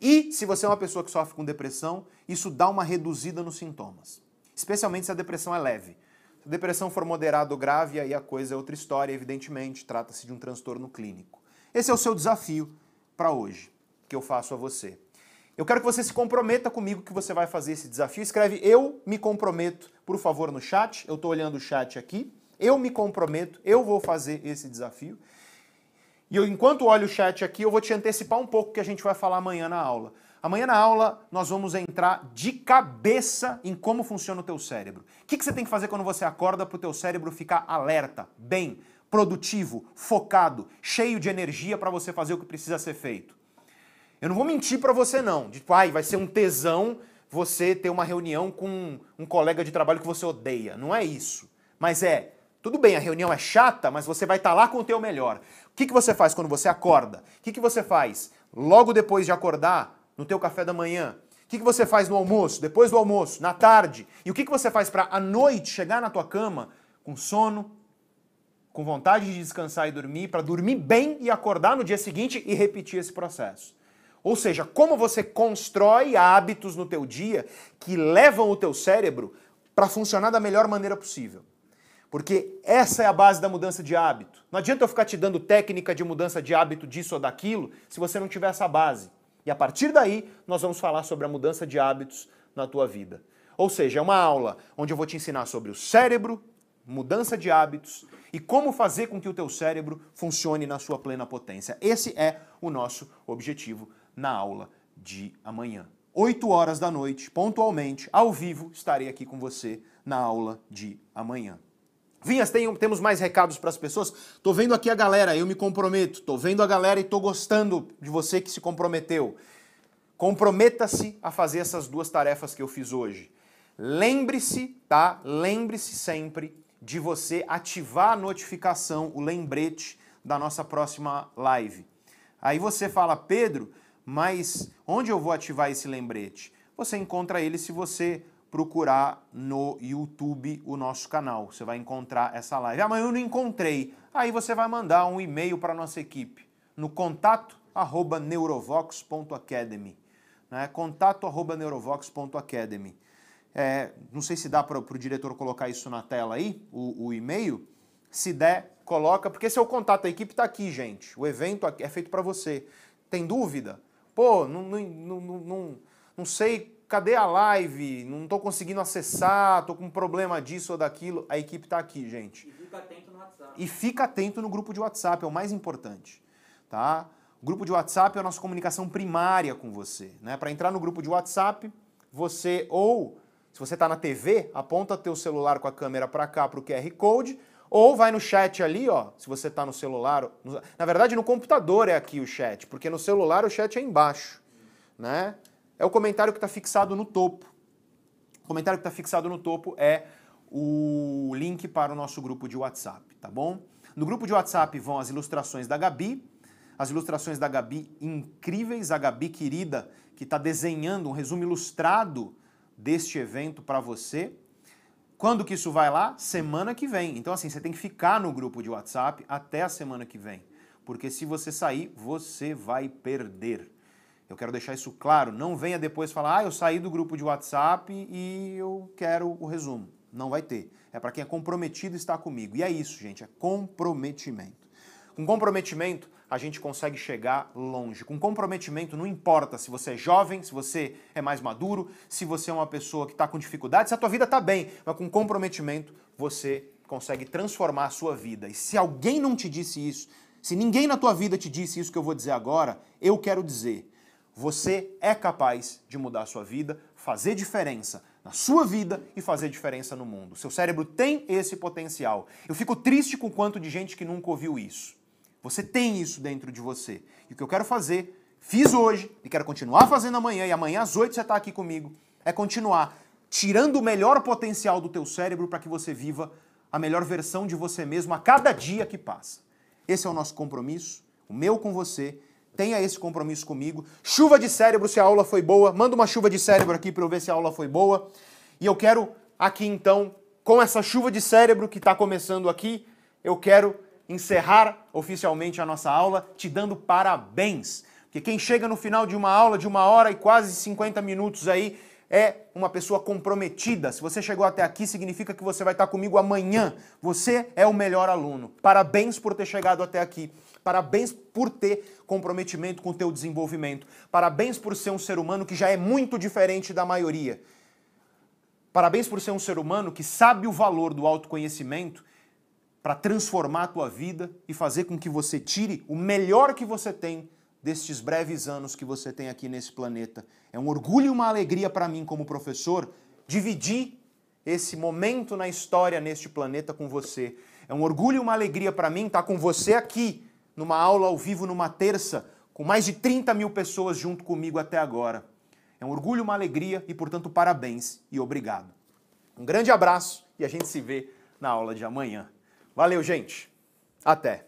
E se você é uma pessoa que sofre com depressão, isso dá uma reduzida nos sintomas especialmente se a depressão é leve. Se a depressão for moderada ou grave, aí a coisa é outra história, evidentemente, trata-se de um transtorno clínico. Esse é o seu desafio para hoje, que eu faço a você. Eu quero que você se comprometa comigo que você vai fazer esse desafio. Escreve eu me comprometo, por favor, no chat. Eu estou olhando o chat aqui. Eu me comprometo, eu vou fazer esse desafio. E eu, enquanto olho o chat aqui, eu vou te antecipar um pouco que a gente vai falar amanhã na aula. Amanhã na aula nós vamos entrar de cabeça em como funciona o teu cérebro. O que, que você tem que fazer quando você acorda para o teu cérebro ficar alerta, bem, produtivo, focado, cheio de energia para você fazer o que precisa ser feito. Eu não vou mentir para você não, de tipo, ai, vai ser um tesão você ter uma reunião com um colega de trabalho que você odeia. Não é isso. Mas é, tudo bem, a reunião é chata, mas você vai estar tá lá com o teu melhor. O que, que você faz quando você acorda? O que, que você faz logo depois de acordar, no teu café da manhã? O que, que você faz no almoço, depois do almoço, na tarde? E o que, que você faz para à noite chegar na tua cama com sono, com vontade de descansar e dormir, para dormir bem e acordar no dia seguinte e repetir esse processo? Ou seja, como você constrói hábitos no teu dia que levam o teu cérebro para funcionar da melhor maneira possível. Porque essa é a base da mudança de hábito. Não adianta eu ficar te dando técnica de mudança de hábito disso ou daquilo se você não tiver essa base. E a partir daí, nós vamos falar sobre a mudança de hábitos na tua vida. Ou seja, é uma aula onde eu vou te ensinar sobre o cérebro, mudança de hábitos e como fazer com que o teu cérebro funcione na sua plena potência. Esse é o nosso objetivo na aula de amanhã. 8 horas da noite, pontualmente, ao vivo, estarei aqui com você na aula de amanhã. Vinhas, tem, temos mais recados para as pessoas? Tô vendo aqui a galera, eu me comprometo. Tô vendo a galera e tô gostando de você que se comprometeu. Comprometa-se a fazer essas duas tarefas que eu fiz hoje. Lembre-se, tá? Lembre-se sempre de você ativar a notificação, o lembrete da nossa próxima live. Aí você fala, Pedro, mas onde eu vou ativar esse lembrete? Você encontra ele se você procurar no YouTube o nosso canal. Você vai encontrar essa live. Ah, mas eu não encontrei. Aí você vai mandar um e-mail para a nossa equipe no contato arroba neurovox.academy. Né? Contato arroba neurovox.academy. É, não sei se dá para o diretor colocar isso na tela aí, o, o e-mail. Se der, coloca, porque o contato, a equipe está aqui, gente. O evento é feito para você. Tem dúvida? Pô, não, não, não, não, sei, cadê a live? Não estou conseguindo acessar, estou com um problema disso ou daquilo. A equipe está aqui, gente. E fica atento no WhatsApp. E fica atento no grupo de WhatsApp, é o mais importante. Tá? O grupo de WhatsApp é a nossa comunicação primária com você. Né? Para entrar no grupo de WhatsApp, você ou, se você está na TV, aponta teu celular com a câmera para cá para o QR Code, ou vai no chat ali, ó, se você está no celular. No, na verdade, no computador é aqui o chat, porque no celular o chat é embaixo, né? É o comentário que está fixado no topo. O comentário que está fixado no topo é o link para o nosso grupo de WhatsApp, tá bom? No grupo de WhatsApp vão as ilustrações da Gabi, as ilustrações da Gabi incríveis, a Gabi querida, que está desenhando um resumo ilustrado deste evento para você. Quando que isso vai lá? Semana que vem. Então, assim, você tem que ficar no grupo de WhatsApp até a semana que vem. Porque se você sair, você vai perder. Eu quero deixar isso claro. Não venha depois falar, ah, eu saí do grupo de WhatsApp e eu quero o resumo. Não vai ter. É para quem é comprometido estar comigo. E é isso, gente, é comprometimento. Com comprometimento, a gente consegue chegar longe. Com comprometimento, não importa se você é jovem, se você é mais maduro, se você é uma pessoa que está com dificuldade, se a tua vida está bem, mas com comprometimento você consegue transformar a sua vida. E se alguém não te disse isso, se ninguém na tua vida te disse isso que eu vou dizer agora, eu quero dizer, você é capaz de mudar a sua vida, fazer diferença na sua vida e fazer diferença no mundo. Seu cérebro tem esse potencial. Eu fico triste com o quanto de gente que nunca ouviu isso. Você tem isso dentro de você. E o que eu quero fazer, fiz hoje e quero continuar fazendo amanhã, e amanhã às 8 você está aqui comigo, é continuar tirando o melhor potencial do teu cérebro para que você viva a melhor versão de você mesmo a cada dia que passa. Esse é o nosso compromisso, o meu com você. Tenha esse compromisso comigo. Chuva de cérebro se a aula foi boa. Manda uma chuva de cérebro aqui para eu ver se a aula foi boa. E eu quero aqui então, com essa chuva de cérebro que está começando aqui, eu quero encerrar oficialmente a nossa aula te dando parabéns. Porque quem chega no final de uma aula de uma hora e quase 50 minutos aí é uma pessoa comprometida. Se você chegou até aqui, significa que você vai estar comigo amanhã. Você é o melhor aluno. Parabéns por ter chegado até aqui. Parabéns por ter comprometimento com o teu desenvolvimento. Parabéns por ser um ser humano que já é muito diferente da maioria. Parabéns por ser um ser humano que sabe o valor do autoconhecimento para transformar a tua vida e fazer com que você tire o melhor que você tem destes breves anos que você tem aqui nesse planeta. É um orgulho e uma alegria para mim, como professor, dividir esse momento na história neste planeta com você. É um orgulho e uma alegria para mim estar com você aqui, numa aula ao vivo, numa terça, com mais de 30 mil pessoas junto comigo até agora. É É um orgulho, uma alegria e, portanto, parabéns e obrigado. Um grande abraço e a gente se vê na aula de amanhã. Valeu, gente. Até.